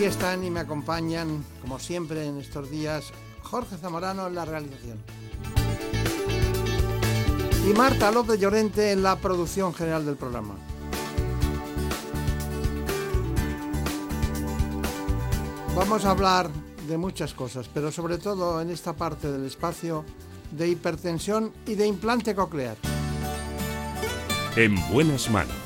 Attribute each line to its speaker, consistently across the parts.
Speaker 1: Aquí están y me acompañan, como siempre en estos días, Jorge Zamorano en la realización. Y Marta López Llorente en la producción general del programa. Vamos a hablar de muchas cosas, pero sobre todo en esta parte del espacio de hipertensión y de implante coclear.
Speaker 2: En buenas manos.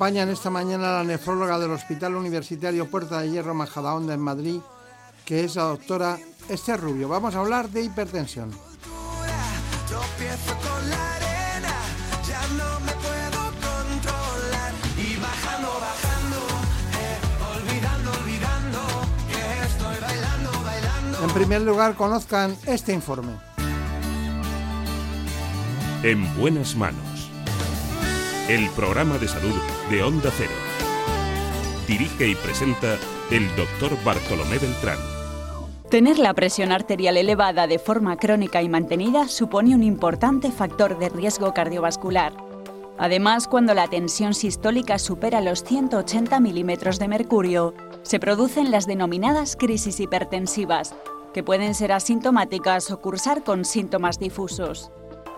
Speaker 3: Ayuda.
Speaker 1: Nos acompaña en esta mañana la nefróloga del Hospital Universitario Puerta de Hierro Majadahonda en Madrid, que es la doctora Esther Rubio. Vamos a hablar de hipertensión. En primer lugar, conozcan este informe.
Speaker 2: En buenas manos. El programa de salud de Onda Cero. Dirige y presenta el doctor Bartolomé Beltrán.
Speaker 4: Tener la presión arterial elevada de forma crónica y mantenida supone un importante factor de riesgo cardiovascular. Además, cuando la tensión sistólica supera los 180 milímetros de mercurio, se producen las denominadas crisis hipertensivas, que pueden ser asintomáticas o cursar con síntomas difusos.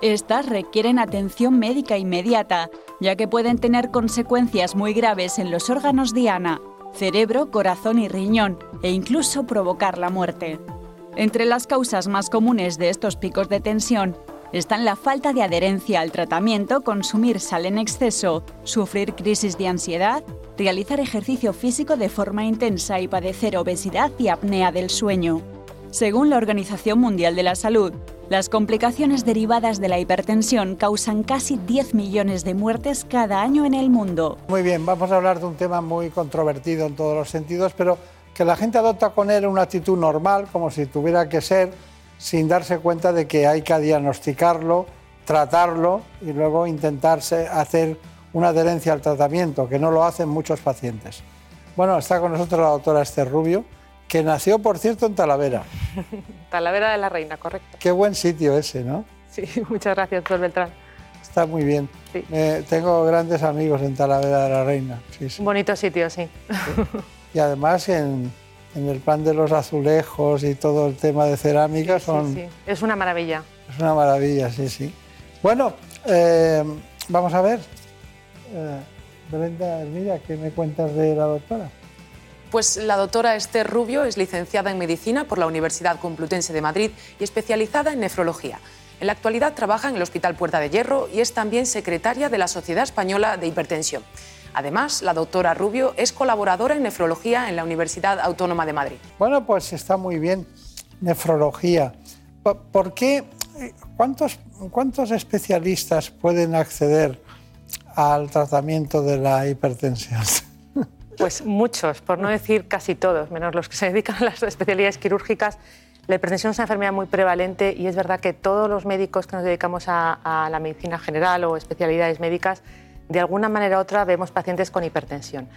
Speaker 4: Estas requieren atención médica inmediata, ya que pueden tener consecuencias muy graves en los órganos diana, cerebro, corazón y riñón, e incluso provocar la muerte. Entre las causas más comunes de estos picos de tensión están la falta de adherencia al tratamiento, consumir sal en exceso, sufrir crisis de ansiedad, realizar ejercicio físico de forma intensa y padecer obesidad y apnea del sueño. Según la Organización Mundial de la Salud, las complicaciones derivadas de la hipertensión causan casi 10 millones de muertes cada año en el mundo.
Speaker 1: Muy bien, vamos a hablar de un tema muy controvertido en todos los sentidos, pero que la gente adopta con él una actitud normal, como si tuviera que ser, sin darse cuenta de que hay que diagnosticarlo, tratarlo y luego intentarse hacer una adherencia al tratamiento, que no lo hacen muchos pacientes. Bueno, está con nosotros la doctora Esther Rubio, que nació, por cierto, en Talavera.
Speaker 5: Talavera de la Reina, correcto.
Speaker 1: Qué buen sitio ese, ¿no?
Speaker 5: Sí, muchas gracias, doctor Beltrán.
Speaker 1: Está muy bien.
Speaker 5: Sí.
Speaker 1: Eh, tengo grandes amigos en Talavera de la Reina. Sí, sí.
Speaker 5: Un bonito sitio, sí.
Speaker 1: Y además en, en el plan de los azulejos y todo el tema de cerámica
Speaker 5: Sí,
Speaker 1: son,
Speaker 5: sí. Es una maravilla.
Speaker 1: es una maravilla, sí, sí. Bueno, eh, vamos a ver. Eh, Brenda, Hermida, ¿qué me cuentas de la doctora?
Speaker 6: Pues la doctora Esther Rubio es licenciada en Medicina por la Universidad Complutense de Madrid y especializada en nefrología. En la actualidad trabaja en el Hospital Puerta de Hierro y es también secretaria de la Sociedad Española de Hipertensión. Además, la doctora Rubio es colaboradora en nefrología en la Universidad Autónoma de Madrid.
Speaker 1: Bueno, pues está muy bien. Nefrología. Po- ¿Por qué? eh, ¿Cuántos, cuántos especialistas pueden acceder al tratamiento de la hipertensión?
Speaker 5: Pues muchos, por no decir casi todos, menos los que se dedican a las especialidades quirúrgicas. La hipertensión es una enfermedad muy prevalente y es verdad que todos los médicos que nos dedicamos a, la medicina general o especialidades médicas, de alguna manera u otra vemos pacientes con hipertensión.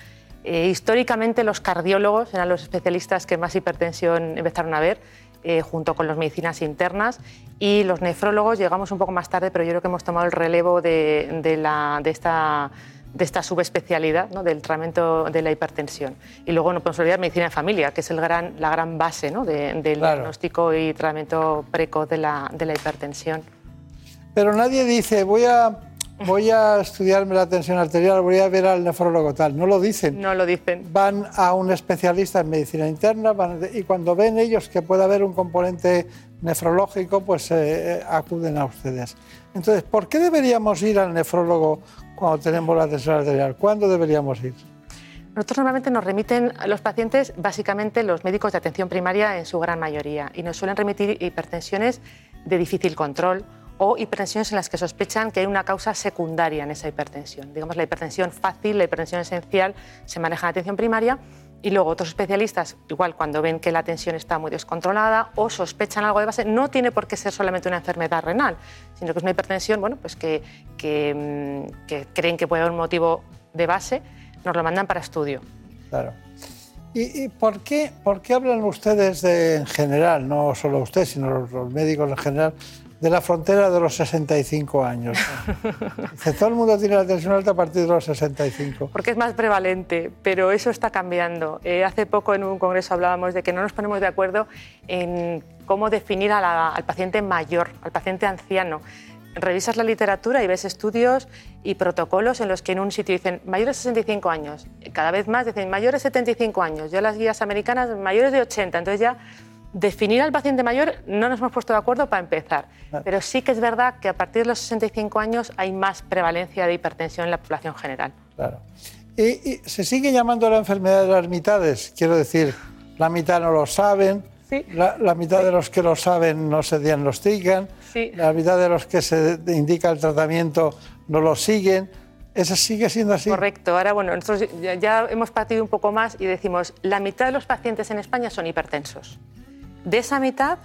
Speaker 5: Eh, históricamente los cardiólogos eran los especialistas que más hipertensión empezaron a ver. eh, junto con las medicinas internas. Y los nefrólogos llegamos un poco más tarde, pero yo creo que hemos tomado el relevo de, de esta de esta subespecialidad ¿no? del tratamiento de la hipertensión. Y luego no podemos olvidar medicina de familia, que es el gran, la gran base ¿no? del diagnóstico y tratamiento precoz de la, de la hipertensión.
Speaker 1: Pero nadie dice, voy a voy a estudiarme la tensión arterial, voy a ver al nefrólogo tal. No lo dicen.
Speaker 5: No lo dicen.
Speaker 1: Van a un especialista en medicina interna y cuando ven ellos que puede haber un componente nefrológico, pues eh, acuden a ustedes. Entonces, ¿por qué deberíamos ir al nefrólogo cuando tenemos la tensión arterial? ¿Cuándo deberíamos ir?
Speaker 5: Nosotros normalmente nos remiten a los pacientes, básicamente los médicos de atención primaria en su gran mayoría, y nos suelen remitir hipertensiones de difícil control o hipertensiones en las que sospechan que hay una causa secundaria en esa hipertensión. Digamos, la hipertensión fácil, la hipertensión esencial se maneja en atención primaria y luego otros especialistas, igual cuando ven que la tensión está muy descontrolada o sospechan algo de base, no tiene por qué ser solamente una enfermedad renal, sino que es una hipertensión bueno, pues que, que, mm, creen que puede haber un motivo de base, nos lo mandan para estudio.
Speaker 1: Claro. ¿Y, por, qué, por qué hablan ustedes de, en general, no solo usted, sino los médicos en general, de la frontera de los 65 años. Dice, todo el mundo tiene la tensión alta a partir de los 65.
Speaker 5: Porque es más prevalente, pero eso está cambiando. Eh, hace poco en un congreso hablábamos de que no nos ponemos de acuerdo en cómo definir al paciente mayor, al paciente anciano. Revisas la literatura y ves estudios y protocolos en los que en un sitio dicen mayores de 65 años, cada vez más dicen mayores de 75 años, yo las guías americanas mayores de 80, entonces ya Definir al paciente mayor no nos hemos puesto de acuerdo para empezar, pero sí que es verdad que a partir de los 65 años hay más prevalencia de hipertensión en la población general.
Speaker 1: Claro. Y, se sigue llamando la enfermedad de las mitades, quiero decir, la mitad no lo saben, la, mitad de los que lo saben no se diagnostican, la mitad de los que se indica el tratamiento no lo siguen. ¿Eso sigue siendo así?
Speaker 5: Correcto. Ahora, bueno, nosotros ya hemos partido un poco más y decimos, la mitad de los pacientes en España son hipertensos. De esa mitad,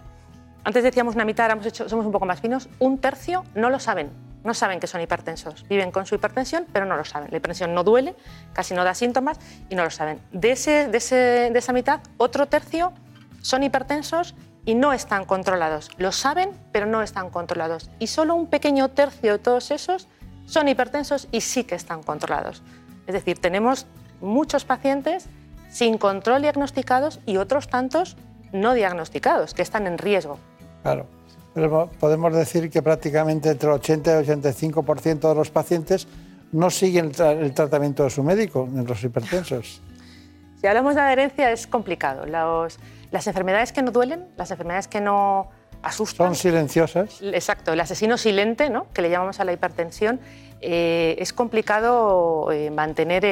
Speaker 5: antes decíamos una mitad, hemos hecho, somos un poco más finos, un tercio no lo saben. No saben que son hipertensos. Viven con su hipertensión, pero no lo saben. La hipertensión no duele, casi no da síntomas y no lo saben. De, ese, de, de esa mitad, otro tercio son hipertensos y no están controlados. Lo saben, pero no están controlados. Y solo un pequeño tercio de todos esos son hipertensos y sí que están controlados. Es decir, tenemos muchos pacientes sin control diagnosticados y otros tantos no diagnosticados, que están en riesgo.
Speaker 1: Claro, pero podemos decir que prácticamente entre 80 y 85% de los pacientes no siguen el, tratamiento de su médico en los hipertensos.
Speaker 5: Si hablamos de adherencia es complicado. las enfermedades que no duelen, las enfermedades que no asustan...
Speaker 1: Son silenciosas.
Speaker 5: Exacto, el asesino silente, ¿no? que le llamamos a la hipertensión, eh, es complicado eh, mantener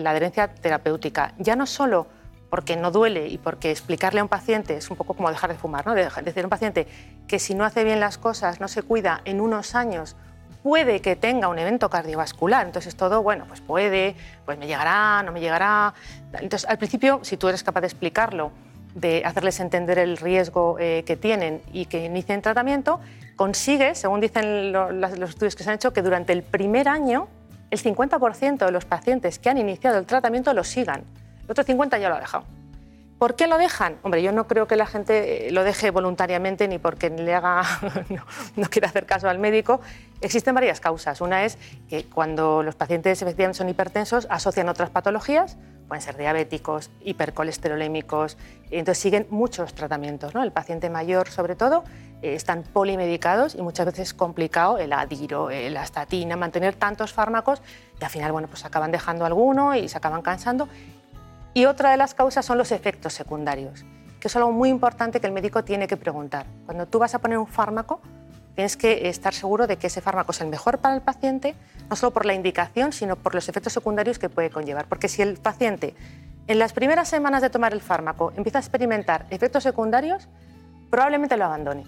Speaker 5: la adherencia terapéutica. Ya no solo porque no duele y porque explicarle a un paciente es un poco como dejar de fumar, ¿no? decir a un paciente que si no hace bien las cosas, no se cuida, en unos años puede que tenga un evento cardiovascular. Entonces todo, bueno, pues puede, pues me llegará, no me llegará. Entonces al principio, si tú eres capaz de explicarlo, de hacerles entender el riesgo eh, que tienen y que inicien tratamiento, consigue, según dicen los estudios que se han hecho, que durante el primer año el 50% de los pacientes que han iniciado el tratamiento lo sigan. El otro 50 ya lo ha dejado. ¿Por qué lo dejan? Hombre, yo no creo que la gente eh, lo deje voluntariamente ni porque le haga, no, quiera hacer caso al médico. Existen varias causas. Una es que cuando los pacientes efectivamente son hipertensos asocian otras patologías, pueden ser diabéticos, hipercolesterolémicos, entonces siguen muchos tratamientos. El paciente mayor, sobre todo, eh, están polimedicados y muchas veces es complicado el adiro, la estatina, mantener tantos fármacos y al final bueno, pues acaban dejando alguno y se acaban cansando y otra de las causas son los efectos secundarios, que es algo muy importante que el médico tiene que preguntar. Cuando tú vas a poner un fármaco, tienes que estar seguro de que ese fármaco es el mejor para el paciente, no solo por la indicación, sino por los efectos secundarios que puede conllevar. Porque si el paciente en las primeras semanas de tomar el fármaco empieza a experimentar efectos secundarios, probablemente lo abandone.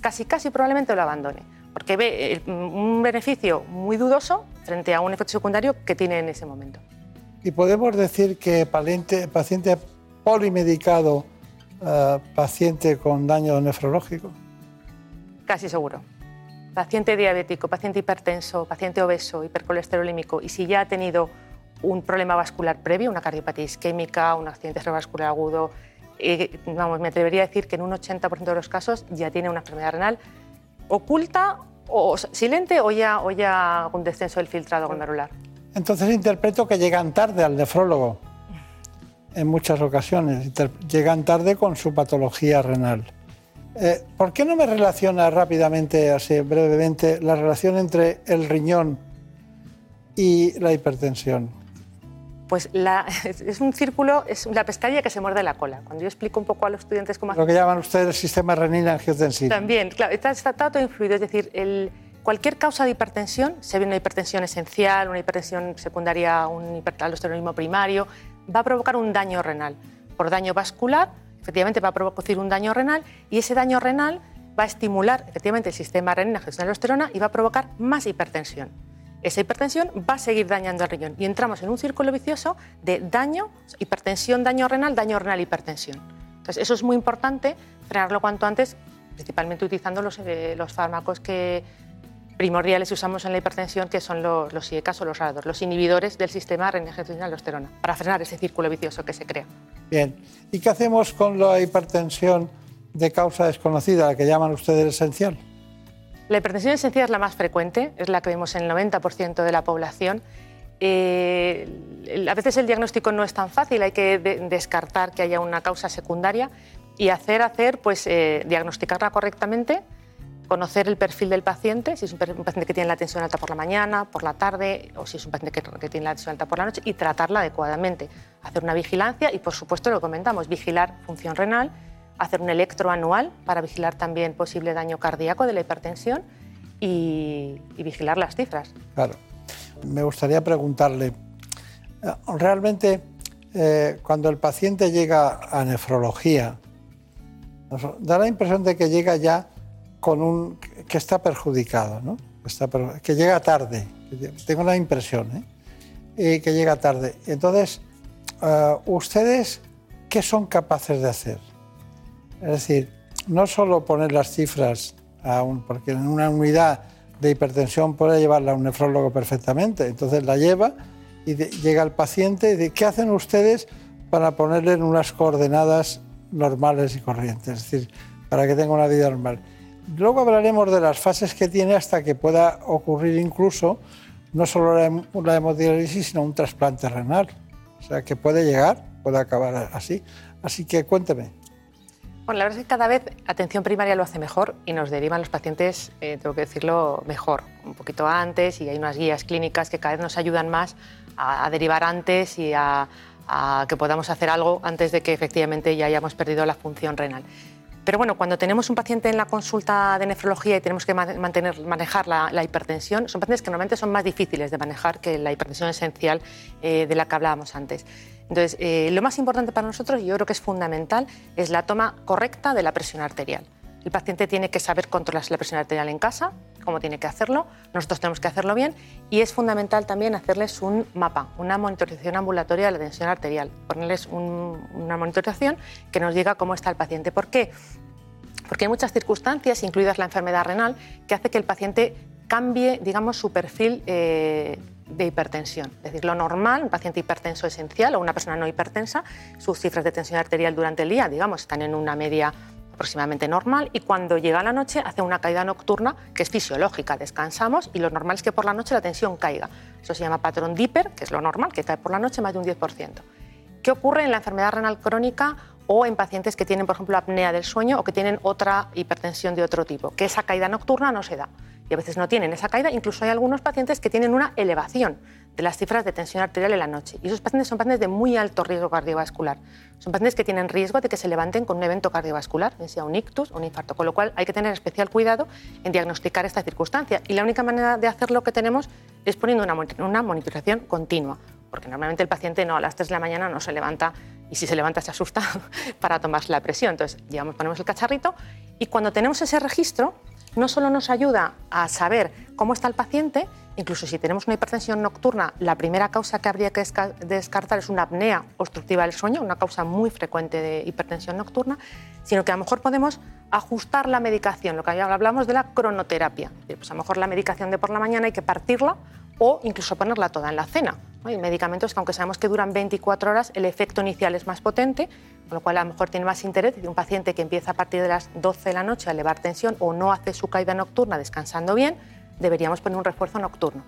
Speaker 5: Casi, casi probablemente lo abandone. Porque ve eh, un beneficio muy dudoso frente a un efecto secundario que tiene en ese momento.
Speaker 1: Y podemos decir que paciente, paciente polimedicado, eh, paciente con daño nefrológico.
Speaker 5: Casi seguro. Paciente diabético, paciente hipertenso, paciente obeso, hipercolesterolímico, y si ya ha tenido un problema vascular previo, una cardiopatía isquémica, un accidente cerebrovascular agudo, eh, vamos, me atrevería a decir que en un 80% de los casos ya tiene una enfermedad renal oculta o silente o ya, o ya un descenso del filtrado glomerular.
Speaker 1: Entonces interpreto que llegan tarde al nefrólogo en muchas ocasiones, llegan tarde con su patología renal. Eh, ¿Por qué no me relaciona rápidamente, así brevemente, la relación entre el riñón y la hipertensión?
Speaker 5: Pues es un círculo, es la pestaña que se muerde la cola. Cuando yo explico un poco a los estudiantes cómo...
Speaker 1: Lo que llaman ustedes el sistema renina-angiotensina.
Speaker 5: También, claro, está, está, todo influido. Es decir, el, cualquier causa de hipertensión, se ve una hipertensión esencial, una hipertensión secundaria, un hiperaldosteronismo primario, va a provocar un daño renal. Por daño vascular, efectivamente va a producir un daño renal y ese daño renal va a estimular efectivamente el sistema renina-aldosterona y va a provocar más hipertensión. Esa hipertensión va a seguir dañando el riñón y entramos en un círculo vicioso de daño, hipertensión, daño renal, daño renal, hipertensión. Entonces, eso es muy importante, frenarlo cuanto antes, principalmente utilizando los, eh, los fármacos que, primordiales que usamos en la hipertensión, que son los, los IECAS o los ADOR, los inhibidores del sistema renina-aldosterona, para frenar ese círculo vicioso que se crea.
Speaker 1: Bien, ¿y qué hacemos con la hipertensión de causa desconocida, la que llaman ustedes esencial?
Speaker 5: La hipertensión esencial es la más frecuente, es la que vemos en el 90% de la población. Eh, a veces el diagnóstico no es tan fácil, hay que descartar que haya una causa secundaria y hacer, hacer pues, eh, diagnosticarla correctamente conocer el perfil del paciente, si es un paciente que tiene la tensión alta por la mañana, por la tarde, o si es un paciente que, tiene la tensión alta por la noche, y tratarla adecuadamente. Hacer una vigilancia y, por supuesto, lo comentamos, vigilar función renal, hacer un electro anual para vigilar también posible daño cardíaco de la hipertensión y, vigilar las cifras.
Speaker 1: Claro. Me gustaría preguntarle, realmente eh, cuando el paciente llega a nefrología, da la impresión de que llega ya con un que está perjudicado, ¿no? que llega tarde, tengo la impresión, ¿eh? que llega tarde. Entonces, eh, ¿ustedes qué son capaces de hacer? Es decir, no solo poner las cifras, a un, porque en una unidad de hipertensión puede llevarla a un nefrólogo perfectamente, entonces la lleva y llega el paciente y dice, ¿qué hacen ustedes para ponerle en unas coordenadas normales y corrientes? Es decir, para que tenga una vida normal. Luego hablaremos de las fases que tiene hasta que pueda ocurrir incluso no solo la, hemodiálisis, sino un trasplante renal. O sea, que puede llegar, puede acabar así. Así que cuénteme.
Speaker 5: Bueno, la verdad es que cada vez atención primaria lo hace mejor y nos derivan los pacientes, eh, tengo que decirlo, mejor, un poquito antes y hay unas guías clínicas que cada vez nos ayudan más a, derivar antes y a que podamos hacer algo antes de que efectivamente ya hayamos perdido la función renal. Pero bueno, cuando tenemos un paciente en la consulta de nefrología y tenemos que mantener, manejar la, hipertensión, son pacientes que normalmente son más difíciles de manejar que la hipertensión esencial eh, de la que hablábamos antes. Entonces, eh, lo más importante para nosotros, y yo creo que es fundamental, es la toma correcta de la presión arterial. El paciente tiene que saber controlarse la presión arterial en casa, cómo tiene que hacerlo, nosotros tenemos que hacerlo bien y es fundamental también hacerles un mapa, una monitorización ambulatoria de la tensión arterial, ponerles una monitorización que nos diga cómo está el paciente. ¿Por qué? Porque hay muchas circunstancias, incluidas la enfermedad renal, que hace que el paciente cambie, digamos, su perfil eh, de hipertensión. Es decir, lo normal, un paciente hipertenso esencial o una persona no hipertensa, sus cifras de tensión arterial durante el día, digamos, están en una media aproximadamente normal y cuando llega la noche hace una caída nocturna que es fisiológica, descansamos y lo normal es que por la noche la tensión caiga. Eso se llama patrón Dipper, que es lo normal, que cae por la noche más de un 10%. ¿Qué ocurre en la enfermedad renal crónica o en pacientes que tienen, por ejemplo, apnea del sueño o que tienen otra hipertensión de otro tipo? Que esa caída nocturna no se da. Y a veces no tienen esa caída, incluso hay algunos pacientes que tienen una elevación de las cifras de tensión arterial en la noche. Y esos pacientes son pacientes de muy alto riesgo cardiovascular. Son pacientes que tienen riesgo de que se levanten con un evento cardiovascular, sea un ictus o un infarto, con lo cual hay que tener especial cuidado en diagnosticar esta circunstancia. Y la única manera de hacerlo que tenemos es poniendo una, una monitorización continua, porque normalmente el paciente no, a las 3 de la mañana no se levanta y si se levanta se asusta para tomarse la presión. Entonces, llevamos, ponemos el cacharrito y cuando tenemos ese registro, no solo nos ayuda a saber cómo está el paciente, incluso si tenemos una hipertensión nocturna, la primera causa que habría que descartar es una apnea obstructiva del sueño, una causa muy frecuente de hipertensión nocturna, sino que a lo mejor podemos ajustar la medicación, lo que hablamos de la cronoterapia. Pues a lo mejor la medicación de por la mañana hay que partirla o incluso ponerla toda en la cena. Hay medicamentos que aunque sabemos que duran 24 horas, el efecto inicial es más potente, con lo cual a lo mejor tiene más interés de un paciente que empieza a partir de las 12 de la noche a elevar tensión o no hace su caída nocturna descansando bien, deberíamos poner un refuerzo nocturno.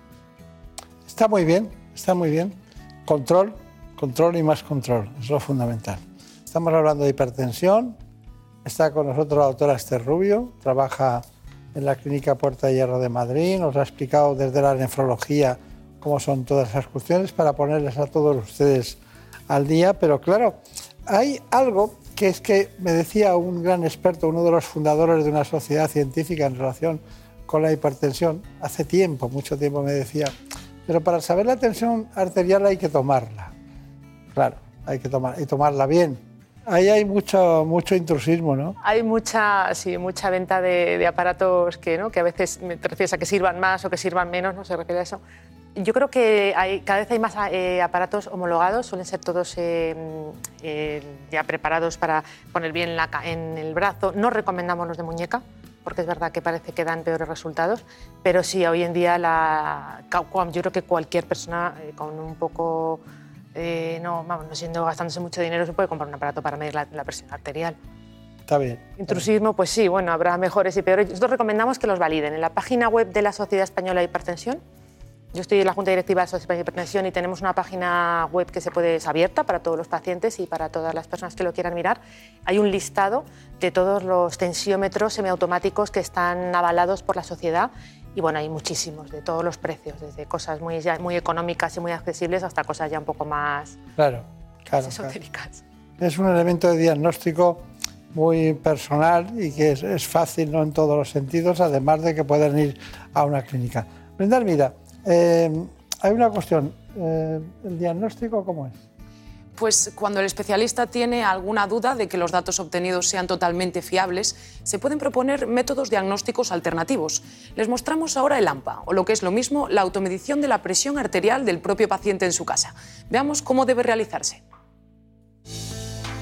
Speaker 1: Está muy bien, está muy bien. Control, control y más control, es lo fundamental. Estamos hablando de hipertensión. Está con nosotros la doctora Esther Rubio, trabaja en la Clínica Puerta de Hierro de Madrid, nos ha explicado desde la nefrología cómo son todas esas cuestiones para ponerles a todos ustedes al día, pero claro, hay algo que es que me decía un gran experto, uno de los fundadores de una sociedad científica en relación con la hipertensión, hace tiempo, mucho tiempo me decía, pero para saber la tensión arterial hay que tomarla. Claro, hay que tomar, y tomarla bien. Ahí hay mucho, mucho intrusismo, ¿no?
Speaker 5: Hay mucha, sí, mucha venta de, aparatos que, ¿no? que a veces te refieres a que sirvan más o que sirvan menos, no se refiere a eso. Yo creo que hay, cada vez hay más eh, aparatos homologados, suelen ser todos eh, eh, ya preparados para poner bien la, en el brazo. No recomendamos los de muñeca, porque es verdad que parece que dan peores resultados, pero sí, hoy en día la, yo creo que cualquier persona con un poco eh, no, vamos, no siendo gastándose mucho dinero, se puede comprar un aparato para medir la, presión arterial.
Speaker 1: Está bien.
Speaker 5: Intrusismo, pues sí, bueno, habrá mejores y peores. Nosotros recomendamos que los validen. En la página web de la Sociedad Española de Hipertensión, yo estoy en la Junta Directiva de la Sociedad Española de Hipertensión y tenemos una página web que se puede, es abierta para todos los pacientes y para todas las personas que lo quieran mirar. Hay un listado de todos los tensiómetros semiautomáticos que están avalados por la sociedad y bueno, hay muchísimos, de todos los precios, desde cosas muy, muy económicas y muy accesibles hasta cosas ya un poco más
Speaker 1: claro, claro, esotéricas. Es un elemento de diagnóstico muy personal y que es, fácil ¿no? en todos los sentidos, además de que pueden ir a una clínica. Brenda, mira, eh, hay una cuestión. Eh, ¿El diagnóstico cómo es?
Speaker 6: Pues cuando el especialista tiene alguna duda de que los datos obtenidos sean totalmente fiables, se pueden proponer métodos diagnósticos alternativos. Les mostramos ahora el AMPA, o lo que es lo mismo, la automedición de la presión arterial del propio paciente en su casa. Veamos cómo debe realizarse.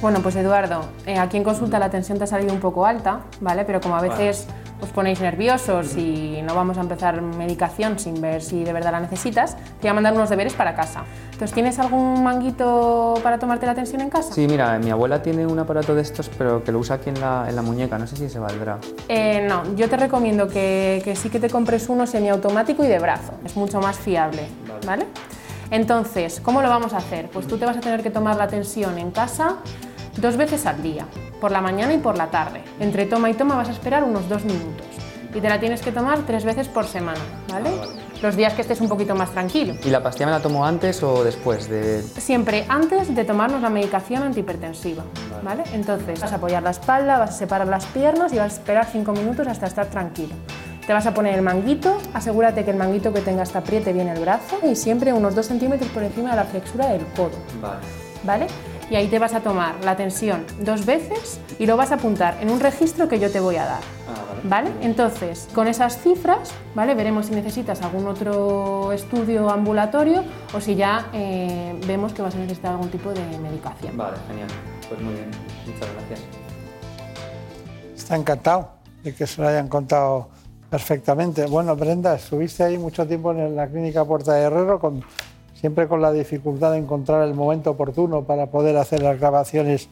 Speaker 7: Bueno, pues Eduardo, eh, aquí en consulta la tensión te ha salido un poco alta, ¿vale? Pero como a veces os ponéis nerviosos y no vamos a empezar medicación sin ver si de verdad la necesitas, te voy a mandar unos deberes para casa. Entonces, ¿tienes algún manguito para tomarte la tensión en casa?
Speaker 8: Sí, mira, mi abuela tiene un aparato de estos, pero que lo usa aquí en la, en la muñeca. No sé si se valdrá.
Speaker 7: Eh, no, yo te recomiendo que, que, sí que te compres uno semiautomático y de brazo. Es mucho más fiable, ¿vale? Entonces, ¿cómo lo vamos a hacer? Pues tú te vas a tener que tomar la tensión en casa dos veces al día, por la mañana y por la tarde. Entre toma y toma vas a esperar unos dos minutos y te la tienes que tomar tres veces por semana, ¿vale? Los días que estés un poquito más tranquilo.
Speaker 8: ¿Y la pastilla me la tomo antes o después de...?
Speaker 7: Siempre antes de tomarnos la medicación antihipertensiva, ¿vale? Entonces vas a apoyar la espalda, vas a separar las piernas y vas a esperar cinco minutos hasta estar tranquilo. Te vas a poner el manguito, asegúrate que el manguito que tengas te apriete bien el brazo y siempre unos dos centímetros por encima de la flexura del codo.
Speaker 8: Vale.
Speaker 7: ¿Vale? Y ahí te vas a tomar la tensión dos veces y lo vas a apuntar en un registro que yo te voy a dar. Ah, vale. Entonces, con esas cifras, ¿vale? Veremos si necesitas algún otro estudio ambulatorio o si ya eh, vemos que vas a necesitar algún tipo de medicación.
Speaker 8: Vale, genial. Pues muy bien. Muchas gracias.
Speaker 1: Está encantado de que se lo hayan contado perfectamente. Bueno, Brenda, estuviste ahí mucho tiempo en la clínica Puerta de Herrero con siempre con la dificultad de encontrar el momento oportuno para poder hacer las grabaciones.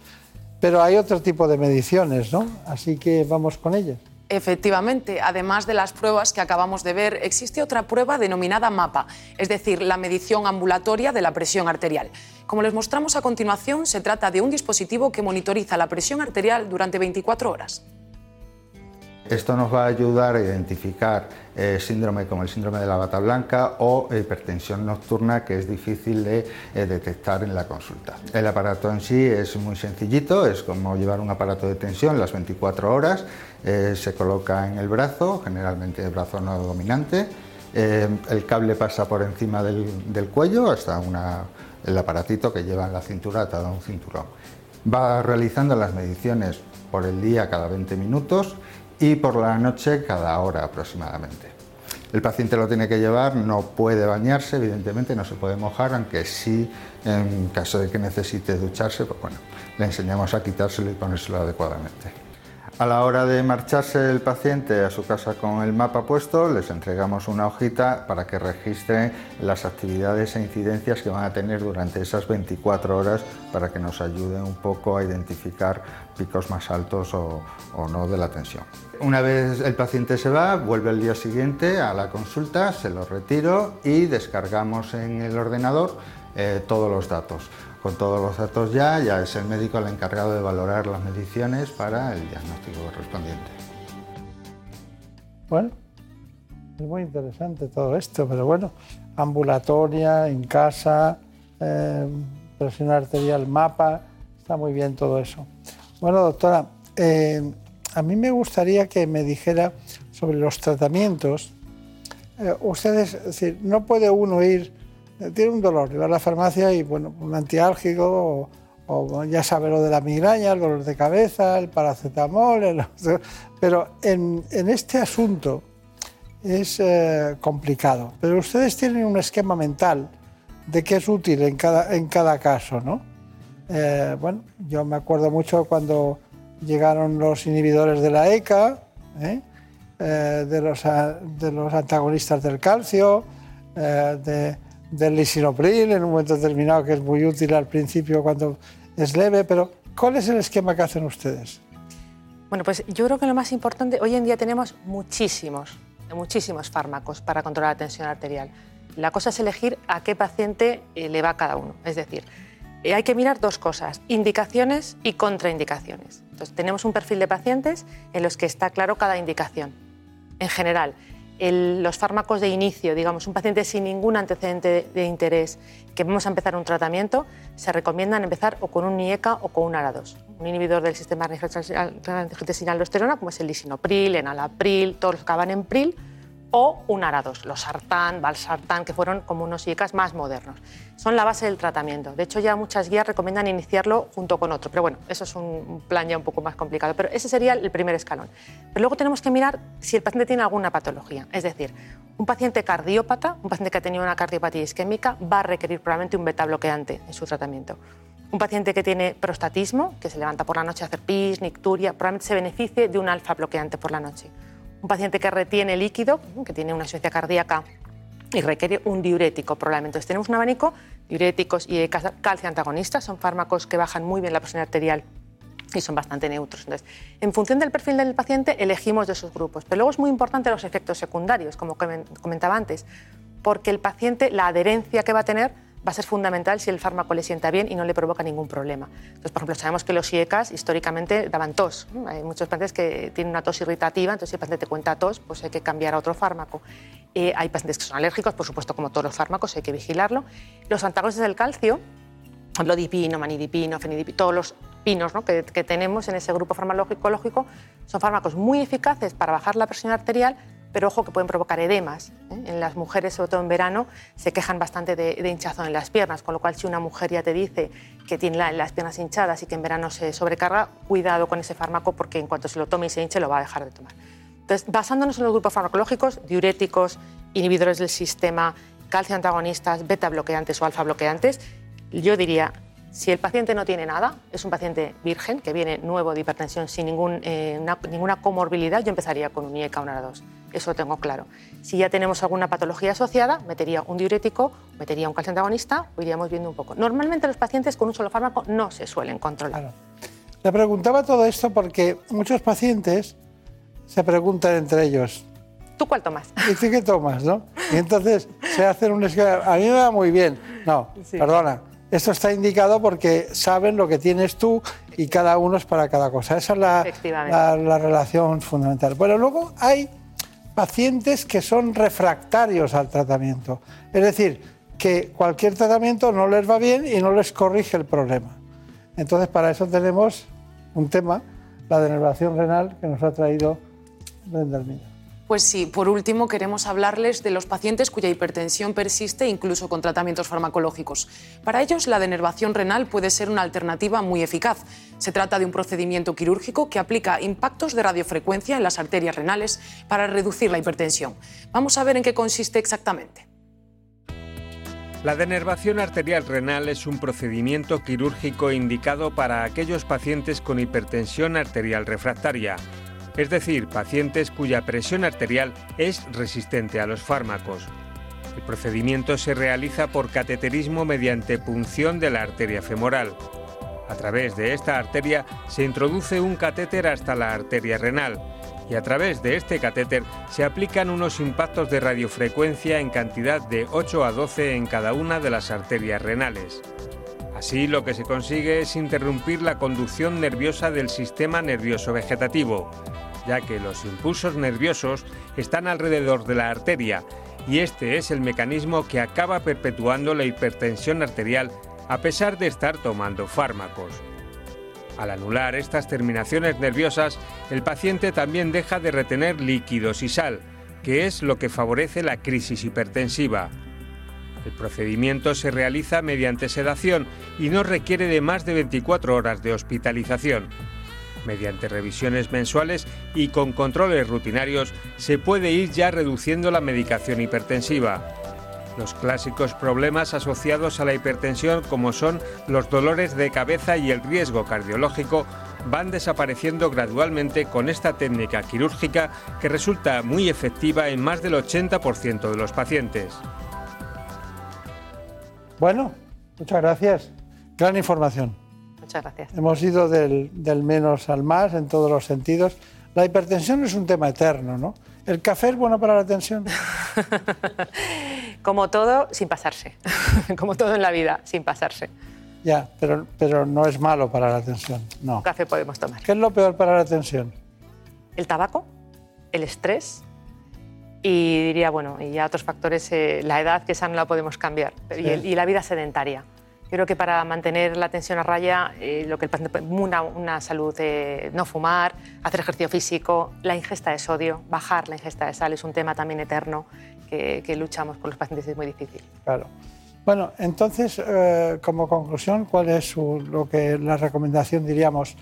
Speaker 1: Pero hay otro tipo de mediciones, ¿no? Así que vamos con ellas.
Speaker 6: Efectivamente, además de las pruebas que acabamos de ver, existe otra prueba denominada MAPA, es decir, la medición ambulatoria de la presión arterial. Como les mostramos a continuación, se trata de un dispositivo que monitoriza la presión arterial durante 24 horas.
Speaker 9: Esto nos va a ayudar a identificar eh, síndrome como el síndrome de la bata blanca o hipertensión nocturna que es difícil de eh, detectar en la consulta. El aparato en sí es muy sencillito, es como llevar un aparato de tensión las 24 horas, eh, se coloca en el brazo, generalmente el brazo no dominante, el cable pasa por encima del, cuello hasta el aparatito que lleva en la cintura atado a un cinturón. Va realizando las mediciones por el día cada 20 minutos y por la noche cada hora aproximadamente. El paciente lo tiene que llevar, no puede bañarse, evidentemente no se puede mojar, aunque sí, en caso de que necesite ducharse, pues bueno, le enseñamos a quitárselo y ponérselo adecuadamente. A la hora de marcharse el paciente a su casa con el mapa puesto, les entregamos una hojita para que registren las actividades e incidencias que van a tener durante esas 24 horas para que nos ayuden un poco a identificar picos más altos o, no de la tensión. Una vez el paciente se va, vuelve al día siguiente a la consulta, se lo retiro y descargamos en el ordenador eh, todos los datos. Con todos los datos ya, ya es el médico el encargado de valorar las mediciones para el diagnóstico correspondiente.
Speaker 1: Bueno, es muy interesante todo esto, pero bueno, ambulatoria, en casa, eh, presión arterial, mapa, está muy bien todo eso. Bueno, doctora, eh, a mí me gustaría que me dijera sobre los tratamientos. Eh, ustedes, es decir, no puede uno ir tiene un dolor, va a la farmacia y bueno, un antiálgico o, ya sabe lo de la migraña, el dolor de cabeza, el paracetamol, pero en, este asunto es eh, complicado. Pero ustedes tienen un esquema mental de qué es útil en cada, en cada caso, ¿no? Eh, bueno, yo me acuerdo mucho cuando llegaron los inhibidores de la ECA, ¿eh? de, los, de los antagonistas del calcio, de del lisinopril en un momento determinado, que es muy útil al principio cuando es leve, pero ¿cuál es el esquema que hacen ustedes?
Speaker 5: Bueno, pues yo creo que lo más importante, hoy en día tenemos muchísimos, muchísimos fármacos para controlar la tensión arterial. La cosa es elegir a qué paciente eh, le va cada uno. Es decir, eh, hay que mirar dos cosas, indicaciones y contraindicaciones. Entonces, tenemos un perfil de pacientes en los que está claro cada indicación. En general, los fármacos de inicio, digamos, un paciente sin ningún antecedente de, interés, que vamos a empezar un tratamiento, se recomiendan empezar o con un IECA o con un ARA2, un inhibidor del sistema de aldosterona, como es el lisinopril, enalapril, todos los que acaban en pril, o un ARA2, los sartán, valsartán, que fueron como unos IECAs más modernos. Son la base del tratamiento. De hecho, ya muchas guías recomiendan iniciarlo junto con otro. Pero bueno, eso es un plan ya un poco más complicado. Pero ese sería el primer escalón. Pero luego tenemos que mirar si el paciente tiene alguna patología. Es decir, un paciente cardiópata, un paciente que ha tenido una cardiopatía isquémica, va a requerir probablemente un beta bloqueante en su tratamiento. Un paciente que tiene prostatismo, que se levanta por la noche a hacer pis, nicturia, probablemente se beneficie de un alfa bloqueante por la noche un paciente que retiene líquido, que tiene una insuficiencia cardíaca y requiere un diurético probablemente. Entonces tenemos un abanico, diuréticos y calcio antagonistas, son fármacos que bajan muy bien la presión arterial y son bastante neutros. Entonces, en función del perfil del paciente, elegimos de esos grupos. Pero luego es muy importante los efectos secundarios, como comentaba antes, porque el paciente, la adherencia que va a tener, va a ser fundamental si el fármaco le sienta bien y no le provoca ningún problema. Entonces, por ejemplo, sabemos que los IECAS históricamente daban tos. Hay muchos pacientes que tienen una tos irritativa, entonces si el paciente te cuenta tos, pues hay que cambiar a otro fármaco. Eh, hay pacientes que son alérgicos, por supuesto, como todos los fármacos, hay que vigilarlo. Los antagonistas del calcio, lodipino, manidipino, fenidipino, todos los pinos que, que tenemos en ese grupo farmacológico son fármacos muy eficaces para bajar la presión arterial, pero ojo que pueden provocar edemas. ¿eh? En las mujeres, sobre todo en verano, se quejan bastante de, hinchazón en las piernas, con lo cual si una mujer ya te dice que tiene las piernas hinchadas y que en verano se sobrecarga, cuidado con ese fármaco porque en cuanto se lo tome y se hinche lo va a dejar de tomar. Entonces, basándonos en los grupos farmacológicos, diuréticos, inhibidores del sistema, calcio antagonistas, beta bloqueantes o alfa bloqueantes, yo diría si el paciente no tiene nada, es un paciente virgen que viene nuevo de hipertensión sin eh, ninguna comorbilidad, yo empezaría con un IECA, un ARA2. Eso lo tengo claro. Si ya tenemos alguna patología asociada, metería un diurético, metería un calcio antagonista o iríamos viendo un poco. Normalmente los pacientes con un solo fármaco no se suelen controlar.
Speaker 1: Le preguntaba todo esto porque muchos pacientes se preguntan entre ellos.
Speaker 5: ¿Tú cuál tomas?
Speaker 1: ¿Y qué tomas, no? Y entonces se hacen un esquema. A mí me va muy bien. No, perdona esto está indicado porque saben lo que tienes tú y cada uno es para cada cosa. Esa es la, la, relación fundamental. Bueno, luego hay pacientes que son refractarios al tratamiento. Es decir, que cualquier tratamiento no les va bien y no les corrige el problema. Entonces, para eso tenemos un tema, la denervación renal, que nos ha traído Brenda.
Speaker 6: Pues sí, por último queremos hablarles de los pacientes cuya hipertensión persiste incluso con tratamientos farmacológicos. Para ellos la denervación renal puede ser una alternativa muy eficaz. Se trata de un procedimiento quirúrgico que aplica impactos de radiofrecuencia en las arterias renales para reducir la hipertensión. Vamos a ver en qué consiste exactamente.
Speaker 10: La denervación arterial renal es un procedimiento quirúrgico indicado para aquellos pacientes con hipertensión arterial refractaria, es decir, pacientes cuya presión arterial es resistente a los fármacos. El procedimiento se realiza por cateterismo mediante punción de la arteria femoral. A través de esta arteria se introduce un catéter hasta la arteria renal y a través de este catéter se aplican unos impactos de radiofrecuencia en cantidad de 8 a 12 en cada una de las arterias renales. Así lo que se consigue es interrumpir la conducción nerviosa del sistema nervioso vegetativo, ya que los impulsos nerviosos están alrededor de la arteria y este es el mecanismo que acaba perpetuando la hipertensión arterial a pesar de estar tomando fármacos. Al anular estas terminaciones nerviosas, el paciente también deja de retener líquidos y sal, que es lo que favorece la crisis hipertensiva. El procedimiento se realiza mediante sedación y no requiere de más de 24 horas de hospitalización. Mediante revisiones mensuales y con controles rutinarios se puede ir ya reduciendo la medicación hipertensiva. Los clásicos problemas asociados a la hipertensión como son los dolores de cabeza y el riesgo cardiológico van desapareciendo gradualmente con esta técnica quirúrgica que resulta muy efectiva en más del 80% de los pacientes.
Speaker 1: Bueno, muchas gracias. Gran información.
Speaker 5: Muchas gracias.
Speaker 1: Hemos ido del, del, menos al más en todos los sentidos. La hipertensión es un tema eterno, ¿no? ¿El café es bueno para la tensión?
Speaker 5: Como todo, sin pasarse. Como todo en la vida, sin pasarse.
Speaker 1: Ya, pero, pero no es malo para la tensión, no.
Speaker 5: Café podemos tomar.
Speaker 1: ¿Qué es lo peor para la tensión?
Speaker 5: El tabaco, el estrés y diría, bueno, y ya otros factores, eh, la edad, que esa no la podemos cambiar, sí. y, el, y la vida sedentaria. Creo que para mantener la tensión a raya, eh, lo que el paciente una, una salud, eh, no fumar, hacer ejercicio físico, la ingesta de sodio, bajar la ingesta de sal es un tema también eterno que, que luchamos con los pacientes es muy difícil.
Speaker 1: Claro. Bueno, entonces, eh, como conclusión, ¿cuál es su, lo que la recomendación, diríamos,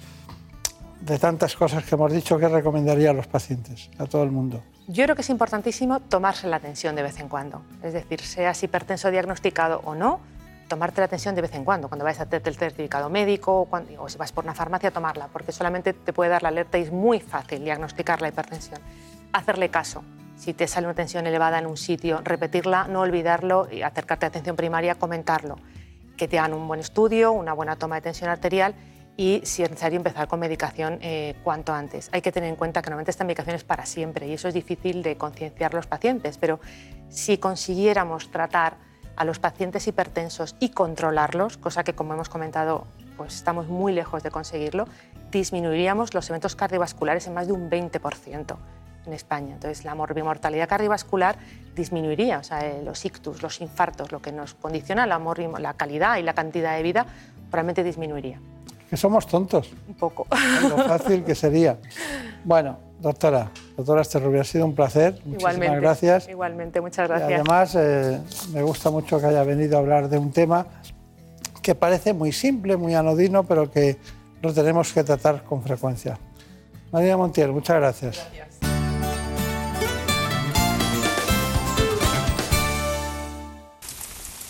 Speaker 1: de tantas cosas que hemos dicho, que recomendaría a los pacientes, a todo el mundo?
Speaker 5: Yo creo que es importantísimo tomarse la tensión de vez en cuando. Es decir, seas hipertenso diagnosticado o no, tomarte la atención de vez en cuando, cuando vais a hacer el certificado médico o, o, si vas por una farmacia, tomarla, porque solamente te puede dar la alerta y es muy fácil diagnosticar la hipertensión. Hacerle caso. Si te sale una tensión elevada en un sitio, repetirla, no olvidarlo y acercarte a atención primaria, comentarlo. Que te hagan un buen estudio, una buena toma de tensión arterial y, si es necesario, empezar con medicación eh, cuanto antes. Hay que tener en cuenta que normalmente esta medicación es para siempre y eso es difícil de concienciar a los pacientes, pero si consiguiéramos tratar a los pacientes hipertensos y controlarlos, cosa que como hemos comentado pues estamos muy lejos de conseguirlo, disminuiríamos los eventos cardiovasculares en más de un 20% en España. Entonces la morbimortalidad cardiovascular disminuiría, o sea, eh, los ictus, los infartos, lo que nos condiciona la, la calidad y la cantidad de vida, probablemente disminuiría.
Speaker 1: Que somos tontos.
Speaker 5: Un poco.
Speaker 1: Lo fácil que sería. Bueno, doctora, doctora Esterrubia, ha sido un placer. Muchísimas
Speaker 5: igualmente,
Speaker 1: gracias.
Speaker 5: Igualmente, muchas gracias.
Speaker 1: Y además, eh, me gusta mucho que haya venido a hablar de un tema que parece muy simple, muy anodino, pero que lo tenemos que tratar con frecuencia. María Montiel, muchas gracias.
Speaker 5: gracias.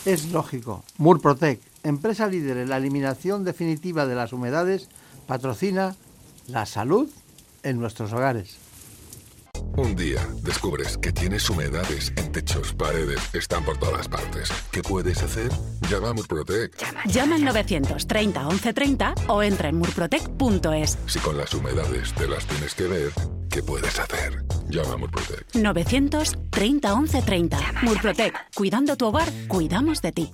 Speaker 1: Es lógico. Murprotec, empresa líder en la eliminación definitiva de las humedades, patrocina la salud en nuestros hogares.
Speaker 11: Un día descubres que tienes humedades en techos, paredes, están por todas partes. ¿Qué puedes hacer? Llama a Murprotec.
Speaker 12: Llama, Llama al 930 1130 o entra en murprotec.es.
Speaker 11: Si con las humedades te las tienes que ver, ¿qué puedes hacer? Llama a Murprotec.
Speaker 12: 930 1130. Llama, Murprotec. Llama. Cuidando tu hogar, cuidamos de ti.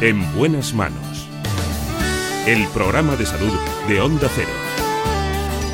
Speaker 13: En buenas manos. El programa de salud de Onda Cero.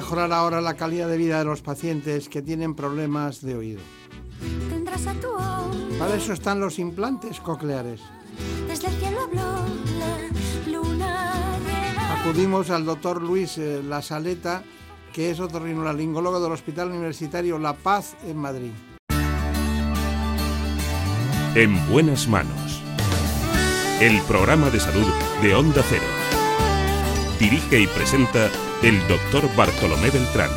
Speaker 1: Mejorar ahora la calidad de vida de los pacientes que tienen problemas de oído.
Speaker 14: Tendrás a tu oído.
Speaker 1: Para eso están los implantes cocleares.
Speaker 14: Desde el cielo habló la luna llena.
Speaker 1: Acudimos al doctor Luis eh, La Saleta, que es otorrinolaringólogo del Hospital Universitario La Paz en Madrid.
Speaker 13: En buenas manos. El programa de salud de Onda Cero. Dirige y presenta el doctor Bartolomé Beltrán.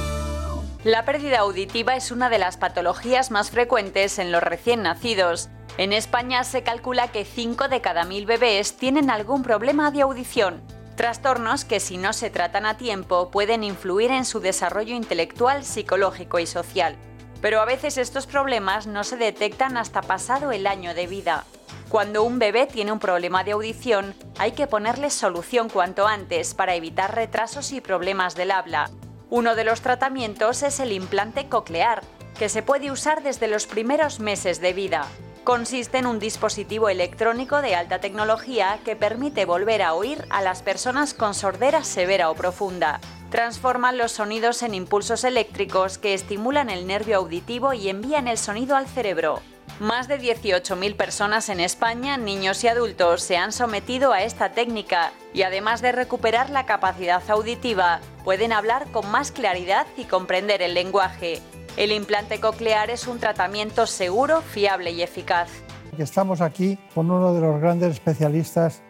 Speaker 15: La pérdida auditiva es una de las patologías más frecuentes en los recién nacidos. En España se calcula que 5 de cada 1000 bebés tienen algún problema de audición. Trastornos que si no se tratan a tiempo pueden influir en su desarrollo intelectual, psicológico y social. Pero a veces estos problemas no se detectan hasta pasado el año de vida. Cuando un bebé tiene un problema de audición, hay que ponerle solución cuanto antes para evitar retrasos y problemas del habla. Uno de los tratamientos es el implante coclear, que se puede usar desde los primeros meses de vida. Consiste en un dispositivo electrónico de alta tecnología que permite volver a oír a las personas con sordera severa o profunda. Transforman los sonidos en impulsos eléctricos que estimulan el nervio auditivo y envían el sonido al cerebro. Más de 18.000 personas en España, niños y adultos, se han sometido a esta técnica y además de recuperar la capacidad auditiva, pueden hablar con más claridad y comprender el lenguaje. El implante coclear es un tratamiento seguro, fiable y eficaz.
Speaker 1: Estamos aquí con uno de los grandes especialistas,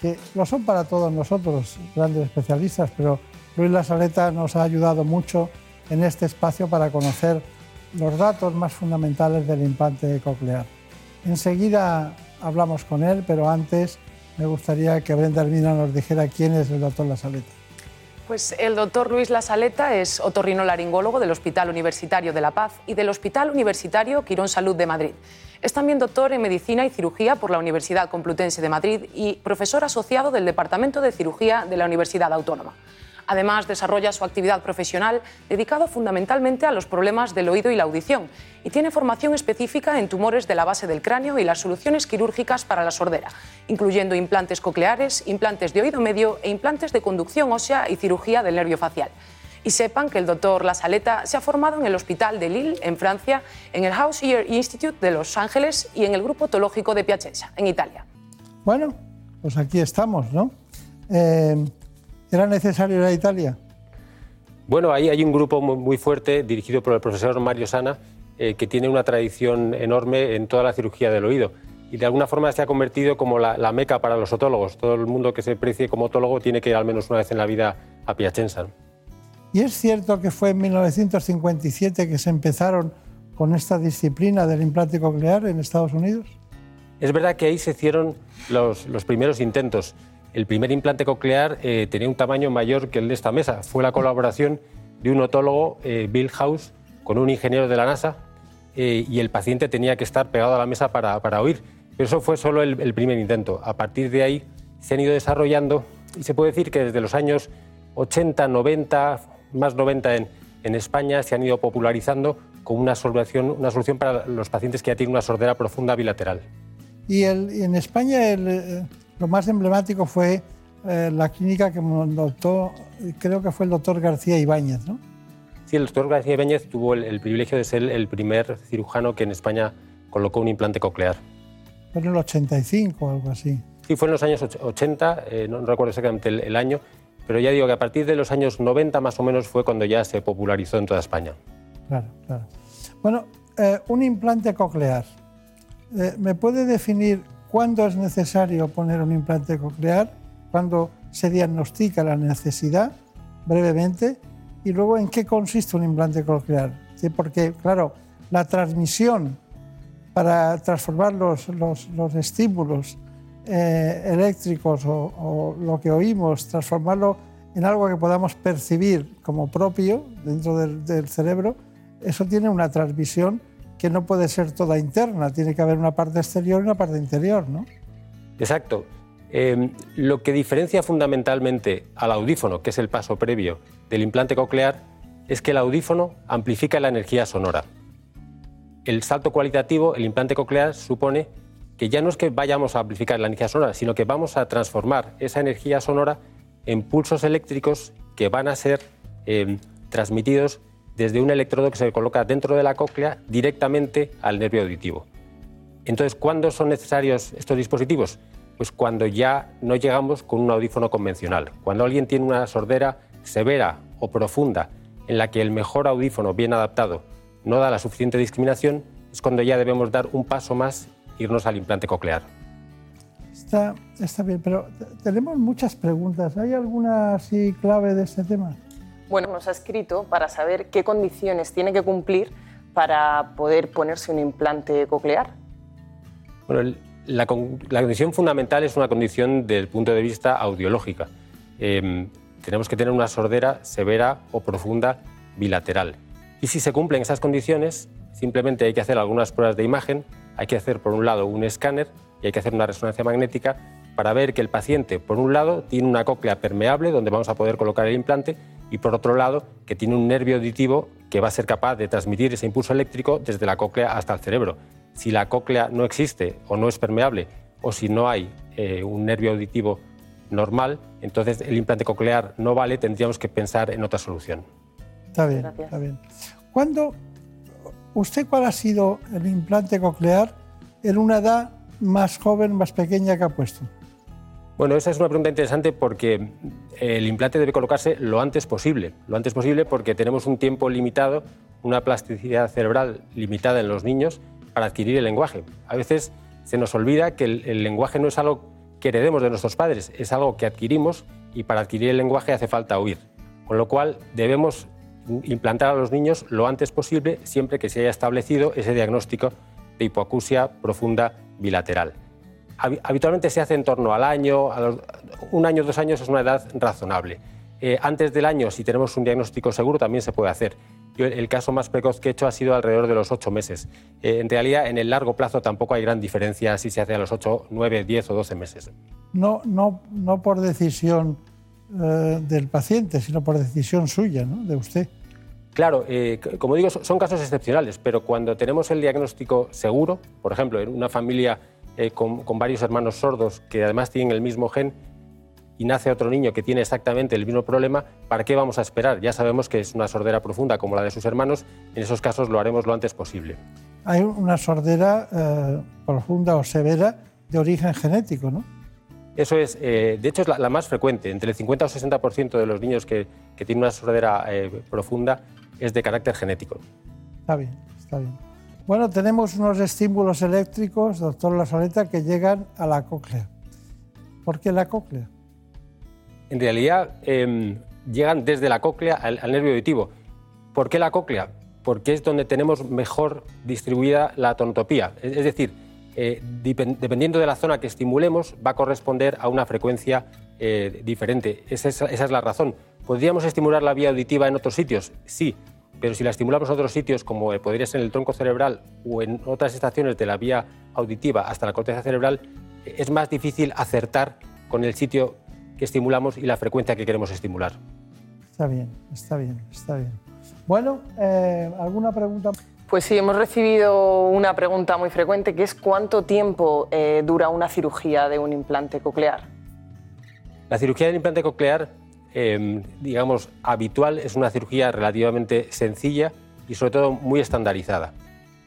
Speaker 1: que lo son para todos nosotros, grandes especialistas, pero Luis La Saleta nos ha ayudado mucho en este espacio para conocer los datos más fundamentales del implante coclear. Enseguida hablamos con él, pero antes me gustaría que Brenda Hermina nos dijera quién es el doctor La Saleta.
Speaker 6: Pues el doctor Luis Lasaleta es otorrinolaringólogo del Hospital Universitario de La Paz y del Hospital Universitario Quirón Salud de Madrid. Es también doctor en Medicina y Cirugía por la Universidad Complutense de Madrid y profesor asociado del Departamento de Cirugía de la Universidad Autónoma. Además, desarrolla su actividad profesional dedicado fundamentalmente a los problemas del oído y la audición y tiene formación específica en tumores de la base del cráneo y las soluciones quirúrgicas para la sordera, incluyendo implantes cocleares, implantes de oído medio e implantes de conducción ósea y cirugía del nervio facial. Y sepan que el doctor La Saleta se ha formado en el Hospital de Lille, en Francia, en el House Ear Institute de Los Ángeles y en el Grupo Otológico de Piacenza, en Italia.
Speaker 1: Bueno, pues aquí estamos, ¿no? Eh, ¿Era necesario ir a Italia?
Speaker 16: Bueno, ahí hay un grupo muy, fuerte dirigido por el profesor Mario Sana eh, que tiene una tradición enorme en toda la cirugía del oído y de alguna forma se ha convertido como la, la meca para los otólogos. Todo el mundo que se precie como otólogo tiene que ir al menos una vez en la vida a Piacenza.
Speaker 1: ¿Y es cierto que fue en 1957 que se empezaron con esta disciplina del implante coclear en Estados Unidos?
Speaker 16: Es verdad que ahí se hicieron los, los primeros intentos. El primer implante coclear eh, tenía un tamaño mayor que el de esta mesa. Fue la colaboración de un otólogo, eh, Bill House, con un ingeniero de la NASA eh, y el paciente tenía que estar pegado a la mesa para, para oír. Pero eso fue solo el, primer intento. A partir de ahí se han ido desarrollando y se puede decir que desde los años 80, 90, más 90 en, en España se han ido popularizando como una solución, una solución para los pacientes que ya tienen una sordera profunda bilateral.
Speaker 1: Y, el- en España el, eh, lo más emblemático fue eh, la clínica que montó, creo que fue el doctor García Ibáñez, ¿no?
Speaker 16: Sí, el doctor García Ibáñez tuvo el, el privilegio de ser el primer cirujano que en España colocó un implante coclear.
Speaker 1: Fue en el 85 o algo así.
Speaker 16: Sí, fue en los años och- 80, eh, no recuerdo exactamente el, el año, pero ya digo que a partir de los años 90 más o menos fue cuando ya se popularizó en toda España.
Speaker 1: Claro, claro. Bueno, eh, un implante coclear. Eh, ¿Me puede definir cuándo es necesario poner un implante coclear? ¿Cuándo se diagnostica la necesidad? Brevemente. Y luego, ¿en qué consiste un implante coclear? Sí, porque, claro, la transmisión para transformar los, los- los estímulos eh, eléctricos o, o lo que oímos, transformarlo en algo que podamos percibir como propio dentro del, del cerebro, eso tiene una transmisión que no puede ser toda interna, tiene que haber una parte exterior y una parte interior, ¿no?
Speaker 16: Exacto. Eh, lo que diferencia fundamentalmente al audífono, que es el paso previo del implante coclear, es que el audífono amplifica la energía sonora. el salto cualitativo, el implante coclear, supone que ya no es que vayamos a amplificar la energía sonora, sino que vamos a transformar esa energía sonora en pulsos eléctricos que van a ser eh, transmitidos desde un electrodo que se coloca dentro de la cóclea directamente al nervio auditivo. Entonces, ¿cuándo son necesarios estos dispositivos? Pues cuando ya no llegamos con un audífono convencional. Cuando alguien tiene una sordera severa o profunda en la que el mejor audífono bien adaptado no da la suficiente discriminación, es cuando ya debemos dar un paso más e irnos al implante coclear.
Speaker 1: Está, está bien, pero tenemos muchas preguntas. ¿Hay alguna así clave de este tema?
Speaker 17: Bueno, nos ha escrito para saber qué condiciones tiene que cumplir para poder ponerse un implante coclear.
Speaker 16: Bueno, el- la, la condición fundamental es una condición del punto de vista audiológica. Eh, tenemos que tener una sordera severa o profunda bilateral. Y si se cumplen esas condiciones, simplemente hay que hacer algunas pruebas de imagen, hay que hacer por un lado un escáner y hay que hacer una resonancia magnética para ver que el paciente, por un lado, tiene una cóclea permeable donde vamos a poder colocar el implante y por otro lado, que tiene un nervio auditivo que va a ser capaz de transmitir ese impulso eléctrico desde la cóclea hasta el cerebro. Si la cóclea no existe o no es permeable o si no hay eh, un nervio auditivo normal, entonces el implante coclear no vale, tendríamos que pensar en otra solución.
Speaker 1: Está bien, está bien. ¿Cuándo, ¿Usted cuál ha sido el implante coclear en una edad más joven, más pequeña que ha puesto?
Speaker 16: Bueno, esa es una pregunta interesante porque el implante debe colocarse lo antes posible. Lo antes posible porque tenemos un tiempo limitado, una plasticidad cerebral limitada en los niños para adquirir el lenguaje. A veces se nos olvida que el, el lenguaje no es algo que heredemos de nuestros padres, es algo que adquirimos y para adquirir el lenguaje hace falta oír. Con lo cual debemos implantar a los niños lo antes posible siempre que se haya establecido ese diagnóstico de hipoacusia profunda bilateral. Habi- Habitualmente se hace en torno al año, a los- un año, dos años es una edad razonable. Eh, antes del año, si tenemos un diagnóstico seguro, también se puede hacer. Yo, el caso más precoz que he hecho ha sido alrededor de los ocho meses. Eh, en realidad, en el largo plazo tampoco hay gran diferencia si se hace a los ocho, nueve, diez o doce meses.
Speaker 1: No, no, no por decisión eh, del paciente, sino por decisión suya, ¿no? de usted.
Speaker 16: Claro, eh, como digo, so- son casos excepcionales, pero cuando tenemos el diagnóstico seguro, por ejemplo, en una familia eh, con, con varios hermanos sordos que además tienen el mismo gen y nace otro niño que tiene exactamente el mismo problema, ¿para qué vamos a esperar? Ya sabemos que es una sordera profunda como la de sus hermanos, en esos casos lo haremos lo antes posible.
Speaker 1: Hay una sordera eh, profunda o severa de origen genético, ¿no?
Speaker 16: Eso es, eh, de hecho, es la, la más frecuente. Entre el 50 o 60% de los niños que, que tienen una sordera profunda es de carácter genético.
Speaker 1: Está bien, está bien. Bueno, tenemos unos estímulos eléctricos, doctor La Soleta, que llegan a la cóclea. ¿Por qué la cóclea?
Speaker 16: En realidad, eh, llegan desde la cóclea al, nervio auditivo. ¿Por qué la cóclea? Porque es donde tenemos mejor distribuida la tonotopía. Es, decir, eh, dependiendo de la zona que estimulemos, va a corresponder a una frecuencia eh, diferente. Esa es, esa es la razón. ¿Podríamos estimular la vía auditiva en otros sitios? Sí, pero si la estimulamos en otros sitios, como podría ser en el tronco cerebral o en otras estaciones de la vía auditiva hasta la corteza cerebral, es más difícil acertar con el sitio que estimulamos y la frecuencia que queremos estimular.
Speaker 1: Está bien, está bien, está bien. Bueno, eh, ¿alguna pregunta?
Speaker 17: Pues sí, hemos recibido una pregunta muy frecuente que es ¿cuánto tiempo eh, dura una cirugía de un implante coclear?
Speaker 16: La cirugía del implante coclear, eh, digamos, habitual, es una cirugía relativamente sencilla y sobre todo muy estandarizada.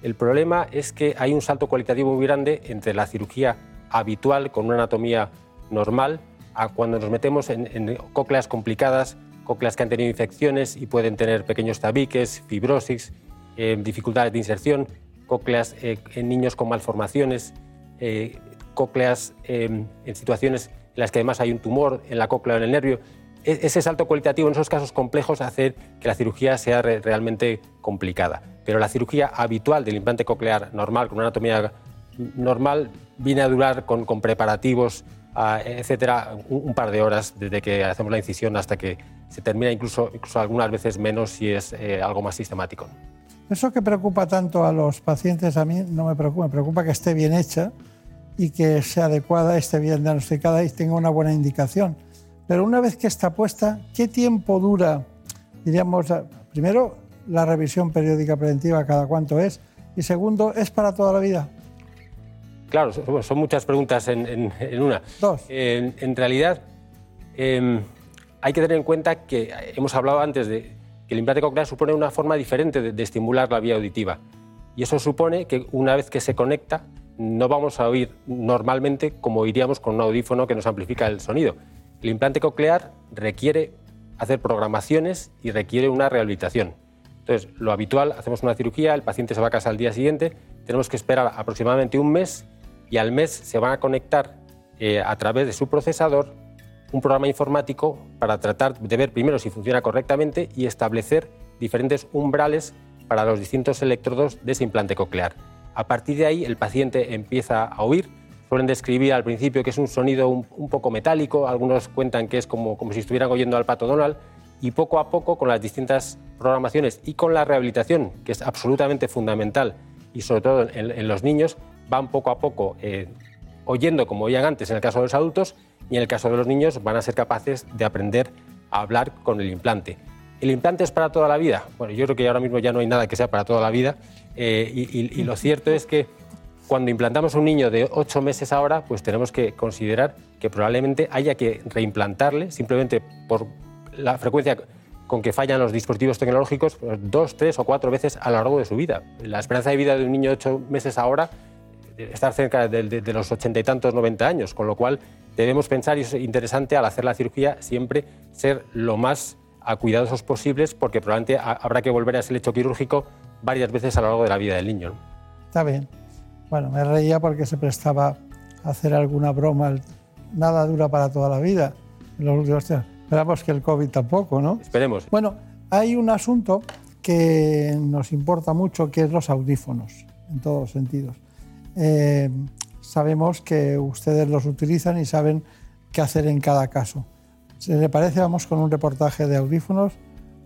Speaker 16: El problema es que hay un salto cualitativo muy grande entre la cirugía habitual con una anatomía normal a cuando nos metemos en, en cócleas complicadas, cócleas que han tenido infecciones y pueden tener pequeños tabiques, fibrosis, eh, dificultades de inserción, cócleas eh, en niños con malformaciones, eh, cócleas eh, en situaciones en las que además hay un tumor en la cóclea o en el nervio. E- ese salto cualitativo en esos casos complejos hace que la cirugía sea re- realmente complicada. Pero la cirugía habitual del implante coclear normal, con una anatomía normal, viene a durar con, preparativos, ah, etcétera, un, par de horas desde que hacemos la incisión hasta que se termina, incluso, incluso algunas veces menos si es eh, algo más sistemático.
Speaker 1: Eso que preocupa tanto a los pacientes, a mí no me preocupa, me preocupa que esté bien hecha y que sea adecuada, esté bien diagnosticada y tenga una buena indicación. Pero una vez que está puesta, ¿qué tiempo dura, diríamos, primero la revisión periódica preventiva, cada cuánto es, Y segundo, ¿es para toda la vida?
Speaker 16: Claro, son, muchas preguntas en, en- en una.
Speaker 1: Dos.
Speaker 16: En, en realidad, em, hay que tener en cuenta que hemos hablado antes de que el implante coclear supone una forma diferente de, de estimular la vía auditiva. Y eso supone que una vez que se conecta, no vamos a oír normalmente como oiríamos con un audífono que nos amplifica el sonido. El implante coclear requiere hacer programaciones y requiere una rehabilitación. Entonces, lo habitual, hacemos una cirugía, el paciente se va a casa al día siguiente, tenemos que esperar aproximadamente un mes y al mes se van a conectar eh, a través de su procesador un programa informático para tratar de ver primero si funciona correctamente y establecer diferentes umbrales para los distintos electrodos de ese implante coclear. A partir de ahí el paciente empieza a oír, suelen describir al principio que es un sonido un, poco metálico, algunos cuentan que es como, como si estuvieran oyendo al pato Donald y poco a poco con las distintas programaciones y con la rehabilitación, que es absolutamente fundamental y sobre todo en, los niños, van poco a poco eh, oyendo como oían antes en el caso de los adultos y en el caso de los niños van a ser capaces de aprender a hablar con el implante. ¿El implante es para toda la vida? Bueno, yo creo que ahora mismo ya no hay nada que sea para toda la vida eh, y lo cierto es que cuando implantamos un niño de 8 meses ahora, pues tenemos que considerar que probablemente haya que reimplantarle simplemente por la frecuencia con que fallan los dispositivos tecnológicos pues, dos, tres o cuatro veces a lo largo de su vida. La esperanza de vida de un niño de 8 meses ahora eh, estar cerca de, de- de los ochenta y tantos, 90 años, con lo cual debemos pensar, y es interesante al hacer la cirugía, siempre ser lo más a cuidadosos posibles, porque probablemente ha- habrá que volver a ese lecho quirúrgico varias veces a lo largo de la vida del niño. ¿no?
Speaker 1: Está bien. Bueno, me reía porque se prestaba a hacer alguna broma. Nada dura para toda la vida. En los últimos tiempos. Esperamos que el COVID tampoco, ¿no?
Speaker 16: Esperemos.
Speaker 1: Bueno, hay un asunto que nos importa mucho, que es los audífonos, en todos los sentidos. Eh, sabemos que ustedes los utilizan y saben qué hacer en cada caso. Si le parece, vamos con un reportaje de audífonos.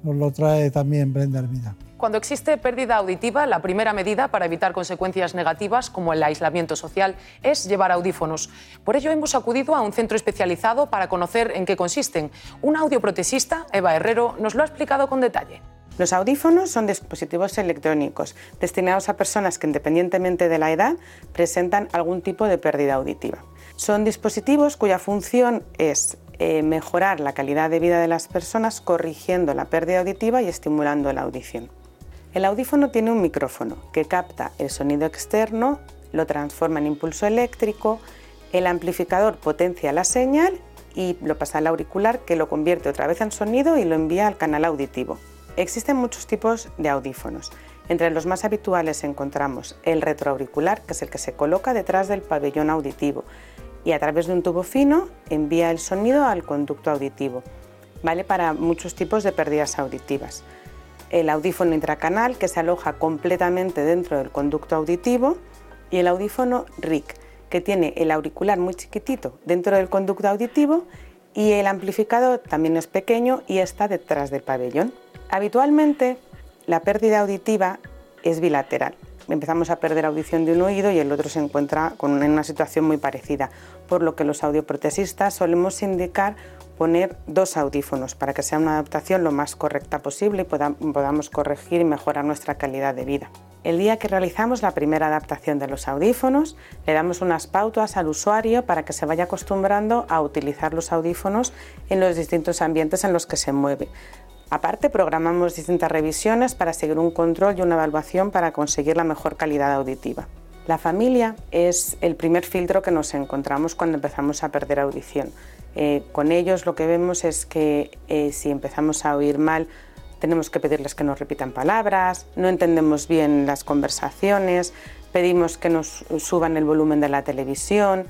Speaker 1: Nos lo trae también Brenda Hermida.
Speaker 6: Cuando existe pérdida auditiva, la primera medida para evitar consecuencias negativas como el aislamiento social es llevar audífonos. Por ello hemos acudido a un centro especializado para conocer en qué consisten. Un audioprotesista, Eva Herrero, nos lo ha explicado con detalle.
Speaker 18: Los audífonos son dispositivos electrónicos destinados a personas que independientemente de la edad presentan algún tipo de pérdida auditiva. Son dispositivos cuya función es eh, mejorar la calidad de vida de las personas corrigiendo la pérdida auditiva y estimulando la audición. El audífono tiene un micrófono que capta el sonido externo, lo transforma en impulso eléctrico, el amplificador potencia la señal y lo pasa al auricular que lo convierte otra vez en sonido y lo envía al canal auditivo. Existen muchos tipos de audífonos. Entre los más habituales encontramos el retroauricular, que es el que se coloca detrás del pabellón auditivo y a través de un tubo fino envía el sonido al conducto auditivo. Vale para muchos tipos de pérdidas auditivas. El audífono intracanal, que se aloja completamente dentro del conducto auditivo, y el audífono RIC, que tiene el auricular muy chiquitito dentro del conducto auditivo y el amplificador también es pequeño y está detrás del pabellón. Habitualmente la pérdida auditiva es bilateral. Empezamos a perder audición de un oído y el otro se encuentra con en una situación muy parecida, por lo que los audioprotesistas solemos indicar poner dos audífonos para que sea una adaptación lo más correcta posible y poda- podamos corregir y mejorar nuestra calidad de vida. El día que realizamos la primera adaptación de los audífonos, le damos unas pautas al usuario para que se vaya acostumbrando a utilizar los audífonos en los distintos ambientes en los que se mueve. Aparte, programamos distintas revisiones para seguir un control y una evaluación para conseguir la mejor calidad auditiva. La familia es el primer filtro que nos encontramos cuando empezamos a perder audición. Eh, con ellos lo que vemos es que eh, si empezamos a oír mal, tenemos que pedirles que nos repitan palabras, no entendemos bien las conversaciones, pedimos que nos suban el volumen de la televisión.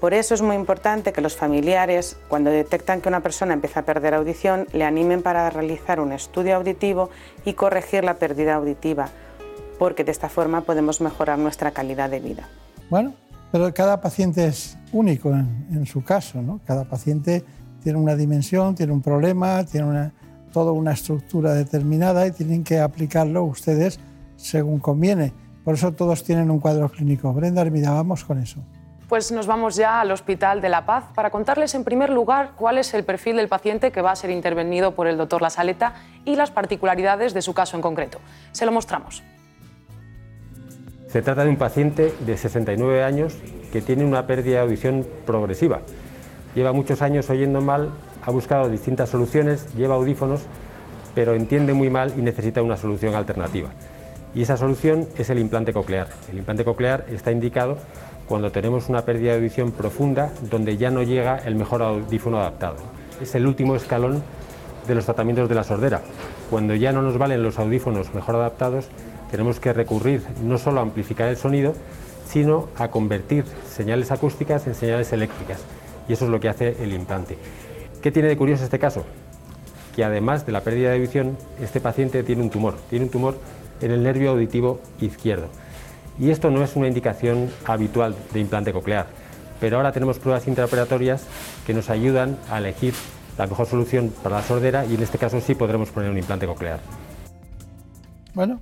Speaker 18: Por eso es muy importante que los familiares, cuando detectan que una persona empieza a perder audición, le animen para realizar un estudio auditivo y corregir la pérdida auditiva, porque de esta forma podemos mejorar nuestra calidad de vida.
Speaker 1: Bueno, pero cada paciente es único en, su caso, ¿no? Cada paciente tiene una dimensión, tiene un problema, tiene una, toda una estructura determinada y tienen que aplicarlo ustedes según conviene. Por eso todos tienen un cuadro clínico. Brenda Hermida, vamos con eso.
Speaker 6: Pues nos vamos ya al Hospital de la Paz para contarles en primer lugar cuál es el perfil del paciente que va a ser intervenido por el doctor La Saleta y las particularidades de su caso en concreto. Se lo mostramos.
Speaker 16: Se trata de un paciente de 69 años que tiene una pérdida de audición progresiva. Lleva muchos años oyendo mal, ha buscado distintas soluciones, lleva audífonos, pero entiende muy mal y necesita una solución alternativa. Y esa solución es el implante coclear. El implante coclear está indicado cuando tenemos una pérdida de audición profunda donde ya no llega el mejor audífono adaptado. Es el último escalón de los tratamientos de la sordera. Cuando ya no nos valen los audífonos mejor adaptados, tenemos que recurrir no solo a amplificar el sonido, sino a convertir señales acústicas en señales eléctricas. Y eso es lo que hace el implante. ¿Qué tiene de curioso este caso? Que además de la pérdida de audición, este paciente tiene un tumor. Tiene un tumor en el nervio auditivo izquierdo. Y esto no es una indicación habitual de implante coclear, pero ahora tenemos pruebas intraoperatorias que nos ayudan a elegir la mejor solución para la sordera y en este caso sí podremos poner un implante coclear.
Speaker 1: Bueno,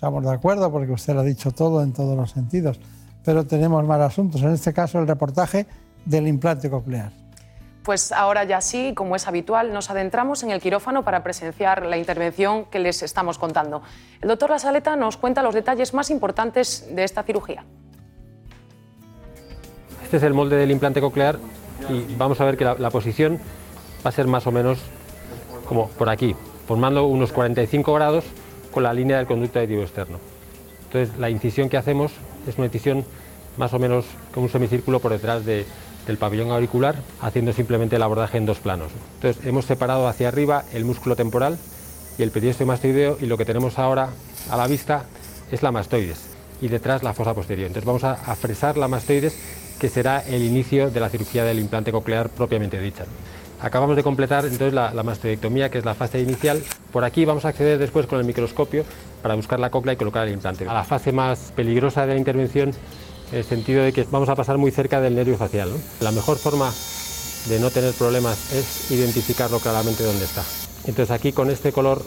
Speaker 1: estamos de acuerdo porque usted lo ha dicho todo en todos los sentidos, pero tenemos más asuntos. En este caso, el reportaje del implante coclear.
Speaker 6: Pues ahora ya sí, como es habitual, nos adentramos en el quirófano para presenciar la intervención que les estamos contando. El doctor Lasaleta nos cuenta los detalles más importantes de esta cirugía.
Speaker 16: Este es el molde del implante coclear y vamos a ver que la, la posición va a ser más o menos como por aquí, formando unos 45 grados con la línea del conducto auditivo externo. Entonces la incisión que hacemos es una incisión más o menos como un semicírculo por detrás de- del pabellón auricular, haciendo simplemente el abordaje en dos planos. Entonces hemos separado hacia arriba el músculo temporal y el periósteo mastoideo y lo que tenemos ahora a la vista es la mastoides y detrás la fosa posterior. Entonces vamos a, a fresar la mastoides que será el inicio de la cirugía del implante coclear propiamente dicha. Acabamos de completar entonces la, la mastoidectomía, que es la fase inicial. Por aquí vamos a acceder después con el microscopio para buscar la cóclea y colocar el implante. A la fase más peligrosa de la intervención, en el sentido de que vamos a pasar muy cerca del nervio facial. ¿no? La mejor forma de no tener problemas es identificarlo claramente dónde está. Entonces aquí con este color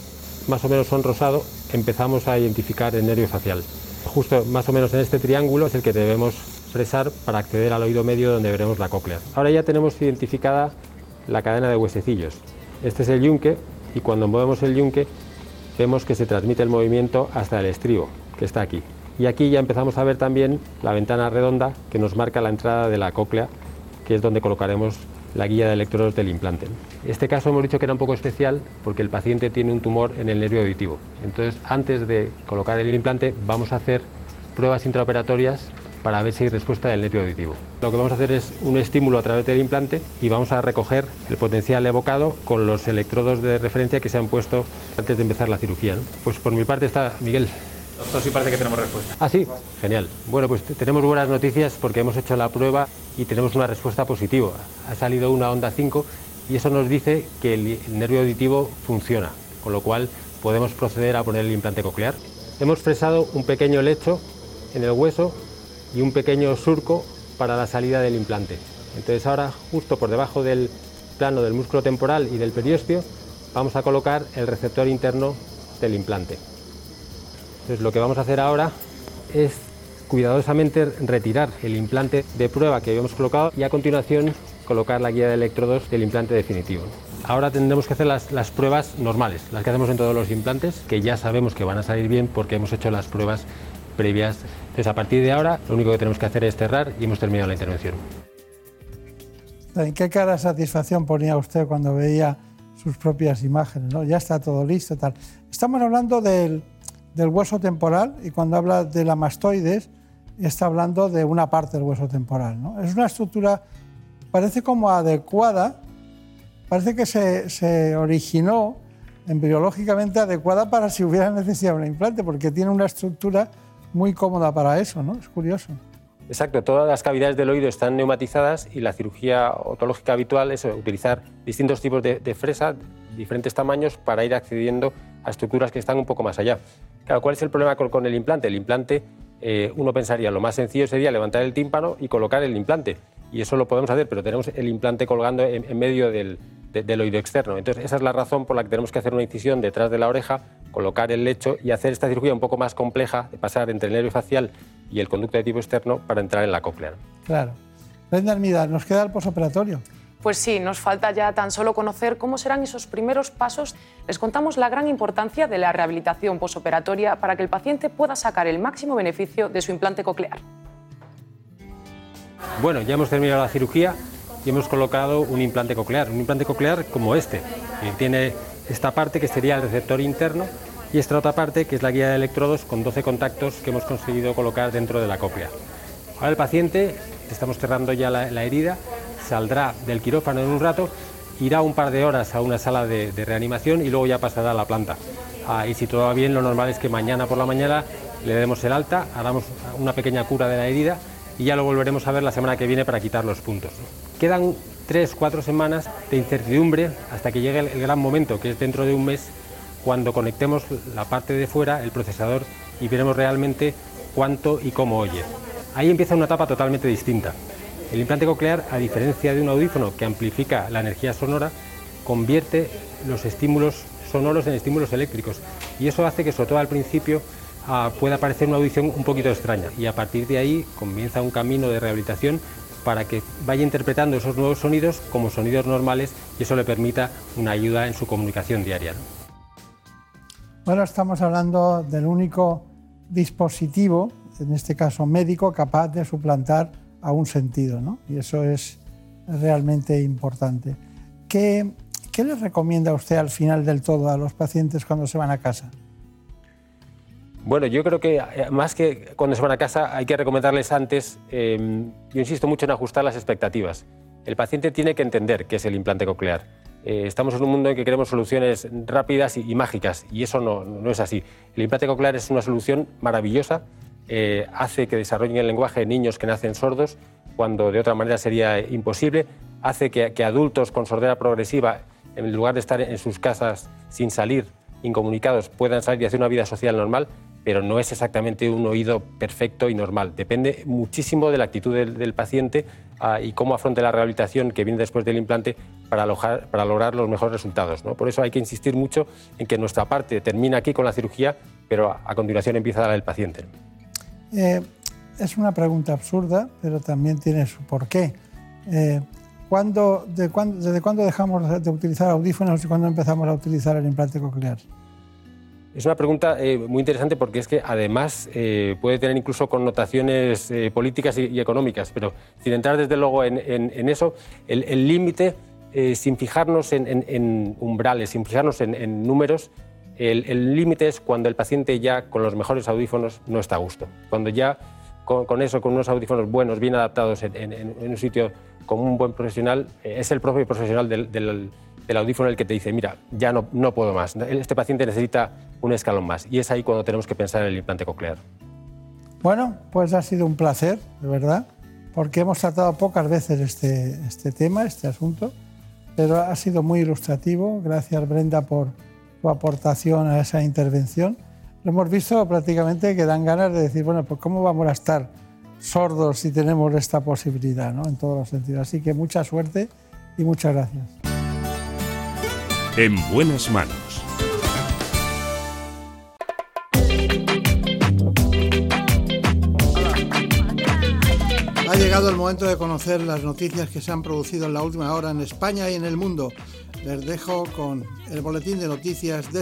Speaker 16: más o menos son rosado empezamos a identificar el nervio facial. Justo más o menos en este triángulo es el que debemos fresar para acceder al oído medio donde veremos la cóclea. Ahora ya tenemos identificada la cadena de huesecillos. Este es el yunque y cuando movemos el yunque vemos que se transmite el movimiento hasta el estribo, que está aquí. Y aquí ya empezamos a ver también la ventana redonda que nos marca la entrada de la cóclea, que es donde colocaremos la guía de electrodos del implante. Este caso hemos dicho que era un poco especial porque el paciente tiene un tumor en el nervio auditivo. Entonces, antes de colocar el implante, vamos a hacer pruebas intraoperatorias para ver si hay respuesta del nervio auditivo. Lo que vamos a hacer es un estímulo a través del implante y vamos a recoger el potencial evocado con los electrodos de referencia que se han puesto antes de empezar la cirugía. ¿no? Pues por mi parte está Miguel.
Speaker 19: Doctor, sí parece que tenemos respuesta.
Speaker 16: Ah, sí, genial. Bueno, pues te- tenemos buenas noticias porque hemos hecho la prueba y tenemos una respuesta positiva. Ha salido una onda 5 y eso nos dice que el, el nervio auditivo funciona, con lo cual podemos proceder a poner el implante coclear. Hemos fresado un pequeño lecho en el hueso y un pequeño surco para la salida del implante. Entonces ahora, justo por debajo del plano del músculo temporal y del periósteo, vamos a colocar el receptor interno del implante. Entonces lo que vamos a hacer ahora es cuidadosamente retirar el implante de prueba que habíamos colocado y a continuación colocar la guía de electrodos del implante definitivo. Ahora tendremos que hacer las, las pruebas normales, las que hacemos en todos los implantes, que ya sabemos que van a salir bien porque hemos hecho las pruebas previas. Entonces a partir de ahora lo único que tenemos que hacer es cerrar y hemos terminado la intervención.
Speaker 1: ¿En qué cara de satisfacción ponía usted cuando veía sus propias imágenes? Ya está todo listo. Tal. Estamos hablando del, hueso temporal y cuando habla de la mastoides está hablando de una parte del hueso temporal. Es una estructura, parece como adecuada, parece que se, se originó embriológicamente adecuada para si hubiera necesidad de un implante, porque tiene una estructura muy cómoda para eso. ¿no? Es curioso.
Speaker 16: Exacto, todas las cavidades del oído están neumatizadas y la cirugía otológica habitual es utilizar distintos tipos de, de fresa, diferentes tamaños, para ir accediendo a estructuras que están un poco más allá. ¿cuál es el problema con, el implante? El implante, eh, uno pensaría, lo más sencillo sería levantar el tímpano y colocar el implante. Y eso lo podemos hacer, pero tenemos el implante colgando en medio del, de- del oído externo. Entonces, esa es la razón por la que tenemos que hacer una incisión detrás de la oreja, colocar el lecho y hacer esta cirugía un poco más compleja, de pasar entre el nervio facial y el conducto de tipo externo para entrar en la cóclea.
Speaker 1: Claro. Brenda Almida, nos queda el posoperatorio.
Speaker 6: Pues sí, nos falta ya tan solo conocer cómo serán esos primeros pasos. Les contamos la gran importancia de la rehabilitación posoperatoria para que el paciente pueda sacar el máximo beneficio de su implante coclear.
Speaker 16: Bueno, ya hemos terminado la cirugía y hemos colocado un implante coclear, un implante coclear como este, que tiene esta parte que sería el receptor interno y esta otra parte que es la guía de electrodos con 12 contactos que hemos conseguido colocar dentro de la cóclea. Ahora el paciente, estamos cerrando ya la, herida, saldrá del quirófano en un rato, irá un par de horas a una sala de, de reanimación y luego ya pasará a la planta. Ah, y si todo va bien, lo normal es que mañana por la mañana le demos el alta, hagamos una pequeña cura de la herida y ya lo volveremos a ver la semana que viene para quitar los puntos. Quedan tres, cuatro semanas de incertidumbre hasta que llegue el, gran momento, que es dentro de un mes, cuando conectemos la parte de fuera, el procesador, y veremos realmente cuánto y cómo oye. Ahí empieza una etapa totalmente distinta. El implante coclear, a diferencia de un audífono que amplifica la energía sonora, convierte los estímulos sonoros en estímulos eléctricos y eso hace que, sobre todo al principio, ah, pueda parecer una audición un poquito extraña y a partir de ahí comienza un camino de rehabilitación para que vaya interpretando esos nuevos sonidos como sonidos normales y eso le permita una ayuda en su comunicación diaria. ¿no?
Speaker 1: Bueno, estamos hablando del único dispositivo, en este caso médico, capaz de suplantar a un sentido, ¿no? Y eso es realmente importante. ¿Qué, ¿Qué les recomienda usted al final del todo a los pacientes cuando se van a casa?
Speaker 16: Bueno, yo creo que eh, más que cuando se van a casa hay que recomendarles antes, eh, yo insisto mucho en ajustar las expectativas. El paciente tiene que entender qué es el implante coclear. Eh, estamos en un mundo en que queremos soluciones rápidas y, mágicas y eso no, no, es así. El implante coclear es una solución maravillosa, hace que desarrollen el lenguaje de niños que nacen sordos cuando de otra manera sería imposible, hace que, que adultos con sordera progresiva, en lugar de estar en sus casas sin salir, incomunicados, puedan salir y hacer una vida social normal, pero no es exactamente un oído perfecto y normal. Depende muchísimo de la actitud del, paciente ah, y cómo afronte la rehabilitación que viene después del implante para, lograr los mejores resultados. Por eso hay que insistir mucho en que nuestra parte termina aquí con la cirugía, pero a, continuación empieza la del paciente.
Speaker 1: Eh, es una pregunta absurda, pero también tiene su porqué. Eh, ¿cuándo- de cuándo- ¿Desde cuándo dejamos de utilizar audífonos y cuándo empezamos a utilizar el implante coclear?
Speaker 16: Es una pregunta eh, muy interesante porque es que además eh, puede tener incluso connotaciones eh, políticas y, económicas, pero sin entrar desde luego en, eso, el límite, sin fijarnos en, umbrales, sin fijarnos en, números, el límite es cuando el paciente ya con los mejores audífonos no está a gusto. Cuando ya con, eso, con unos audífonos buenos, bien adaptados en, un sitio con un buen profesional, es el propio profesional del- del audífono el que te dice, mira, ya no, no puedo más, este paciente necesita un escalón más. Y es ahí cuando tenemos que pensar en el implante coclear.
Speaker 1: Bueno, pues ha sido un placer, de verdad, porque hemos tratado pocas veces este, este tema, este asunto, pero ha sido muy ilustrativo. Gracias, Brenda, por tu aportación a esa intervención. Lo hemos visto prácticamente que dan ganas de decir, bueno, pues cómo vamos a estar sordos si tenemos esta posibilidad, ¿no? En todos los sentidos. Así que mucha suerte y muchas gracias.
Speaker 13: En buenas manos.
Speaker 1: Ha llegado el momento de conocer las noticias que se han producido en la última hora en España y en el mundo. Les dejo con el boletín de noticias de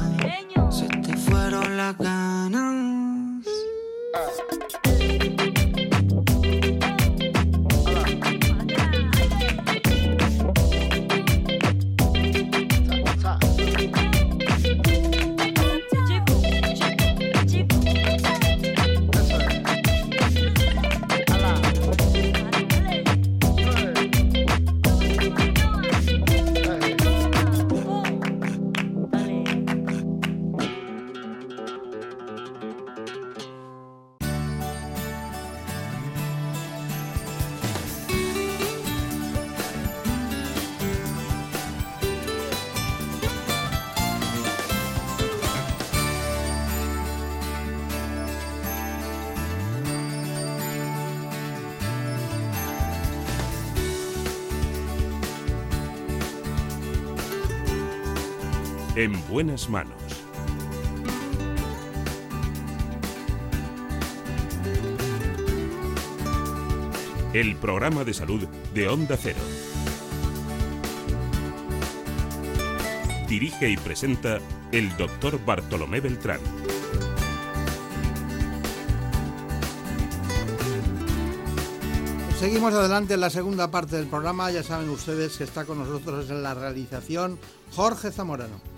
Speaker 20: fueron las ganas.
Speaker 13: Buenas manos. El programa de salud de Onda Cero. Dirige y presenta el doctor Bartolomé Beltrán.
Speaker 1: Seguimos adelante en la segunda parte del programa. Ya saben ustedes que está con nosotros en la realización Jorge Zamorano.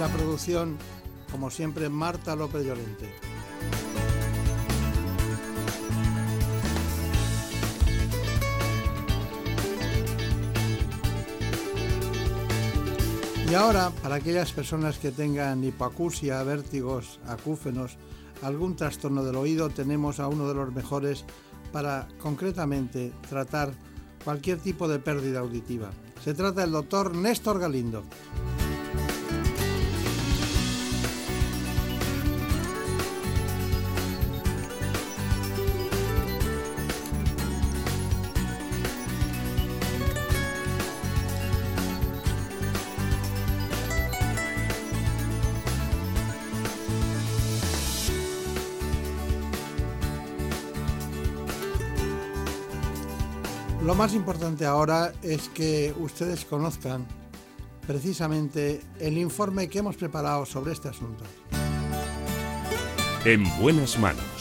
Speaker 1: La producción, como siempre, Marta López Llorente. Y ahora, para aquellas personas que tengan hipoacusia, vértigos, acúfenos, algún trastorno del oído, tenemos a uno de los mejores para concretamente tratar cualquier tipo de pérdida auditiva. Se trata del doctor Néstor Galindo. Más importante ahora es que ustedes conozcan precisamente el informe que hemos preparado sobre este asunto.
Speaker 13: En buenas manos.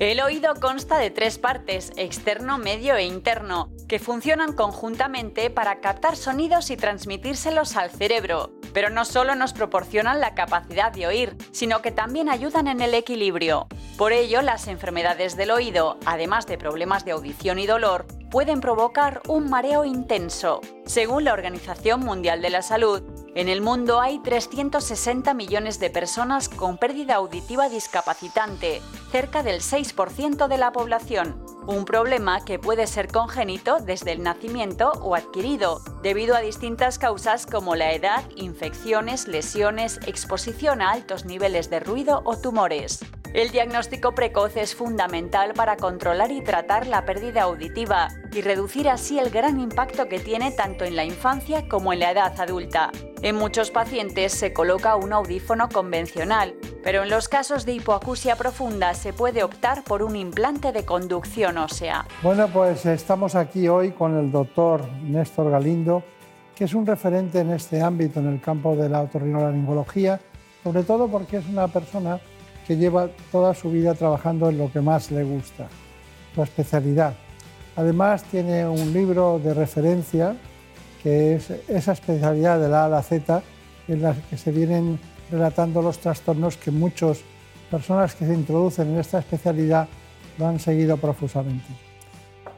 Speaker 15: El oído consta de tres partes, externo, medio e interno, que funcionan conjuntamente para captar sonidos y transmitírselos al cerebro. Pero no solo nos proporcionan la capacidad de oír, sino que también ayudan en el equilibrio. Por ello, las enfermedades del oído, además de problemas de audición y dolor, pueden provocar un mareo intenso. Según la Organización Mundial de la Salud, en el mundo hay 360 millones de personas con pérdida auditiva discapacitante, cerca del 6% de la población. Un problema que puede ser congénito desde el nacimiento o adquirido, debido a distintas causas como la edad, infecciones, lesiones, exposición a altos niveles de ruido o tumores. El diagnóstico precoz es fundamental para controlar y tratar la pérdida auditiva y reducir así el gran impacto que tiene tanto en la infancia como en la edad adulta. En muchos pacientes se coloca un audífono convencional, pero en los casos de hipoacusia profunda se puede optar por un implante de conducción ósea.
Speaker 1: Bueno, pues estamos aquí hoy con el doctor Néstor Galindo, que es un referente en este ámbito, en el campo de la otorrinolaringología, sobre todo porque es una persona que lleva toda su vida trabajando en lo que más le gusta, su especialidad. Además tiene un libro de referencia que es esa especialidad de la A a la Z en la que se vienen relatando los trastornos que muchas personas que se introducen en esta especialidad lo han seguido profusamente.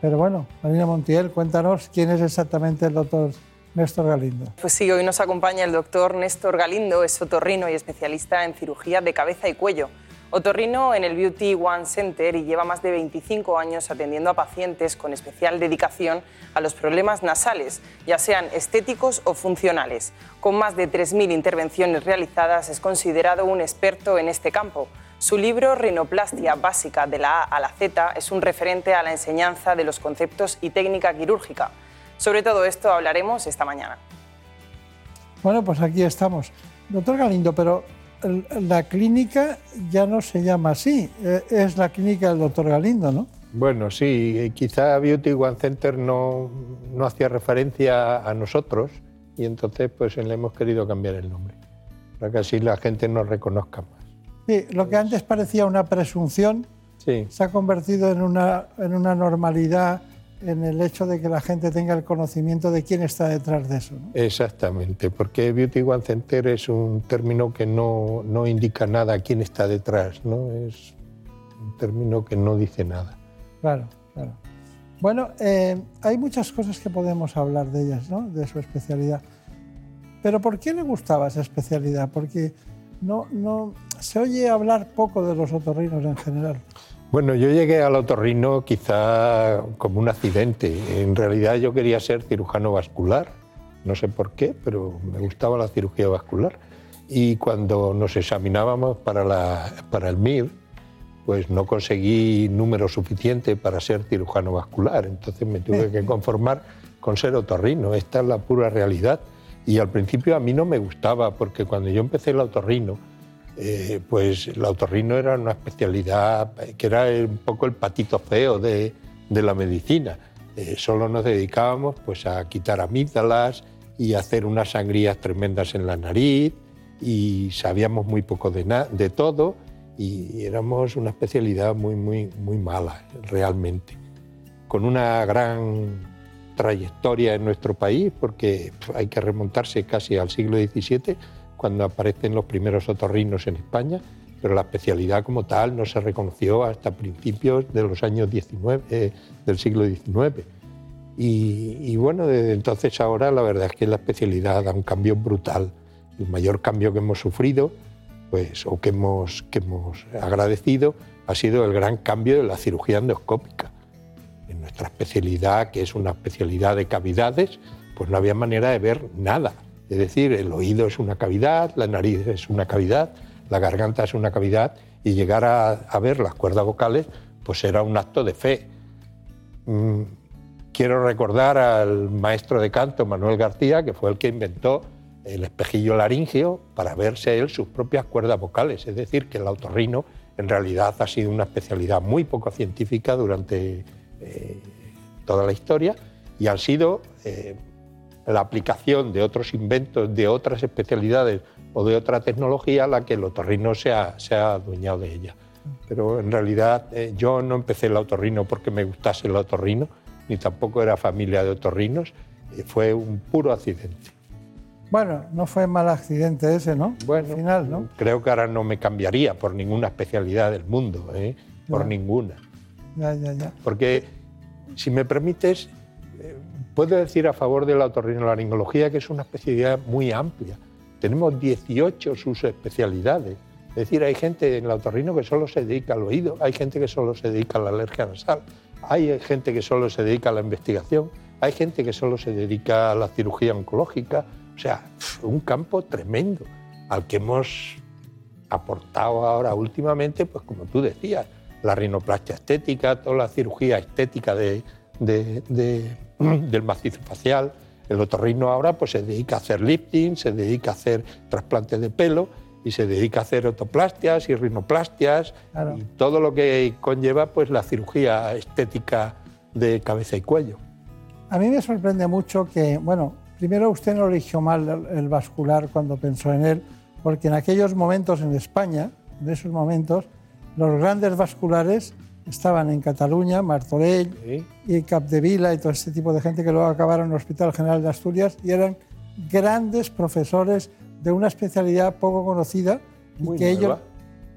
Speaker 1: Pero bueno, Marina Montiel, cuéntanos quién es exactamente el doctor Néstor Galindo.
Speaker 17: Pues sí, hoy nos acompaña el doctor Néstor Galindo, es otorrino y especialista en cirugía de cabeza y cuello. Otorrino en el Beauty One Center y lleva más de 25 años atendiendo a pacientes con especial dedicación a los problemas nasales, ya sean estéticos o funcionales. Con más de 3.000 intervenciones realizadas es considerado un experto en este campo. Su libro Rinoplastia básica de la A a la Z es un referente a la enseñanza de los conceptos y técnica quirúrgica. Sobre todo esto hablaremos esta mañana.
Speaker 1: Bueno, pues aquí estamos. Doctor Galindo, pero la clínica ya no se llama así, eh, es la clínica del doctor Galindo, ¿no?
Speaker 21: Bueno, sí, eh, quizá Beauty One Center no, no hacía referencia a nosotros y entonces pues le hemos querido cambiar el nombre, para que así la gente nos reconozca más.
Speaker 1: Sí, lo que antes parecía una presunción
Speaker 21: Sí.
Speaker 1: se ha convertido en una, en una normalidad en el hecho de que la gente tenga el conocimiento de quién está detrás de eso. ¿no?
Speaker 21: Exactamente, porque Beauty One Center es un término que no, no indica nada quién está detrás, ¿no? Es un término que no dice nada.
Speaker 1: Claro, claro. Bueno, eh, hay muchas cosas que podemos hablar de ellas, ¿no? de su especialidad. Pero ¿por qué le gustaba esa especialidad? Porque no, no, se oye hablar poco de los otorrinos en general.
Speaker 21: Bueno, yo llegué al otorrino quizá como un accidente. En realidad yo quería ser cirujano vascular. No sé por qué, pero me gustaba la cirugía vascular. Y cuando nos examinábamos para, la, para el MIR, pues no conseguí número suficiente para ser cirujano vascular. Entonces me tuve que conformar con ser otorrino. Esta es la pura realidad. Y al principio a mí no me gustaba, porque cuando yo empecé el otorrino, eh, pues el otorrino era una especialidad que era un poco el patito feo de, de la medicina. Eh, solo nos dedicábamos pues, a quitar amígdalas y hacer unas sangrías tremendas en la nariz y sabíamos muy poco de, de todo y éramos una especialidad muy, muy, muy mala, realmente. Con una gran trayectoria en nuestro país, porque hay que remontarse casi al siglo XVII, cuando aparecen los primeros otorrinos en España, pero la especialidad como tal no se reconoció hasta principios de los años 19, eh, del siglo XIX. Y, y bueno, desde entonces ahora la verdad es que la especialidad da un cambio brutal. El mayor cambio que hemos sufrido, pues, o que hemos, que hemos agradecido, ha sido el gran cambio de la cirugía endoscópica. En nuestra especialidad, que es una especialidad de cavidades, pues no había manera de ver nada. Es decir, el oído es una cavidad, la nariz es una cavidad, la garganta es una cavidad, y llegar a, ver las cuerdas vocales, pues era un acto de fe. Mm, quiero recordar al maestro de canto, Manuel García, que fue el que inventó el espejillo laringio para verse él sus propias cuerdas vocales. Es decir, que el autorrino en realidad ha sido una especialidad muy poco científica durante eh, toda la historia y han sido eh, la aplicación de otros inventos, de otras especialidades o de otra tecnología la que el otorrino se ha, se ha adueñado de ella. Pero en realidad eh, yo no empecé el otorrino porque me gustase el otorrino, ni tampoco era familia de otorrinos, fue un puro accidente.
Speaker 1: Bueno, no fue mal accidente ese, ¿no?
Speaker 21: Bueno,
Speaker 1: Al final, ¿no?
Speaker 21: Creo que ahora no me cambiaría por ninguna especialidad del mundo, ¿eh? por
Speaker 1: Ya.
Speaker 21: ninguna.
Speaker 1: Ya, ya, ya.
Speaker 21: Porque, si me permites, puedo decir a favor de la otorrinolaringología que es una especialidad muy amplia. Tenemos 18 subespecialidades. Es decir, hay gente en la otorrino que solo se dedica al oído, hay gente que solo se dedica a la alergia nasal, hay gente que solo se dedica a la investigación, hay gente que solo se dedica a la cirugía oncológica. O sea, un campo tremendo al que hemos aportado ahora últimamente, pues como tú decías, la rinoplastia estética, toda la cirugía estética de, del macizo facial. El otorrino ahora pues, se dedica a hacer lifting, se dedica a hacer trasplantes de pelo y se dedica a hacer otoplastias y rinoplastias
Speaker 1: Claro.
Speaker 21: y todo lo que conlleva pues, la cirugía estética de cabeza y cuello.
Speaker 1: A mí me sorprende mucho que, bueno, primero usted no eligió mal el, el vascular cuando pensó en él, porque en aquellos momentos en España, en esos momentos, los grandes vasculares estaban en Cataluña, Martorell y Capdevila y todo este tipo de gente que luego acabaron en el Hospital General de Asturias y eran grandes profesores de una especialidad poco conocida y
Speaker 21: Muy
Speaker 1: que ellos,
Speaker 21: nueva.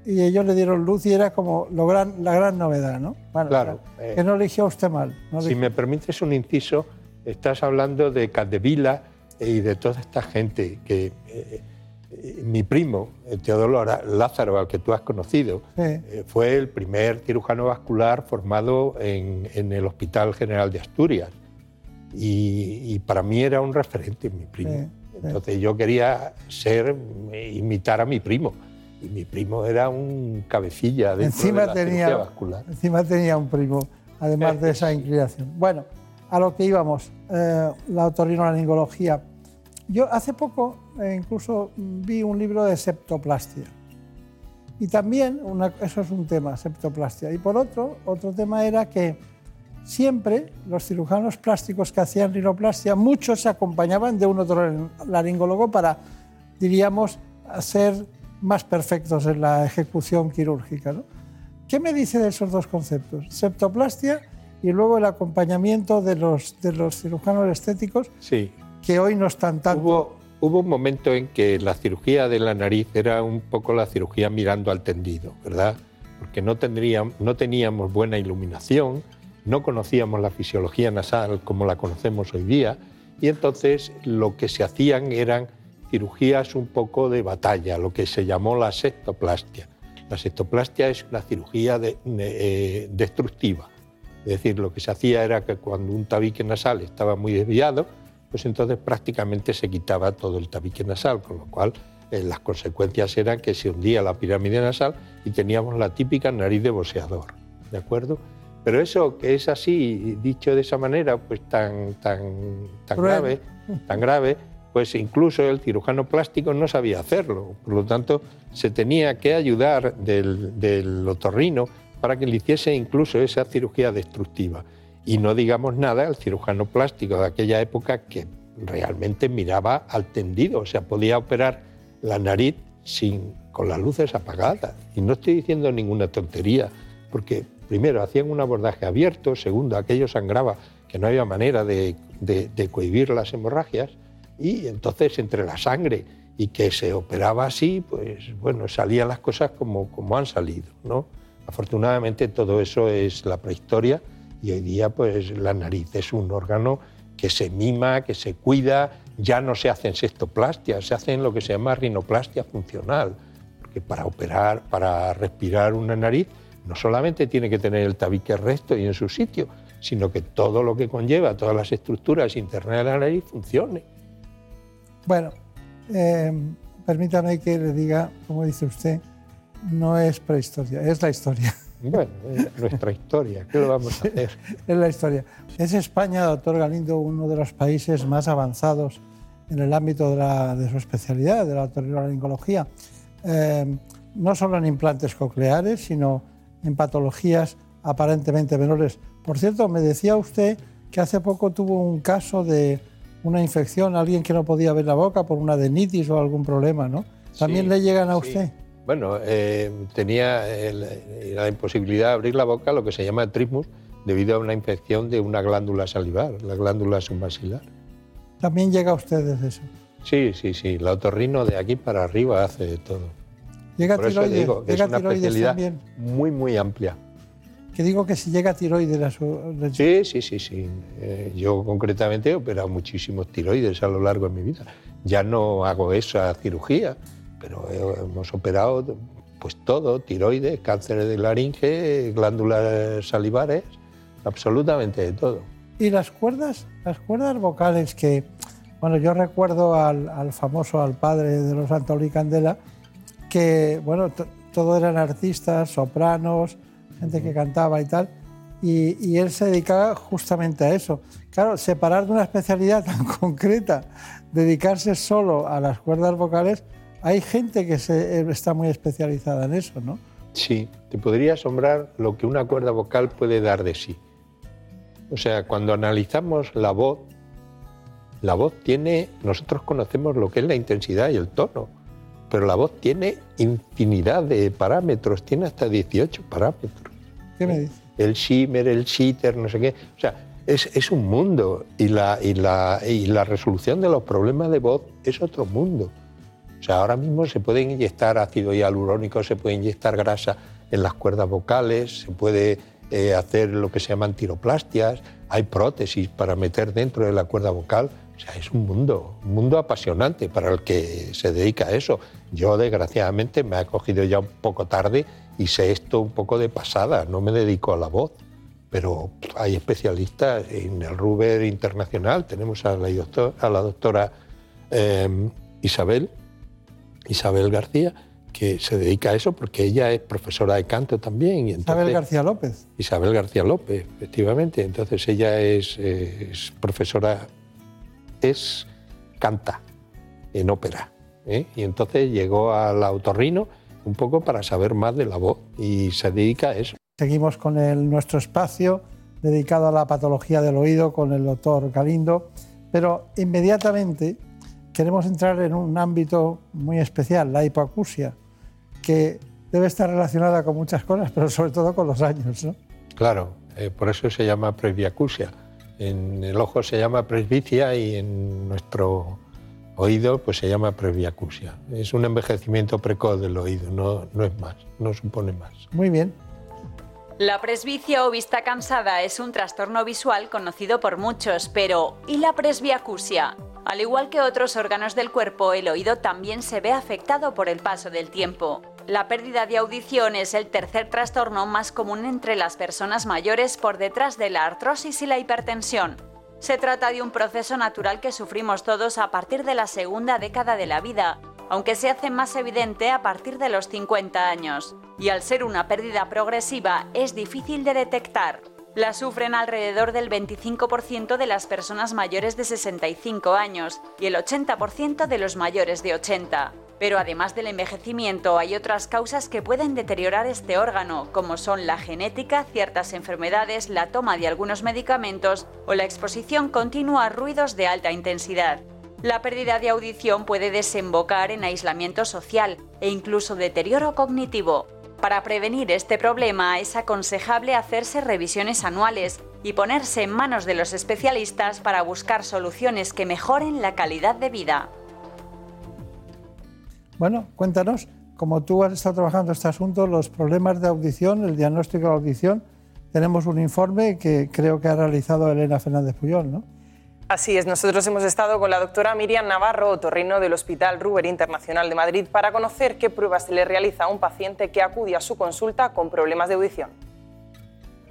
Speaker 1: y ellos le dieron luz y era como lo gran, la gran novedad, ¿no? Bueno,
Speaker 21: Claro,
Speaker 1: o sea,
Speaker 21: eh,
Speaker 1: que no eligió usted mal. no
Speaker 21: Si
Speaker 1: eligió-
Speaker 21: me permites un inciso, estás hablando de Capdevila y de toda esta gente que eh, eh, mi primo, eh, Teodoro Lázaro, al que tú has conocido,
Speaker 1: Sí.
Speaker 21: eh, fue el primer cirujano vascular formado en, en el Hospital General de Asturias. Y, y para mí era un referente, mi primo.
Speaker 1: Sí.
Speaker 21: Entonces yo quería ser, eh, imitar a mi primo. Y mi primo era un cabecilla
Speaker 1: Encima
Speaker 21: de la cirugía
Speaker 1: tenía,
Speaker 21: vascular.
Speaker 1: encima tenía un primo, además de esa inclinación. Bueno, a lo que íbamos, eh, la otorrinolaringología. Yo hace poco eh, incluso vi un libro de septoplastia. Y también, eso es un tema, septoplastia. Y por otro, otro tema era que siempre los cirujanos plásticos que hacían rinoplastia, muchos se acompañaban de un otorrinolaringólogo para, diríamos, ser más perfectos en la ejecución quirúrgica. ¿no? ¿Qué me dice de esos dos conceptos? Septoplastia y luego el acompañamiento de los, de los cirujanos estéticos,
Speaker 21: Sí.
Speaker 1: Hoy no están tanto.
Speaker 21: Hubo, un momento en que la cirugía de la nariz era un poco la cirugía mirando al tendido, ¿verdad? Porque no, tendríamos, no teníamos buena iluminación, no conocíamos la fisiología nasal como la conocemos hoy día, y entonces lo que se hacían eran cirugías un poco de batalla, lo que se llamó la septoplastia. La septoplastia es una cirugía eh, destructiva. Es decir, lo que se hacía era que cuando un tabique nasal estaba muy desviado, pues entonces prácticamente se quitaba todo el tabique nasal, con lo cual eh, las consecuencias eran que se hundía la pirámide nasal y teníamos la típica nariz de boxeador, ¿de acuerdo? Pero eso que es así, dicho de esa manera, pues tan, tan, tan grave, tan grave, pues incluso el cirujano plástico no sabía hacerlo. Por lo tanto, se tenía que ayudar del, del otorrino para que le hiciese incluso esa cirugía destructiva. Y no digamos nada el cirujano plástico de aquella época que realmente miraba al tendido, o sea, podía operar la nariz sin, con las luces apagadas. Y no estoy diciendo ninguna tontería, porque primero hacían un abordaje abierto, segundo, aquello sangraba, que no había manera de, de, de cohibir las hemorragias, y entonces entre la sangre y que se operaba así, pues bueno, salían las cosas como, como han salido, ¿no? Afortunadamente todo eso es la prehistoria y hoy día pues la nariz es un órgano que se mima, que se cuida, ya no se hacen sextoplastias, se hacen lo que se llama rinoplastia funcional, porque para operar, para respirar una nariz, no solamente tiene que tener el tabique recto y en su sitio, sino que todo lo que conlleva, todas las estructuras internas de la nariz funcione.
Speaker 1: Bueno, eh, permítame que le diga, como dice usted, no es prehistoria, es la historia.
Speaker 21: Bueno, es nuestra historia, ¿qué lo vamos a hacer?
Speaker 1: es la historia. Es España, doctor Galindo, uno de los países más avanzados en el ámbito de, la- de su especialidad, de la otorrinolaringología. Eh, no solo en implantes cocleares, sino en patologías aparentemente menores. Por cierto, me decía usted que hace poco tuvo un caso de una infección, alguien que no podía ver la boca por una adenitis o algún problema, ¿no? ¿También
Speaker 21: Sí,
Speaker 1: le llegan a
Speaker 21: sí. Bueno, eh, tenía el- la imposibilidad de abrir la boca, lo que se llama trismus, debido a una infección de una glándula salivar, la glándula submasilar.
Speaker 1: También llega a ustedes eso.
Speaker 21: Sí, sí, sí, la otorrino de aquí para arriba hace de todo.
Speaker 1: Llega
Speaker 21: Por eso
Speaker 1: tiroides,
Speaker 21: digo que es
Speaker 1: llega
Speaker 21: una especialidad
Speaker 1: también.
Speaker 21: muy, muy amplia.
Speaker 1: Que digo que si llega tiroides a su...
Speaker 21: Sí, sí, sí, sí. Eh, yo concretamente he operado muchísimos tiroides a lo largo de mi vida. Ya no hago esa cirugía, pero he- hemos operado pues todo, tiroides, cáncer de laringe, glándulas salivares, absolutamente de todo.
Speaker 1: Y las cuerdas, las cuerdas vocales que, bueno, yo recuerdo al, al famoso, al padre de los Antolí Candela, que, bueno, to- todo eran artistas, sopranos, gente que cantaba y tal, y, y él se dedicaba justamente a eso. Claro, separar de una especialidad tan concreta, dedicarse solo a las cuerdas vocales, hay gente que se, eh, está muy especializada en eso, ¿no?
Speaker 21: Sí, te podría asombrar lo que una cuerda vocal puede dar de sí. O sea, cuando analizamos la voz, la voz tiene, nosotros conocemos lo que es la intensidad y el tono, pero la voz tiene infinidad de parámetros, tiene hasta 18 parámetros.
Speaker 1: ¿Qué me dice?
Speaker 21: El shimmer, el shitter, no sé qué. O sea, es, es un mundo y la, y, la, y la resolución de los problemas de voz es otro mundo. Sea, ahora mismo se puede inyectar ácido hialurónico, se puede inyectar grasa en las cuerdas vocales, se puede eh, hacer lo que se llaman tiroplastias, hay prótesis para meter dentro de la cuerda vocal O sea, es un mundo, un mundo apasionante para el que se dedica a eso. Yo, desgraciadamente, me he cogido ya un poco tarde y sé esto un poco de pasada, no me dedico a la voz. Pero hay especialistas en el Ruber Internacional, tenemos a la, doctor- a la doctora eh, Isabel, Isabel García, que se dedica a eso porque ella es profesora de canto también. Y
Speaker 1: Isabel García López.
Speaker 21: Isabel García López, efectivamente. Entonces ella es, es profesora, es canta en ópera. ¿eh? Y entonces llegó al otorrino un poco para saber más de la voz y se dedica a eso.
Speaker 1: Seguimos con el- nuestro espacio dedicado a la patología del oído con el doctor Galindo, pero inmediatamente queremos entrar en un ámbito muy especial, la hipoacusia, que debe estar relacionada con muchas cosas, pero sobre todo con los años. ¿no?
Speaker 21: Claro, eh, por eso se llama presbiacusia. En el ojo se llama presbicia y en nuestro oído pues se llama presbiacusia. Es un envejecimiento precoz del oído, no, no es más, no supone más.
Speaker 1: Muy bien.
Speaker 15: La presbicia o vista cansada es un trastorno visual conocido por muchos, pero ¿y la presbiacusia? Al igual que otros órganos del cuerpo, el oído también se ve afectado por el paso del tiempo. La pérdida de audición es el tercer trastorno más común entre las personas mayores por detrás de la artrosis y la hipertensión. Se trata de un proceso natural que sufrimos todos a partir de la segunda década de la vida, aunque se hace más evidente a partir de los 50 años. Y al ser una pérdida progresiva es difícil de detectar. La sufren alrededor del 25% de las personas mayores de 65 años y el 80% de los mayores de 80. Pero además del envejecimiento hay otras causas que pueden deteriorar este órgano, como son la genética, ciertas enfermedades, la toma de algunos medicamentos o la exposición continua a ruidos de alta intensidad. La pérdida de audición puede desembocar en aislamiento social e incluso deterioro cognitivo. Para prevenir este problema es aconsejable hacerse revisiones anuales y ponerse en manos de los especialistas para buscar soluciones que mejoren la calidad de vida.
Speaker 1: Bueno, cuéntanos, como tú has estado trabajando este asunto, los problemas de audición, el diagnóstico de audición, tenemos un informe que creo que ha realizado Elena Fernández Puyol, ¿no?
Speaker 17: Así es, nosotros hemos estado con la doctora Miriam Navarro, otorrino del Hospital Ruber Internacional de Madrid, para conocer qué pruebas se le realiza a un paciente que acude a su consulta con problemas de audición.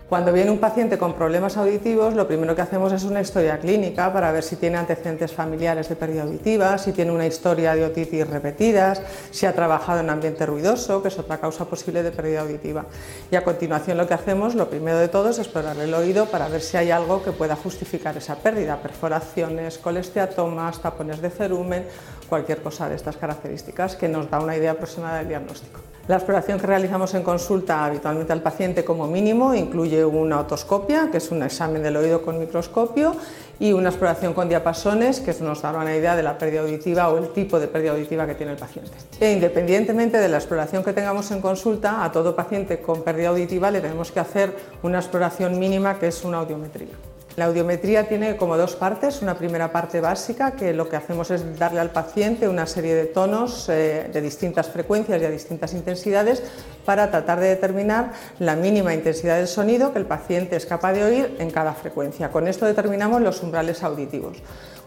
Speaker 22: Cuando viene un paciente con problemas auditivos, lo primero que hacemos es una historia clínica para ver si tiene antecedentes familiares de pérdida auditiva, si tiene una historia de otitis repetidas, si ha trabajado en ambiente ruidoso, que es otra causa posible de pérdida auditiva. Y a continuación lo que hacemos, lo primero de todo, es explorar el oído para ver si hay algo que pueda justificar esa pérdida, perforaciones, colesteatomas, tapones de cerumen, cualquier cosa de estas características que nos da una idea aproximada del diagnóstico. La exploración que realizamos en consulta habitualmente al paciente como mínimo incluye una otoscopia, que es un examen del oído con microscopio, y una exploración con diapasones, que nos dará una idea de la pérdida auditiva o el tipo de pérdida auditiva que tiene el paciente. E independientemente de la exploración que tengamos en consulta, a todo paciente con pérdida auditiva le tenemos que hacer una exploración mínima que es una audiometría. La audiometría tiene como dos partes, una primera parte básica que lo que hacemos es darle al paciente una serie de tonos eh, de distintas frecuencias y a distintas intensidades para tratar de determinar la mínima intensidad del sonido que el paciente es capaz de oír en cada frecuencia. Con esto determinamos los umbrales auditivos.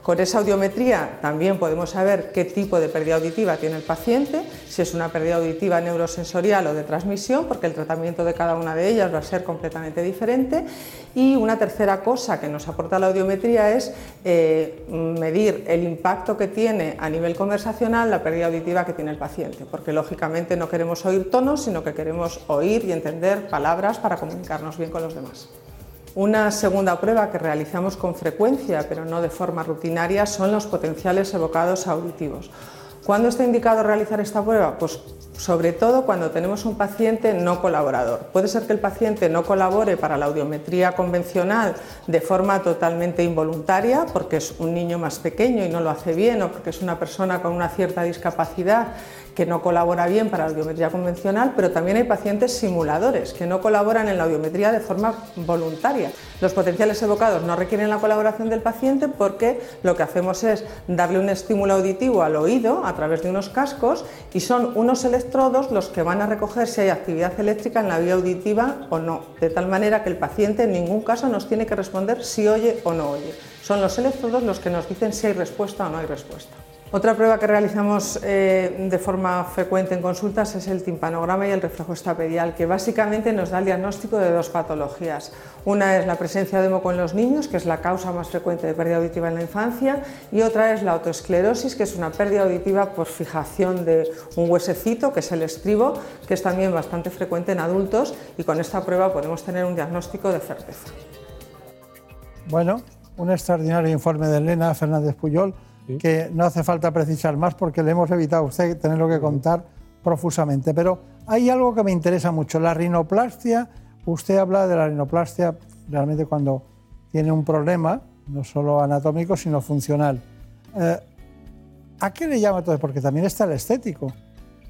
Speaker 22: Con esa audiometría también podemos saber qué tipo de pérdida auditiva tiene el paciente, si es una pérdida auditiva neurosensorial o de transmisión, porque el tratamiento de cada una de ellas va a ser completamente diferente. Y una tercera cosa que nos aporta la audiometría es eh, medir el impacto que tiene a nivel conversacional la pérdida auditiva que tiene el paciente, porque lógicamente no queremos oír tonos, sino que queremos oír y entender palabras para comunicarnos bien con los demás. Una segunda prueba que realizamos con frecuencia, pero no de forma rutinaria, son los potenciales evocados auditivos. ¿Cuándo está indicado realizar esta prueba? Pues sobre todo cuando tenemos un paciente no colaborador. Puede ser que el paciente no colabore para la audiometría convencional de forma totalmente involuntaria, porque es un niño más pequeño y no lo hace bien, o porque es una persona con una cierta discapacidad que no colabora bien para la audiometría convencional, pero también hay pacientes simuladores que no colaboran en la audiometría de forma voluntaria. Los potenciales evocados no requieren la colaboración del paciente porque lo que hacemos es darle un estímulo auditivo al oído a través de unos cascos y son unos electrodos los que van a recoger si hay actividad eléctrica en la vía auditiva o no, de tal manera que el paciente en ningún caso nos tiene que responder si oye o no oye. Son los electrodos los que nos dicen si hay respuesta o no hay respuesta. Otra prueba que realizamos eh, de forma frecuente en consultas es el timpanograma y el reflejo estapedial, que básicamente nos da el diagnóstico de dos patologías. Una es la presencia de moco en los niños, que es la causa más frecuente de pérdida auditiva en la infancia, y otra es la autoesclerosis, que es una pérdida auditiva por fijación de un huesecito, que es el estribo, que es también bastante frecuente en adultos, y con esta prueba podemos tener un diagnóstico de certeza.
Speaker 1: Bueno, un extraordinario informe de Elena Fernández Puyol, que no hace falta precisar más porque le hemos evitado a usted tenerlo que contar profusamente. Pero hay algo que me interesa mucho, la rinoplastia. Usted habla de la rinoplastia realmente cuando tiene un problema, no solo anatómico, sino funcional. Eh, ¿A qué le llama entonces? Porque también está el estético.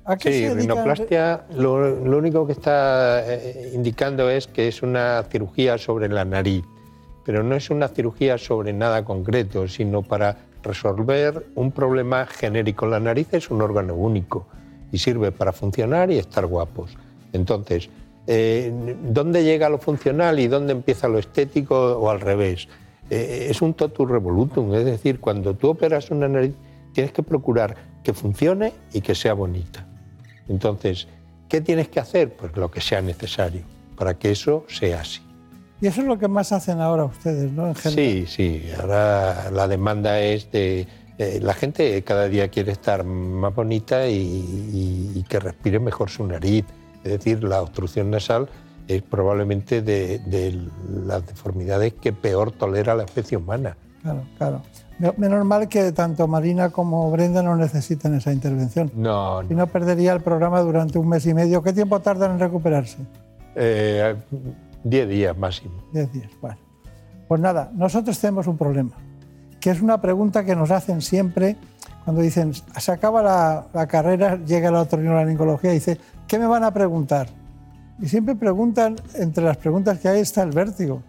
Speaker 1: ¿A qué
Speaker 21: Sí,
Speaker 1: se
Speaker 21: rinoplastia lo, lo único que está eh, indicando es que es una cirugía sobre la nariz, pero no es una cirugía sobre nada concreto, sino para resolver un problema genérico. La nariz es un órgano único y sirve para funcionar y estar guapos. Entonces, eh, ¿dónde llega lo funcional y dónde empieza lo estético o al revés? Eh, es un totus revolutum, es decir, cuando tú operas una nariz tienes que procurar que funcione y que sea bonita. Entonces, ¿qué tienes que hacer? Pues lo que sea necesario para que eso sea así.
Speaker 1: Y eso es lo que más hacen ahora ustedes, ¿no? En general.
Speaker 21: Sí, sí, ahora la demanda es de... eh, la gente cada día quiere estar más bonita y, y- y que respire mejor su nariz. Es decir, la obstrucción nasal es probablemente de, de las deformidades que peor tolera la especie humana.
Speaker 1: Claro, claro. Me- Menos mal que tanto Marina como Brenda no necesitan esa intervención.
Speaker 21: No,
Speaker 1: Si no, perdería el programa durante un mes y medio. ¿Qué tiempo tardan en recuperarse?
Speaker 21: eh, 10 días máximo.
Speaker 1: Diez días. Bueno. Pues nada, nosotros tenemos un problema, que es una pregunta que nos hacen siempre cuando dicen, se acaba la, la carrera, llega la otorrinolaringología y dice, ¿qué me van a preguntar? Y siempre preguntan, entre las preguntas que hay está el vértigo.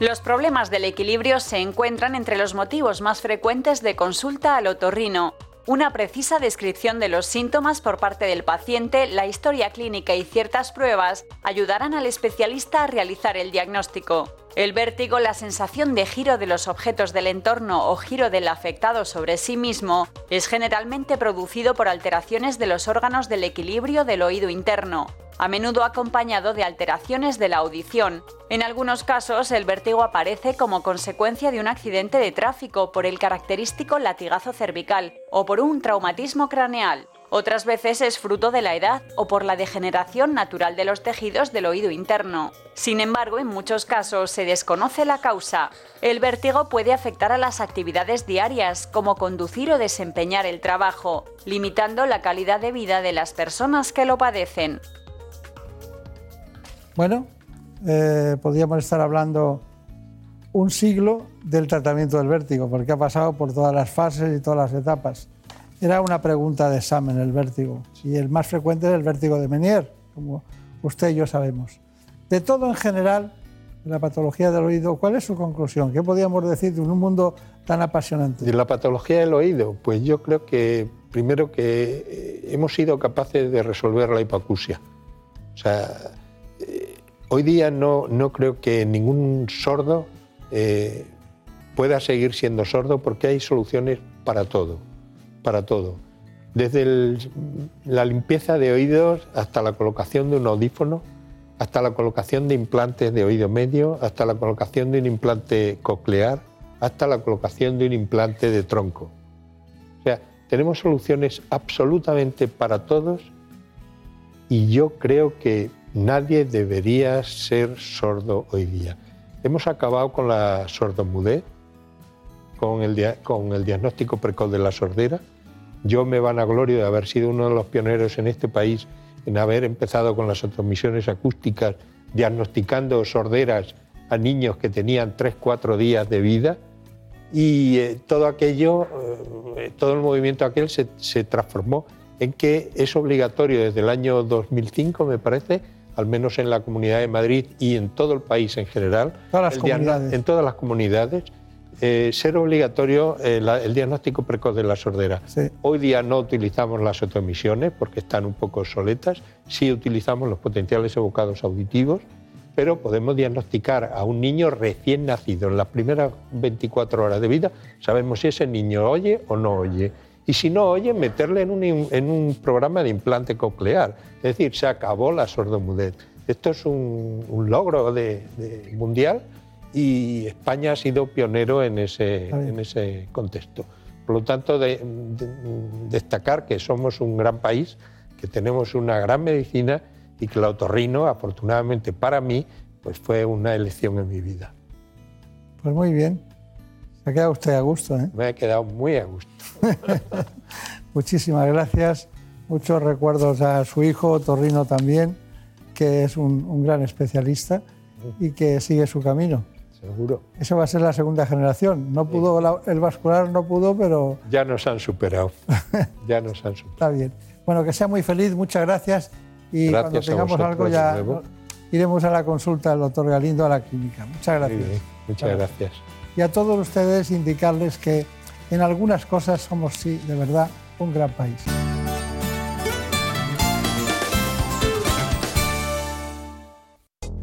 Speaker 15: Los problemas del equilibrio se encuentran entre los motivos más frecuentes de consulta al otorrino. Una precisa descripción de los síntomas por parte del paciente, la historia clínica y ciertas pruebas ayudarán al especialista a realizar el diagnóstico. El vértigo, la sensación de giro de los objetos del entorno o giro del afectado sobre sí mismo, es generalmente producido por alteraciones de los órganos del equilibrio del oído interno a menudo acompañado de alteraciones de la audición. En algunos casos, el vértigo aparece como consecuencia de un accidente de tráfico por el característico latigazo cervical o por un traumatismo craneal. Otras veces es fruto de la edad o por la degeneración natural de los tejidos del oído interno. Sin embargo, en muchos casos se desconoce la causa. El vértigo puede afectar a las actividades diarias, como conducir o desempeñar el trabajo, limitando la calidad de vida de las personas que lo padecen.
Speaker 1: Bueno, eh, podríamos estar hablando un siglo del tratamiento del vértigo, porque ha pasado por todas las fases y todas las etapas. Era una pregunta de examen el vértigo, y el más frecuente es el vértigo de Menier, como usted y yo sabemos. De todo en general, la patología del oído, ¿cuál es su conclusión? ¿Qué podríamos decir de un mundo tan apasionante?
Speaker 21: De la patología del oído, pues yo creo que primero que eh, hemos sido capaces de resolver la hipoacusia. O sea, eh, hoy día no, no creo que ningún sordo eh, pueda seguir siendo sordo porque hay soluciones para todo, para todo. Desde el- la limpieza de oídos hasta la colocación de un audífono, hasta la colocación de implantes de oído medio, hasta la colocación de un implante coclear, hasta la colocación de un implante de tronco. O sea, tenemos soluciones absolutamente para todos y yo creo que nadie debería ser sordo hoy día. Hemos acabado con la sordomudez, con el, con el diagnóstico precoz de la sordera. Yo me vanaglorio de haber sido uno de los pioneros en este país en haber empezado con las transmisiones acústicas, diagnosticando sorderas a niños que tenían 3-4 días de vida. Y eh, todo aquello, eh, todo el movimiento aquel se, se transformó en que es obligatorio desde el año 2005, me parece, al menos en la Comunidad de Madrid y en todo el país en general,
Speaker 1: Todas las
Speaker 21: el diagno-
Speaker 1: comunidades.
Speaker 21: en todas las comunidades, eh, ser obligatorio eh, el diagnóstico precoz de la sordera. Hoy día no utilizamos las otomisiones porque están un poco obsoletas, sí utilizamos los potenciales evocados auditivos, pero podemos diagnosticar a un niño recién nacido en las primeras 24 horas de vida, sabemos si ese niño oye o no oye. Y si no oye, meterle en un, im- en un programa de implante coclear. Es decir, se acabó la sordomudez. Esto es un, un logro de- de mundial y España ha sido pionero en ese, en ese contexto. Por lo tanto, de- de- destacar que somos un gran país, que tenemos una gran medicina y que el otorrino, afortunadamente para mí, pues fue una elección en mi vida.
Speaker 1: Pues muy bien. Se ha quedado usted a gusto, ¿eh?
Speaker 21: Me ha quedado muy a gusto.
Speaker 1: Muchísimas gracias. Muchos recuerdos a su hijo, Torrino también, que es un, un gran especialista y que sigue su camino.
Speaker 21: Seguro.
Speaker 1: Eso va a ser la segunda generación. No pudo, el vascular no pudo, pero
Speaker 21: Ya nos han superado. Ya nos han superado.
Speaker 1: está bien. Bueno, que sea muy feliz, muchas gracias. Y
Speaker 21: Gracias
Speaker 1: cuando tengamos
Speaker 21: vosotros
Speaker 1: algo ya
Speaker 21: nuevo.
Speaker 1: iremos a la consulta del doctor Galindo a la clínica. Muchas gracias.
Speaker 21: Muchas gracias.
Speaker 1: Y a todos ustedes indicarles que en algunas cosas somos, sí, de verdad, un gran país.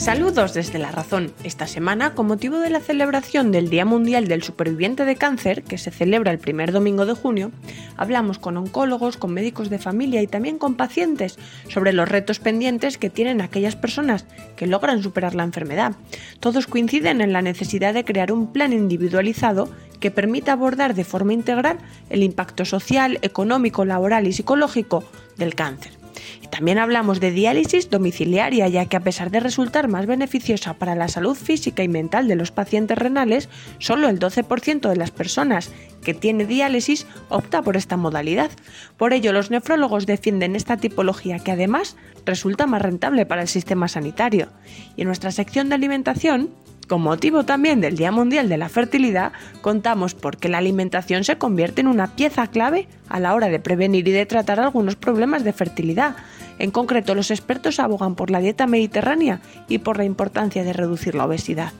Speaker 23: Saludos desde La Razón. Esta semana, con motivo de la celebración del Día Mundial del Superviviente de Cáncer, que se celebra el primer domingo de junio, hablamos con oncólogos, con médicos de familia y también con pacientes sobre los retos pendientes que tienen aquellas personas que logran superar la enfermedad. Todos coinciden en la necesidad de crear un plan individualizado que permita abordar de forma integral el impacto social, económico, laboral y psicológico del cáncer. También hablamos de diálisis domiciliaria, ya que a pesar de resultar más beneficiosa para la salud física y mental de los pacientes renales, solo el 12% de las personas que tiene diálisis opta por esta modalidad. Por ello, los nefrólogos defienden esta tipología que además resulta más rentable para el sistema sanitario. Y en nuestra sección de alimentación, con motivo también del Día Mundial de la Fertilidad, contamos por qué la alimentación se convierte en una pieza clave a la hora de prevenir y de tratar algunos problemas de fertilidad. En concreto, los expertos abogan por la dieta mediterránea y por la importancia de reducir la obesidad.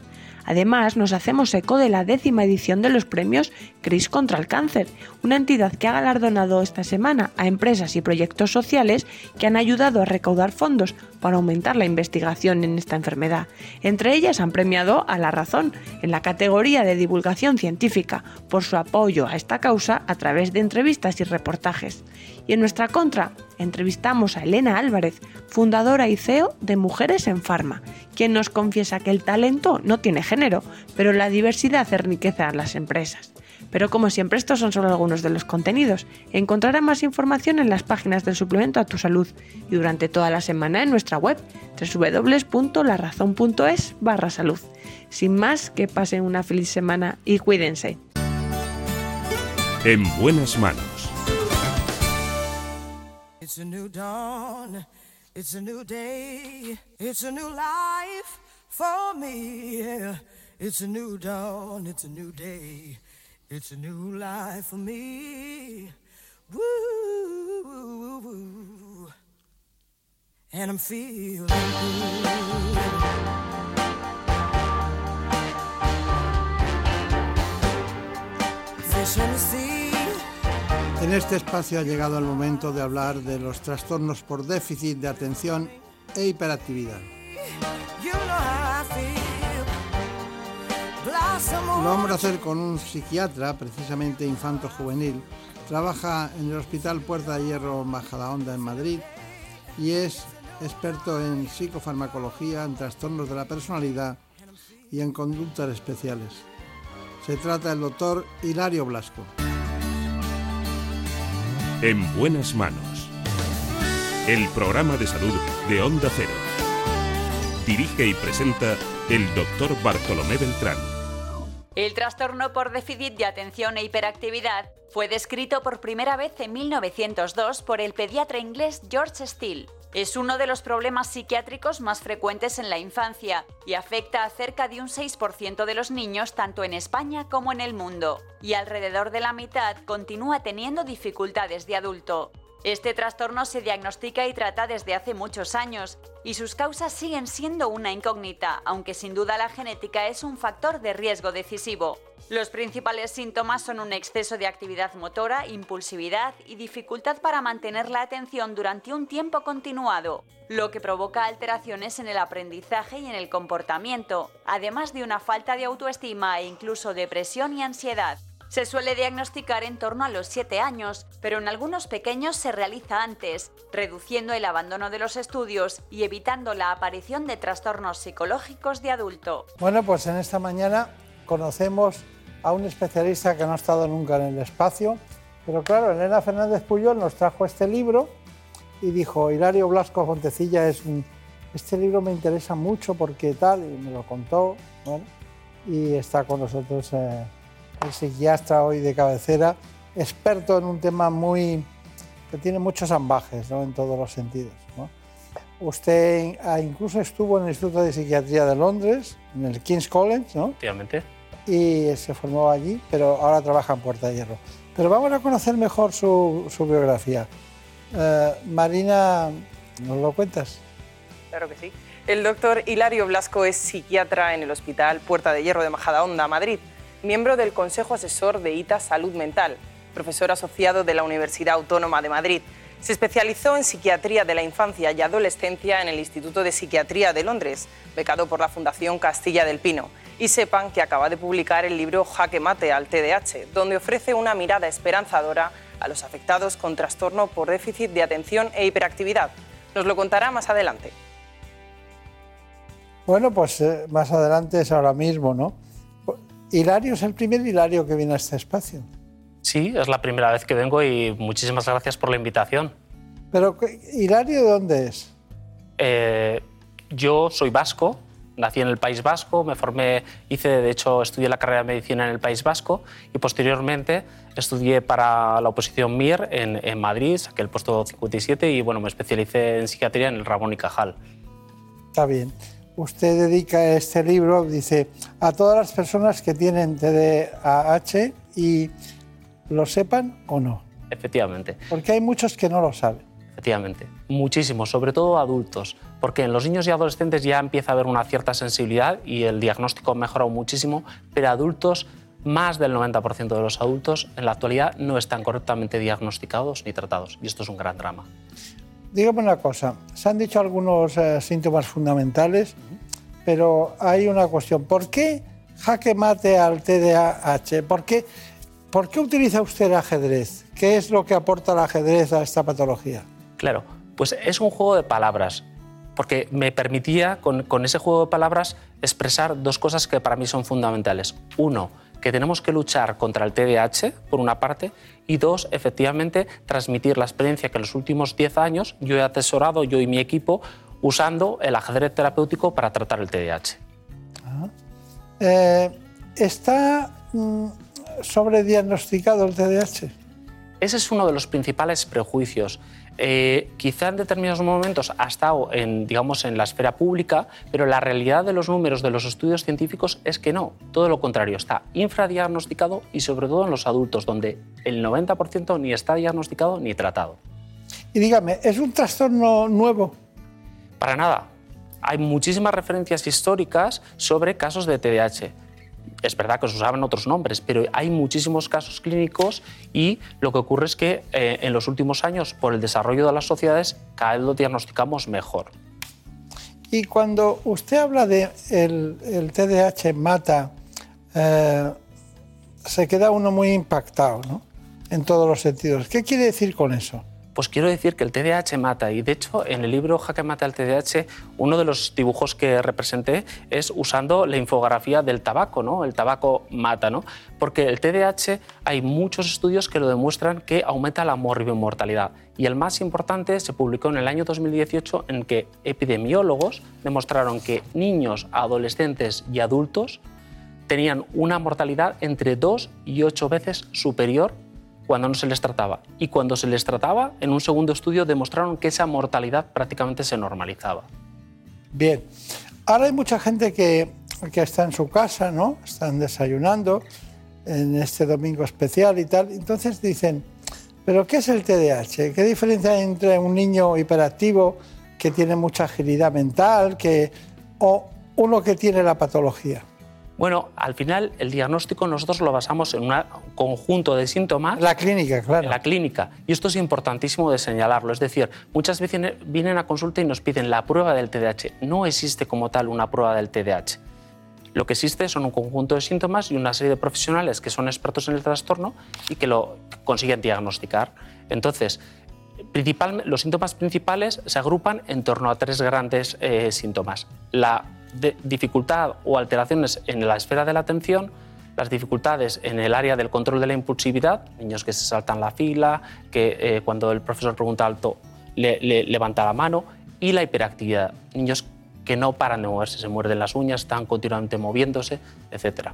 Speaker 23: Además, nos hacemos eco de la décima edición de los premios CRIS contra el cáncer, una entidad que ha galardonado esta semana a empresas y proyectos sociales que han ayudado a recaudar fondos para aumentar la investigación en esta enfermedad. Entre ellas han premiado a La Razón en la categoría de divulgación científica por su apoyo a esta causa a través de entrevistas y reportajes. Y en nuestra contra, entrevistamos a Elena Álvarez, fundadora y CEO de Mujeres en Farma, quien nos confiesa que el talento no tiene género, pero la diversidad enriquece a las empresas. Pero como siempre, estos son solo algunos de los contenidos. Encontrarás más información en las páginas del suplemento a tu salud y durante toda la semana en nuestra web www.larazón.es barra salud. Sin más, que pasen una feliz semana y cuídense.
Speaker 13: En buenas manos.
Speaker 24: It's a new dawn, it's a new day, it's a new life for me. It's a new dawn, it's a new day, it's a new life for me. Woo, and I'm feeling good. Fish in the sea.
Speaker 1: En este espacio ha llegado el momento de hablar de los trastornos por déficit de atención e hiperactividad. Lo vamos a hacer con un psiquiatra, precisamente infanto-juvenil. Trabaja en el Hospital Puerta de Hierro Majadahonda en Madrid y es experto en psicofarmacología, en trastornos de la personalidad y en conductas especiales. Se trata del doctor Hilario Blasco.
Speaker 13: En buenas manos. El programa de salud de Onda Cero. Dirige y presenta el doctor Bartolomé Beltrán.
Speaker 15: El trastorno por déficit de atención e hiperactividad fue descrito por primera vez en 1902 por el pediatra inglés George Steele. Es uno de los problemas psiquiátricos más frecuentes en la infancia y afecta a cerca de un 6% de los niños tanto en España como en el mundo, y alrededor de la mitad continúa teniendo dificultades de adulto. Este trastorno se diagnostica y trata desde hace muchos años y sus causas siguen siendo una incógnita, aunque sin duda la genética es un factor de riesgo decisivo. Los principales síntomas son un exceso de actividad motora, impulsividad y dificultad para mantener la atención durante un tiempo continuado, lo que provoca alteraciones en el aprendizaje y en el comportamiento, además de una falta de autoestima e incluso depresión y ansiedad. Se suele diagnosticar en torno a los 7 años, pero en algunos pequeños se realiza antes, reduciendo el abandono de los estudios y evitando la aparición de trastornos psicológicos de adulto.
Speaker 1: Bueno, pues en esta mañana conocemos a un especialista que no ha estado nunca en el espacio, pero claro, Elena Fernández Puyol nos trajo este libro y dijo, Hilario Blasco Fontecilla es un... Este libro me interesa mucho porque tal, y me lo contó, bueno, y está con nosotros eh, el psiquiatra hoy de cabecera, experto en un tema muy que tiene muchos ambajes ¿no? en todos los sentidos. ¿no? Usted ah, incluso estuvo en el Instituto de Psiquiatría de Londres, en el King's College, ¿no?
Speaker 25: Efectivamente.
Speaker 1: y se formó allí, pero ahora trabaja en Puerta de Hierro. Pero vamos a conocer mejor su, su biografía. Eh, Marina, ¿nos lo cuentas?
Speaker 17: Claro que sí. El doctor Hilario Blasco es psiquiatra en el Hospital Puerta de Hierro de Majadahonda, Madrid, miembro del Consejo Asesor de ITA Salud Mental, profesor asociado de la Universidad Autónoma de Madrid. Se especializó en psiquiatría de la infancia y adolescencia en el Instituto de Psiquiatría de Londres, becado por la Fundación Castilla del Pino. Y sepan que acaba de publicar el libro Jaque Mate al TDAH, donde ofrece una mirada esperanzadora a los afectados con trastorno por déficit de atención e hiperactividad. Nos lo contará más adelante.
Speaker 1: Bueno, pues eh, más adelante es ahora mismo, ¿no? Hilario es el primer Hilario que viene a este espacio.
Speaker 25: Sí, es la primera vez que vengo y muchísimas gracias por la invitación.
Speaker 1: Pero, ¿qué- ¿Hilario de dónde es?
Speaker 25: Eh, yo soy vasco, nací en el País Vasco, me formé, hice, de hecho, estudié la carrera de medicina en el País Vasco y posteriormente estudié para la oposición MIR en, en Madrid, saqué el puesto 57 y bueno, me especialicé en psiquiatría en el Ramón y Cajal.
Speaker 1: Está bien. Usted dedica este libro, dice, a todas las personas que tienen TDAH y lo sepan o no.
Speaker 25: Efectivamente.
Speaker 1: Porque hay muchos que no lo saben.
Speaker 25: Efectivamente, muchísimos, sobre todo adultos, porque en los niños y adolescentes ya empieza a haber una cierta sensibilidad y el diagnóstico ha mejorado muchísimo, pero adultos, más del 90% de los adultos en la actualidad no están correctamente diagnosticados ni tratados, y esto es un gran drama.
Speaker 1: Dígame una cosa, se han dicho algunos eh, síntomas fundamentales, pero hay una cuestión. ¿Por qué jaque mate al TDAH? ¿Por qué, ¿Por qué utiliza usted el ajedrez? ¿Qué es lo que aporta el ajedrez a esta patología?
Speaker 25: Claro, pues es un juego de palabras, porque me permitía con, con ese juego de palabras expresar dos cosas que para mí son fundamentales. Uno, que tenemos que luchar contra el TDAH, por una parte, y dos, efectivamente, transmitir la experiencia que en los últimos 10 años yo he atesorado, yo y mi equipo, usando el ajedrez terapéutico para tratar el TDAH.
Speaker 1: Eh, ¿Está mm, sobrediagnosticado el TDAH?
Speaker 25: Ese es uno de los principales prejuicios. Eh, quizá en determinados momentos ha estado en, digamos, en la esfera pública, pero la realidad de los números de los estudios científicos es que no. Todo lo contrario, está infradiagnosticado y sobre todo en los adultos, donde el 90% ni está diagnosticado ni tratado.
Speaker 1: Y dígame, ¿es un trastorno nuevo?
Speaker 25: Para nada. Hay muchísimas referencias históricas sobre casos de TDAH. Es verdad que se usaban otros nombres, pero hay muchísimos casos clínicos y lo que ocurre es que eh, en los últimos años, por el desarrollo de las sociedades, cada vez lo diagnosticamos mejor.
Speaker 1: Y cuando usted habla de el, el TDAH mata, eh, se queda uno muy impactado, ¿no? En todos los sentidos. ¿Qué quiere decir con eso?
Speaker 25: Pues quiero decir que el TDAH mata y de hecho en el libro Jaque mata al TDAH uno de los dibujos que representé es usando la infografía del tabaco, ¿no? El tabaco mata, ¿no? Porque el TDAH hay muchos estudios que lo demuestran que aumenta la morbimortalidad y el más importante se publicó en el año 2018 en que epidemiólogos demostraron que niños, adolescentes y adultos tenían una mortalidad entre 2 y 8 veces superior cuando no se les trataba. Y cuando se les trataba, en un segundo estudio demostraron que esa mortalidad prácticamente se normalizaba.
Speaker 1: Bien, ahora hay mucha gente que, que está en su casa, ¿no? Están desayunando en este domingo especial y tal. Entonces dicen, ¿pero qué es el TDAH? ¿Qué diferencia hay entre un niño hiperactivo que tiene mucha agilidad mental que, o uno que tiene la patología?
Speaker 25: Bueno, al final el diagnóstico nosotros lo basamos en un conjunto de síntomas.
Speaker 1: La clínica, claro.
Speaker 25: En la clínica. Y esto es importantísimo de señalarlo. Es decir, muchas veces vienen a consulta y nos piden la prueba del TDAH. No existe como tal una prueba del TDAH. Lo que existe son un conjunto de síntomas y una serie de profesionales que son expertos en el trastorno y que lo consiguen diagnosticar. Entonces, principal, los síntomas principales se agrupan en torno a tres grandes eh, síntomas. La de dificultad o alteraciones en la esfera de la atención, las dificultades en el área del control de la impulsividad, niños que se saltan la fila, que eh, cuando el profesor pregunta alto le, le, levanta la mano, y la hiperactividad, niños que no paran de moverse, se muerden las uñas, están continuamente moviéndose, etc.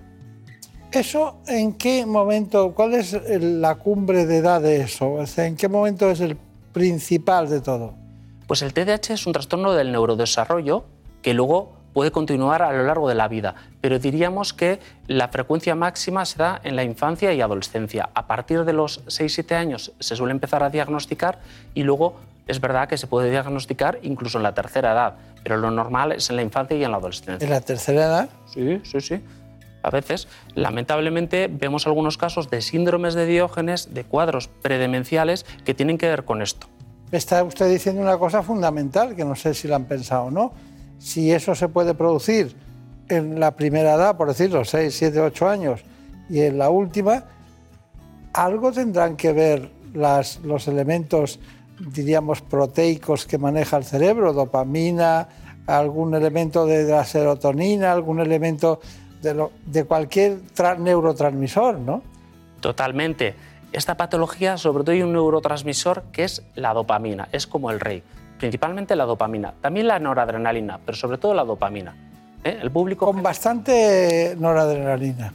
Speaker 1: ¿Eso en qué momento, cuál es la cumbre de edad de eso? O sea, ¿En qué momento es el principal de todo?
Speaker 25: Pues el TDAH es un trastorno del neurodesarrollo que luego puede continuar a lo largo de la vida, pero diríamos que la frecuencia máxima se da en la infancia y adolescencia. A partir de los 6-7 años se suele empezar a diagnosticar y luego es verdad que se puede diagnosticar incluso en la tercera edad, pero lo normal es en la infancia y en la adolescencia.
Speaker 1: ¿En la tercera edad?
Speaker 25: Sí, sí, sí. A veces, lamentablemente, vemos algunos casos de síndromes de Diógenes, de cuadros predemenciales que tienen que ver con esto.
Speaker 1: Está usted diciendo una cosa fundamental, que no sé si la han pensado o no si eso se puede producir en la primera edad, por decirlo, 6, 7, 8 años, y en la última, algo tendrán que ver los elementos, diríamos, proteicos que maneja el cerebro, dopamina, algún elemento de la serotonina, algún elemento de, de cualquier neurotransmisor, ¿no?
Speaker 25: Totalmente. Esta patología, sobre todo, hay un neurotransmisor que es la dopamina, es como el rey principalmente la dopamina, también la noradrenalina, pero sobre todo la dopamina. ¿eh? El público
Speaker 1: con bastante noradrenalina.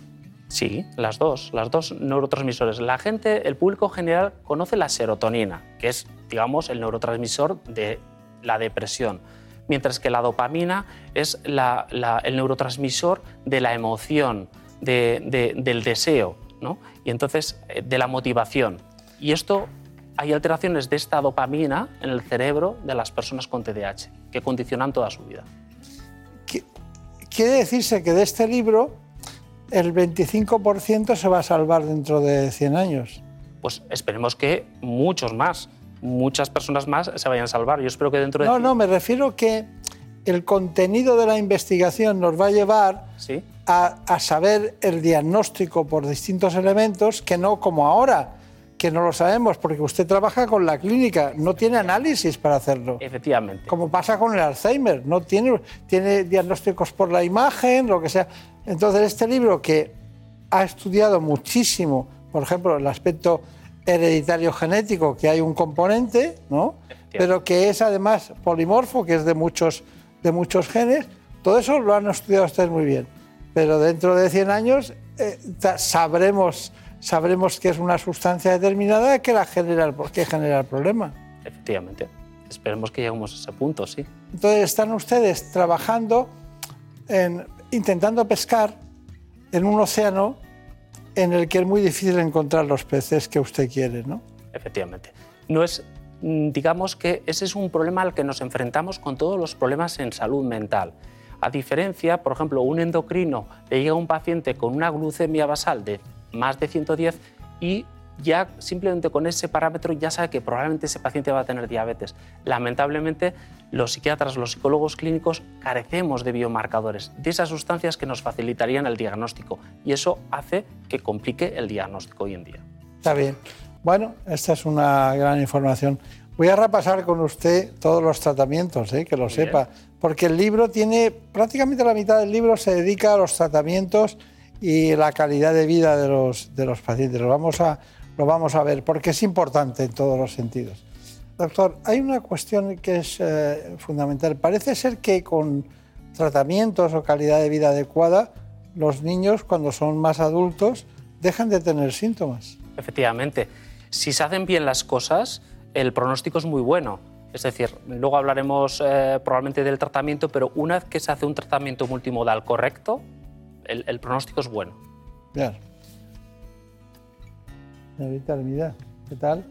Speaker 25: Sí, las dos, las dos neurotransmisores. La gente, el público general conoce la serotonina, que es, digamos, el neurotransmisor de la depresión, mientras que la dopamina es el neurotransmisor de la emoción, del deseo, ¿no? y entonces eh, de la motivación. Y esto hay alteraciones de esta dopamina en el cerebro de las personas con TDAH que condicionan toda su vida.
Speaker 1: Quiere decirse que de este libro el 25% se va a salvar dentro de 100 años.
Speaker 25: Pues esperemos que muchos más, muchas personas más se vayan a salvar. Yo espero que dentro de...
Speaker 1: No, no, me refiero que el contenido de la investigación nos va a llevar
Speaker 25: ¿Sí?
Speaker 1: a, a saber el diagnóstico por distintos elementos que no como ahora que no lo sabemos, porque usted trabaja con la clínica, no tiene análisis para hacerlo.
Speaker 25: Efectivamente.
Speaker 1: Como pasa con el Alzheimer, no tiene, tiene diagnósticos por la imagen, lo que sea. Entonces, este libro que ha estudiado muchísimo, por ejemplo, el aspecto hereditario genético, que hay un componente, ¿no? Pero que es además polimorfo, que es de muchos, de muchos genes, todo eso lo han estudiado ustedes muy bien. Pero dentro de 100 años eh, sabremos sabremos que es una sustancia determinada que, la genera, que genera el problema.
Speaker 25: Efectivamente. Esperemos que lleguemos a ese punto, sí.
Speaker 1: Entonces están ustedes trabajando, en, intentando pescar en un océano en el que es muy difícil encontrar los peces que usted quiere, ¿no?
Speaker 25: Efectivamente. No es, mm, digamos que ese es un problema al que nos enfrentamos con todos los problemas en salud mental. A diferencia, por ejemplo, un endocrino le llega a un paciente con una glucemia basal de más de 110 y ya simplemente con ese parámetro ya sabe que probablemente ese paciente va a tener diabetes. Lamentablemente, los psiquiatras, los psicólogos clínicos carecemos de biomarcadores, de esas sustancias que nos facilitarían el diagnóstico y eso hace que complique el diagnóstico hoy en día.
Speaker 1: Está bien. Bueno, esta es una gran información. Voy a repasar con usted todos los tratamientos, ¿eh? que lo sepa, porque el libro tiene prácticamente la mitad del libro se dedica a los tratamientos y la calidad de vida de los, de los pacientes. Lo vamos, a, lo vamos a ver porque es importante en todos los sentidos. Doctor, hay una cuestión que es eh, fundamental. Parece ser que con tratamientos o calidad de vida adecuada, los niños cuando son más adultos dejan de tener síntomas.
Speaker 25: Efectivamente, si se hacen bien las cosas, el pronóstico es muy bueno. Es decir, luego hablaremos eh, probablemente del tratamiento, pero una vez que se hace un tratamiento multimodal correcto, el, el pronóstico es bueno.
Speaker 1: Bien. Señorita Hermida, ¿qué tal?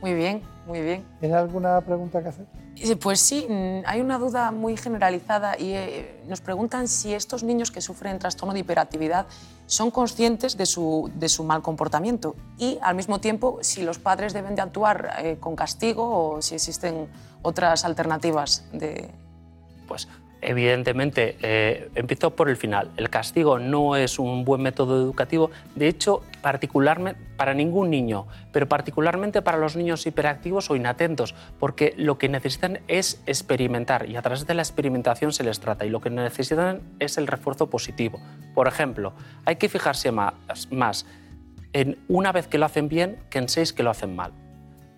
Speaker 6: Muy bien, muy bien.
Speaker 1: ¿Tiene alguna pregunta que hacer?
Speaker 6: Eh, Pues sí, mm, hay una duda muy generalizada y eh, nos preguntan si estos niños que sufren trastorno de hiperactividad son conscientes de su, de su mal comportamiento y al mismo tiempo si los padres deben de actuar eh, con castigo o si existen otras alternativas de...
Speaker 25: Pues evidentemente, eh, empiezo por el final. El castigo no es un buen método educativo. De hecho, particularmente para ningún niño, pero particularmente para los niños hiperactivos o inatentos, porque lo que necesitan es experimentar y a través de la experimentación se les trata y lo que necesitan es el refuerzo positivo. Por ejemplo, hay que fijarse más, más en una vez que lo hacen bien que en seis que lo hacen mal.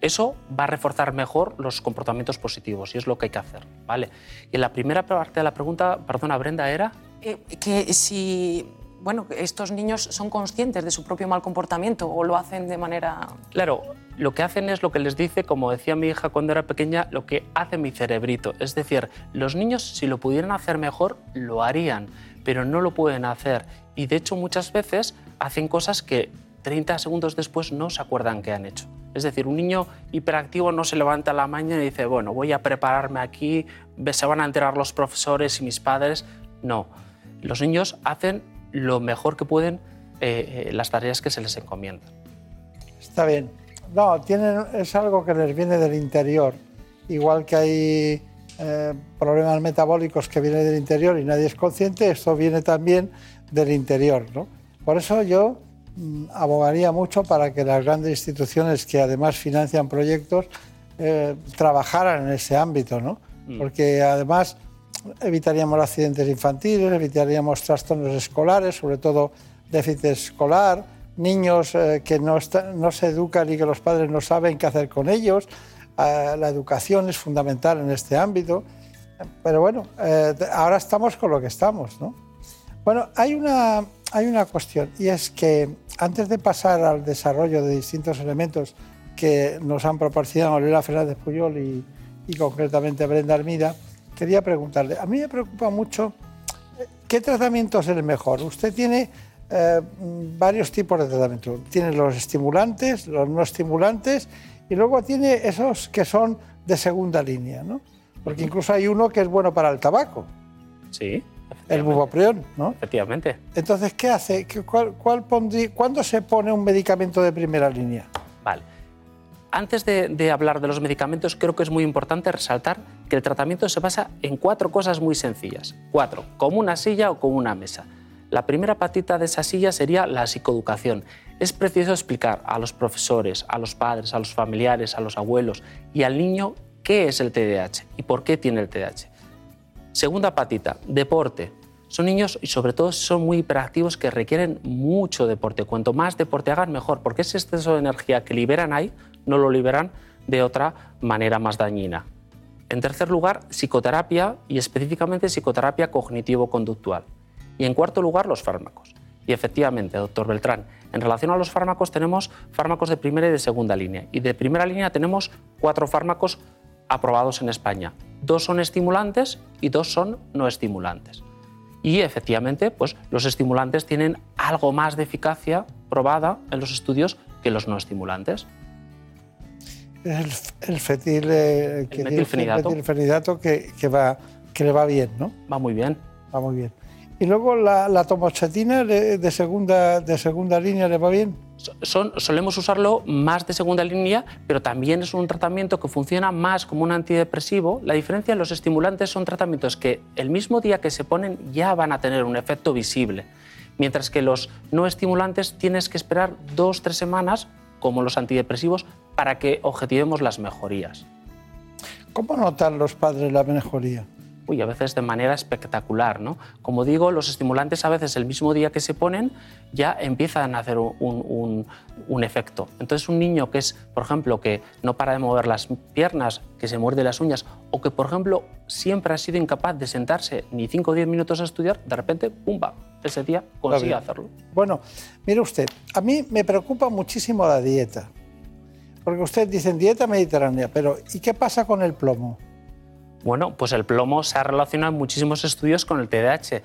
Speaker 25: Eso va a reforzar mejor los comportamientos positivos y es lo que hay que hacer, ¿vale? Y en la primera parte de la pregunta, perdona Brenda, era
Speaker 6: Eh, que si bueno, estos niños son conscientes de su propio mal comportamiento o lo hacen de manera...
Speaker 25: Claro, lo que hacen es lo que les dice, como decía mi hija cuando era pequeña, lo que hace mi cerebrito. Es decir, los niños si lo pudieran hacer mejor, lo harían, pero no lo pueden hacer. Y de hecho muchas veces hacen cosas que 30 segundos después no se acuerdan que han hecho. Es decir, un niño hiperactivo no se levanta la mañana y dice, bueno, voy a prepararme aquí, se van a enterar los profesores y mis padres. No, los niños hacen lo mejor que pueden eh, eh, las tareas que se les encomiendan.
Speaker 1: Está bien. No, es algo que les viene del interior. Igual que hay eh, problemas metabólicos que vienen del interior y nadie es consciente, esto viene también del interior. ¿no? Por eso yo abogaría mucho para que las grandes instituciones que además financian proyectos eh, trabajaran en ese ámbito, ¿no?
Speaker 26: Mm.
Speaker 1: porque además evitaríamos accidentes infantiles, evitaríamos trastornos escolares, sobre todo déficit escolar, niños eh, que no, está- no se educan y que los padres no saben qué hacer con ellos. Eh, la educación es fundamental en este ámbito. Pero bueno, eh, ahora estamos con lo que estamos, ¿no? Bueno, hay una, hay una cuestión y es que antes de pasar al desarrollo de distintos elementos que nos han proporcionado Lola Fernández Puyol y, y concretamente Brenda Armida, quería preguntarle, a mí me preocupa mucho eh, qué tratamiento es el mejor. Usted tiene eh, varios tipos de tratamiento. Tiene los estimulantes, los no estimulantes y luego tiene esos que son de segunda línea, ¿no? Porque incluso hay uno que es bueno para el tabaco,
Speaker 25: Sí,
Speaker 1: el bubopreón, ¿no?
Speaker 25: efectivamente.
Speaker 1: Entonces, ¿qué hace? ¿Qué- cuál, cuál pondrí- ¿Cuándo se pone un medicamento de primera línea?
Speaker 25: Vale. Antes de, de hablar de los medicamentos, creo que es muy importante resaltar que el tratamiento se basa en cuatro cosas muy sencillas. Cuatro, como una silla o como una mesa. La primera patita de esa silla sería la psicoeducación. Es preciso explicar a los profesores, a los padres, a los familiares, a los abuelos y al niño qué es el TDAH y por qué tiene el TDAH. Segunda patita, deporte. Son niños y sobre todo son muy hiperactivos que requieren mucho deporte. Cuanto más deporte hagan, mejor, porque ese exceso de energía que liberan ahí no lo liberan de otra manera más dañina. En tercer lugar, psicoterapia y específicamente psicoterapia cognitivo-conductual. Y en cuarto lugar, los fármacos. Y efectivamente, doctor Beltrán, en relación a los fármacos tenemos fármacos de primera y de segunda línea. Y de primera línea tenemos cuatro fármacos aprobados en España. Dos son estimulantes y dos son no estimulantes. Y efectivamente, pues, los estimulantes tienen algo más de eficacia probada en los estudios que los no estimulantes.
Speaker 1: Es el, el fetil, eh, que tiene-
Speaker 25: metilfenidato.
Speaker 1: metilfenidato que, que va, que le va bien, ¿no?
Speaker 25: Va muy bien.
Speaker 1: Va muy bien. Y luego la, la de segunda, de segunda línea le va bien.
Speaker 25: Solemos usarlo más de segunda línea, pero también es un tratamiento que funciona más como un antidepresivo. La diferencia en los estimulantes son tratamientos que el mismo día que se ponen ya van a tener un efecto visible, mientras que los no estimulantes tienes que esperar dos, tres semanas como los antidepresivos para que objetivemos las mejorías.
Speaker 1: ¿Cómo notan los padres la mejoría?
Speaker 25: Uy, a veces de manera espectacular, ¿no? Como digo, los estimulantes a veces el mismo día que se ponen ya empiezan a hacer un, un- un efecto. Entonces un niño que es, por ejemplo, que no para de mover las piernas, que se muerde las uñas, o que, por ejemplo, siempre ha sido incapaz de sentarse ni 5 o 10 minutos a estudiar, de repente, ¡pumba! Ese día consigue hacerlo.
Speaker 1: Bueno, mire usted, a mí me preocupa muchísimo la dieta. Porque usted dice dieta mediterránea, pero ¿y qué pasa con el plomo?
Speaker 25: Bueno, pues el plomo se ha relacionado en muchísimos estudios con el TDAH.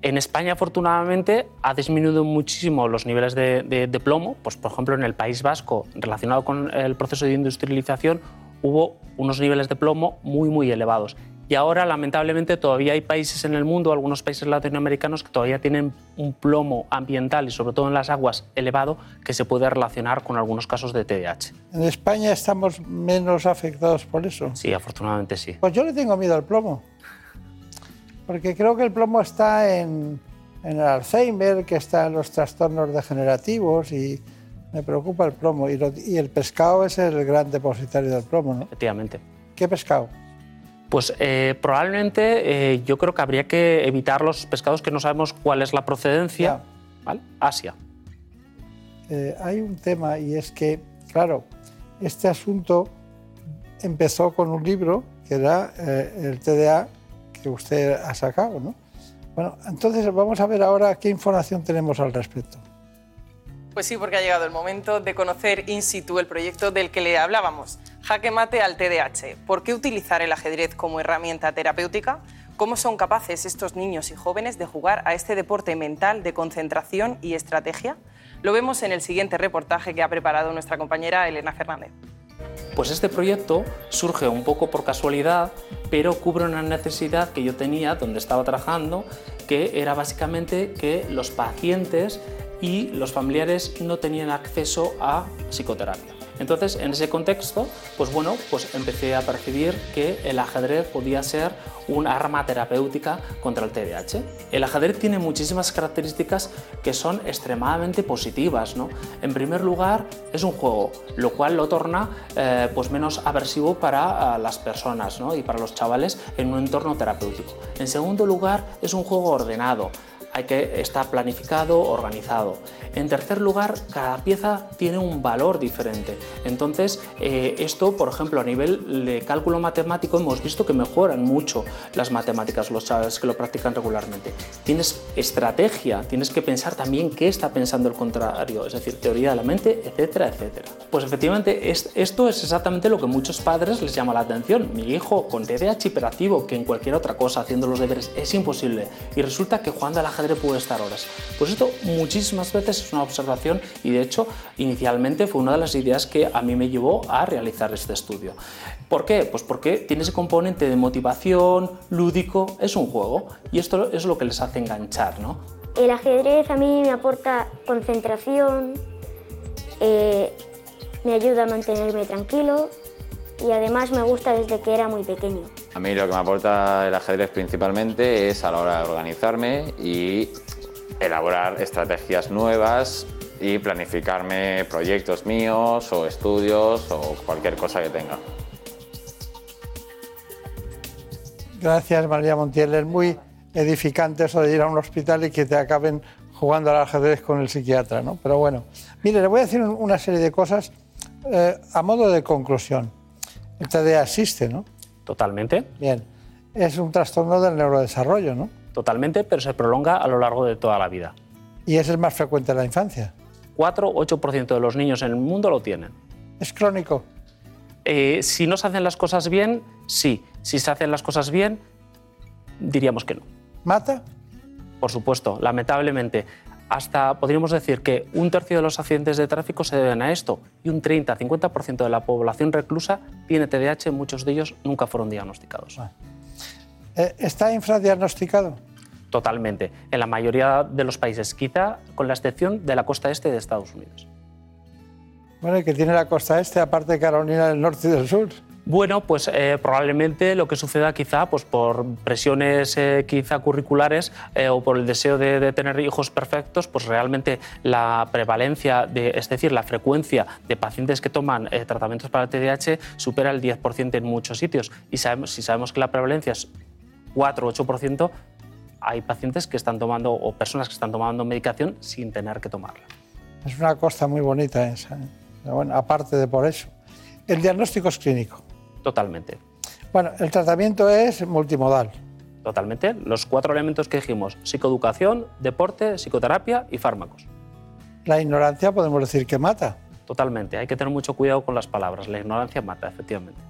Speaker 25: En España, afortunadamente, ha disminuido muchísimo los niveles de, de- plomo. Pues, por ejemplo, en el País Vasco, relacionado con el proceso de industrialización, hubo unos niveles de plomo muy, muy elevados. Y ahora, lamentablemente, todavía hay países en el mundo, algunos países latinoamericanos, que todavía tienen un plomo ambiental y, sobre todo en las aguas, elevado, que se puede relacionar con algunos casos de TDAH.
Speaker 1: ¿En España estamos menos afectados por eso?
Speaker 25: Sí, afortunadamente sí.
Speaker 1: Pues yo le tengo miedo al plomo. Porque creo que el plomo está en, en el Alzheimer, que está en los trastornos degenerativos y me preocupa el plomo. Y, lo- y el pescado es el gran depositario del plomo, ¿no?
Speaker 25: Efectivamente.
Speaker 1: ¿Qué pescado?
Speaker 25: Pues eh, probablemente eh, yo creo que habría que evitar los pescados que no sabemos cuál es la procedencia. ¿vale? Asia.
Speaker 1: Eh, hay un tema y es que, claro, este asunto empezó con un libro que era el TDA que usted ha sacado, ¿no? Bueno, entonces vamos a ver ahora qué información tenemos al respecto.
Speaker 17: Pues sí, porque ha llegado el momento de conocer in situ el proyecto del que le hablábamos. Jaque mate al TDAH. ¿Por qué utilizar el ajedrez como herramienta terapéutica? ¿Cómo son capaces estos niños y jóvenes de jugar a este deporte mental de concentración y estrategia? Lo vemos en el siguiente reportaje que ha preparado nuestra compañera Elena Fernández.
Speaker 25: Pues este proyecto surge un poco por casualidad, pero cubre una necesidad que yo tenía donde estaba trabajando, que era básicamente que los pacientes y los familiares no tenían acceso a psicoterapia. Entonces, en ese contexto, pues bueno, pues empecé a percibir que el ajedrez podía ser un arma terapéutica contra el TDAH. El ajedrez tiene muchísimas características que son extremadamente positivas. ¿no? En primer lugar, es un juego, lo cual lo torna eh, pues menos aversivo para eh, las personas ¿no? y para los chavales en un entorno terapéutico. En segundo lugar, es un juego ordenado hay que estar planificado, organizado. En tercer lugar, cada pieza tiene un valor diferente. Entonces, eh, esto, por ejemplo, a nivel de cálculo matemático, hemos visto que mejoran mucho las matemáticas los chavales que lo practican regularmente. Tienes estrategia, tienes que pensar también qué está pensando el contrario, es decir, teoría de la mente, etcétera, etcétera. Pues efectivamente, es- esto es exactamente lo que muchos padres les llama la atención. Mi hijo con TDAH hiperactivo, que en cualquier otra cosa, haciendo los deberes, es imposible. Y resulta que jugando al ajedrez puede estar horas. Pues esto muchísimas veces es una observación y de hecho inicialmente fue una de las ideas que a mí me llevó a realizar este estudio. ¿Por qué? Pues porque tiene ese componente de motivación, lúdico, es un juego y esto es lo que les hace enganchar, ¿no?
Speaker 26: El ajedrez a mí me aporta concentración, eh, me ayuda a mantenerme tranquilo y además me gusta desde que era muy pequeño.
Speaker 27: A mí lo que me aporta el ajedrez principalmente es a la hora de organizarme y elaborar estrategias nuevas y planificarme proyectos míos o estudios o cualquier cosa que tenga.
Speaker 1: Gracias, María Montiel. Es muy edificante eso de ir a un hospital y que te acaben jugando al ajedrez con el psiquiatra, ¿no? Pero bueno, mire, le voy a decir un- una serie de cosas eh, a modo de conclusión. El TDA existe, ¿no?
Speaker 25: Totalmente.
Speaker 1: Bien. Es un trastorno del neurodesarrollo, ¿no?
Speaker 25: Totalmente, pero se prolonga a lo largo de toda la vida.
Speaker 1: Y es el más frecuente en la infancia.
Speaker 25: 4-8% de los niños en el mundo lo tienen.
Speaker 1: Es crónico.
Speaker 25: Eh, si no se hacen las cosas bien, sí. Si se hacen las cosas bien, diríamos que no.
Speaker 1: ¿Mata?
Speaker 25: Por supuesto, lamentablemente. Hasta podríamos decir que un tercio de los accidentes de tráfico se deben a esto y un 30-50% de la población reclusa tiene TDAH, muchos de ellos nunca fueron diagnosticados.
Speaker 1: Eh, ¿Está infradiagnosticado?
Speaker 25: Totalmente. En la mayoría de los países, quizá con la excepción de la costa este de Estados Unidos.
Speaker 1: Bueno, y que tiene la costa este, aparte de Carolina del Norte y del Sur.
Speaker 25: Bueno, pues eh, probablemente lo que suceda quizá pues, por presiones eh, quizá curriculares eh, o por el deseo de, tener hijos perfectos, pues realmente la prevalencia, de, es decir, la frecuencia de pacientes que toman tratamientos para el TDAH supera el 10% en muchos sitios. Y sabemos, si sabemos que la prevalencia es 4 o 8%, hay pacientes que están tomando o personas que están tomando medicación sin tener que tomarla.
Speaker 1: Es una costa muy bonita esa. bueno, aparte de por eso. El diagnóstico es clínico.
Speaker 25: Totalmente.
Speaker 1: Bueno, el tratamiento es multimodal.
Speaker 25: Totalmente. Los cuatro elementos que dijimos, psicoeducación, deporte, psicoterapia y fármacos.
Speaker 1: La ignorancia podemos decir que mata.
Speaker 25: Totalmente. Hay que tener mucho cuidado con las palabras. La ignorancia mata, efectivamente.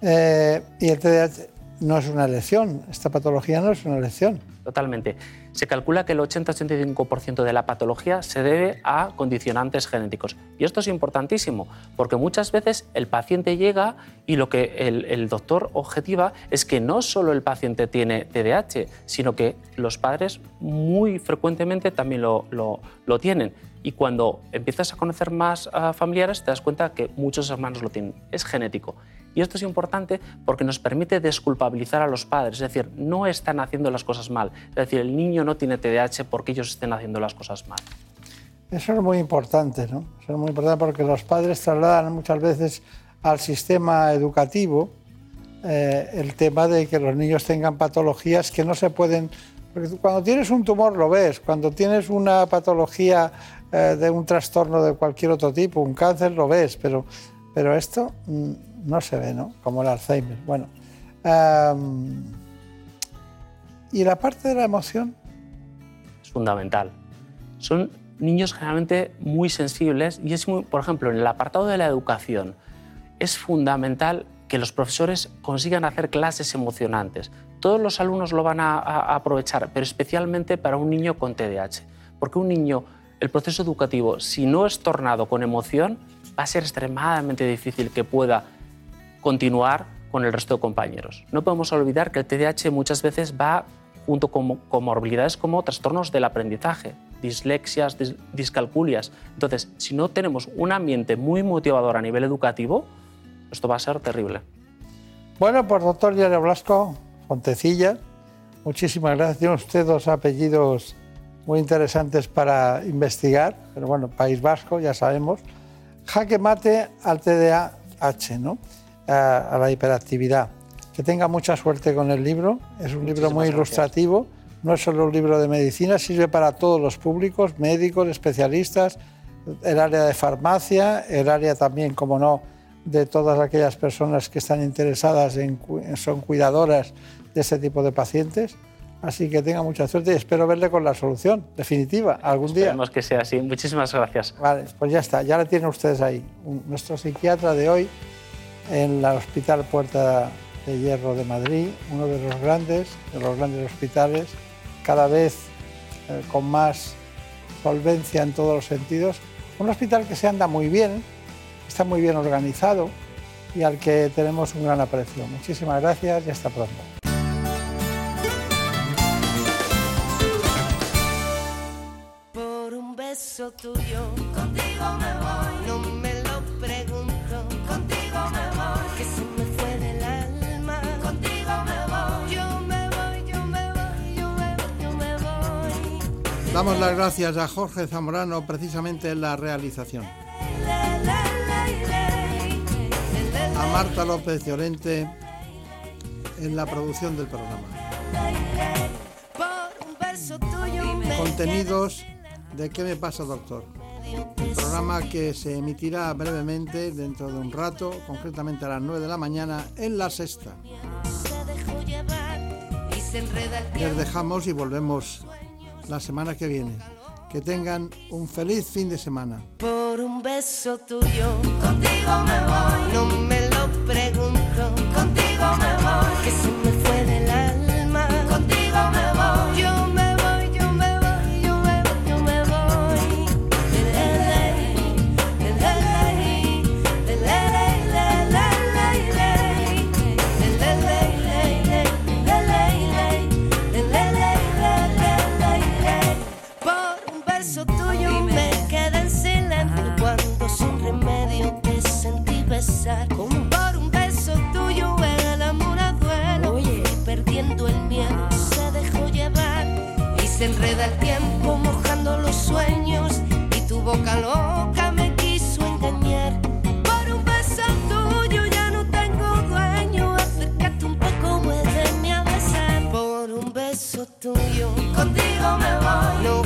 Speaker 1: Eh, y el TDAH no es una elección. Esta patología no es una elección.
Speaker 25: Totalmente. Se calcula que el 80-85% de la patología se debe a condicionantes genéticos. Y esto es importantísimo, porque muchas veces el paciente llega y lo que el, doctor objetiva es que no solo el paciente tiene TDAH, sino que los padres muy frecuentemente también lo, tienen. Y cuando empiezas a conocer más a familiares, te das cuenta que muchos hermanos lo tienen. Es genético. Y esto es importante porque nos permite desculpabilizar a los padres, es decir, no están haciendo las cosas mal. Es decir, el niño no tiene TDAH porque ellos estén haciendo las cosas mal.
Speaker 1: Eso es muy importante, ¿no? Eso es muy importante porque los padres trasladan muchas veces al sistema educativo eh, el tema de que los niños tengan patologías que no se pueden... Porque cuando tienes un tumor lo ves, cuando tienes una patología eh, de un trastorno de cualquier otro tipo, un cáncer, lo ves, pero, pero esto mm, no se ve, ¿no? Como el Alzheimer. Bueno, am, ¿y la parte de la emoción?
Speaker 25: es fundamental. Son niños generalmente muy sensibles y es muy, por ejemplo, en el apartado de la educación, es fundamental que los profesores consigan hacer clases emocionantes. Todos los alumnos lo van a- a aprovechar, pero especialmente para un niño con TDAH. Porque un niño, el proceso educativo, si no es tornado con emoción, va a ser extremadamente difícil que pueda continuar con el resto de compañeros. No podemos olvidar que el TDAH muchas veces va junto con mo- comorbilidades como trastornos del aprendizaje, dislexias, dis- discalculias. Entonces, si no tenemos un ambiente muy motivador a nivel educativo, esto va a ser terrible.
Speaker 1: Bueno, pues doctor Diario Blasco, Fontecilla, muchísimas gracias. Tiene usted dos apellidos muy interesantes para investigar, pero bueno, País Vasco, ya sabemos. Jaque mate al TDAH, ¿no? A, a la hiperactividad. Que tenga mucha suerte con el libro. Es un libro muy
Speaker 25: Muchísimas gracias.
Speaker 1: ilustrativo. No es solo un libro de medicina, sirve para todos los públicos, médicos, especialistas, el área de farmacia, el área también, como no, de todas aquellas personas que están interesadas en, son cuidadoras de ese tipo de pacientes. Así que tenga mucha suerte y espero verle con la solución definitiva algún día.
Speaker 25: Esperemos que sea así. Muchísimas gracias.
Speaker 1: Vale, pues ya está, ya la tienen ustedes ahí. Nuestro psiquiatra de hoy en el Hospital Puerta de Hierro de Madrid, uno de los grandes, de los grandes hospitales, cada vez eh, con más solvencia en todos los sentidos. Un hospital que se anda muy bien, está muy bien organizado y al que tenemos un gran aprecio. Muchísimas gracias y hasta pronto.
Speaker 14: Por un beso tuyo, contigo me
Speaker 1: Damos las gracias a Jorge Zamorano precisamente en la realización. A Marta López Llorente en la producción del programa. Contenidos de ¿Qué me pasa, doctor? Un programa que se emitirá brevemente dentro de un rato, concretamente a las 9 de la mañana, en la sexta. Les dejamos y volvemos la semana que viene. Que tengan un feliz fin de semana.
Speaker 14: Por un beso tuyo, contigo me voy. No me lo pregunto, contigo me voy. boca loca me quiso engañar. Por un beso tuyo ya no tengo dueño. Acércate un poco, muéveme a besar. Por un beso tuyo, contigo me voy.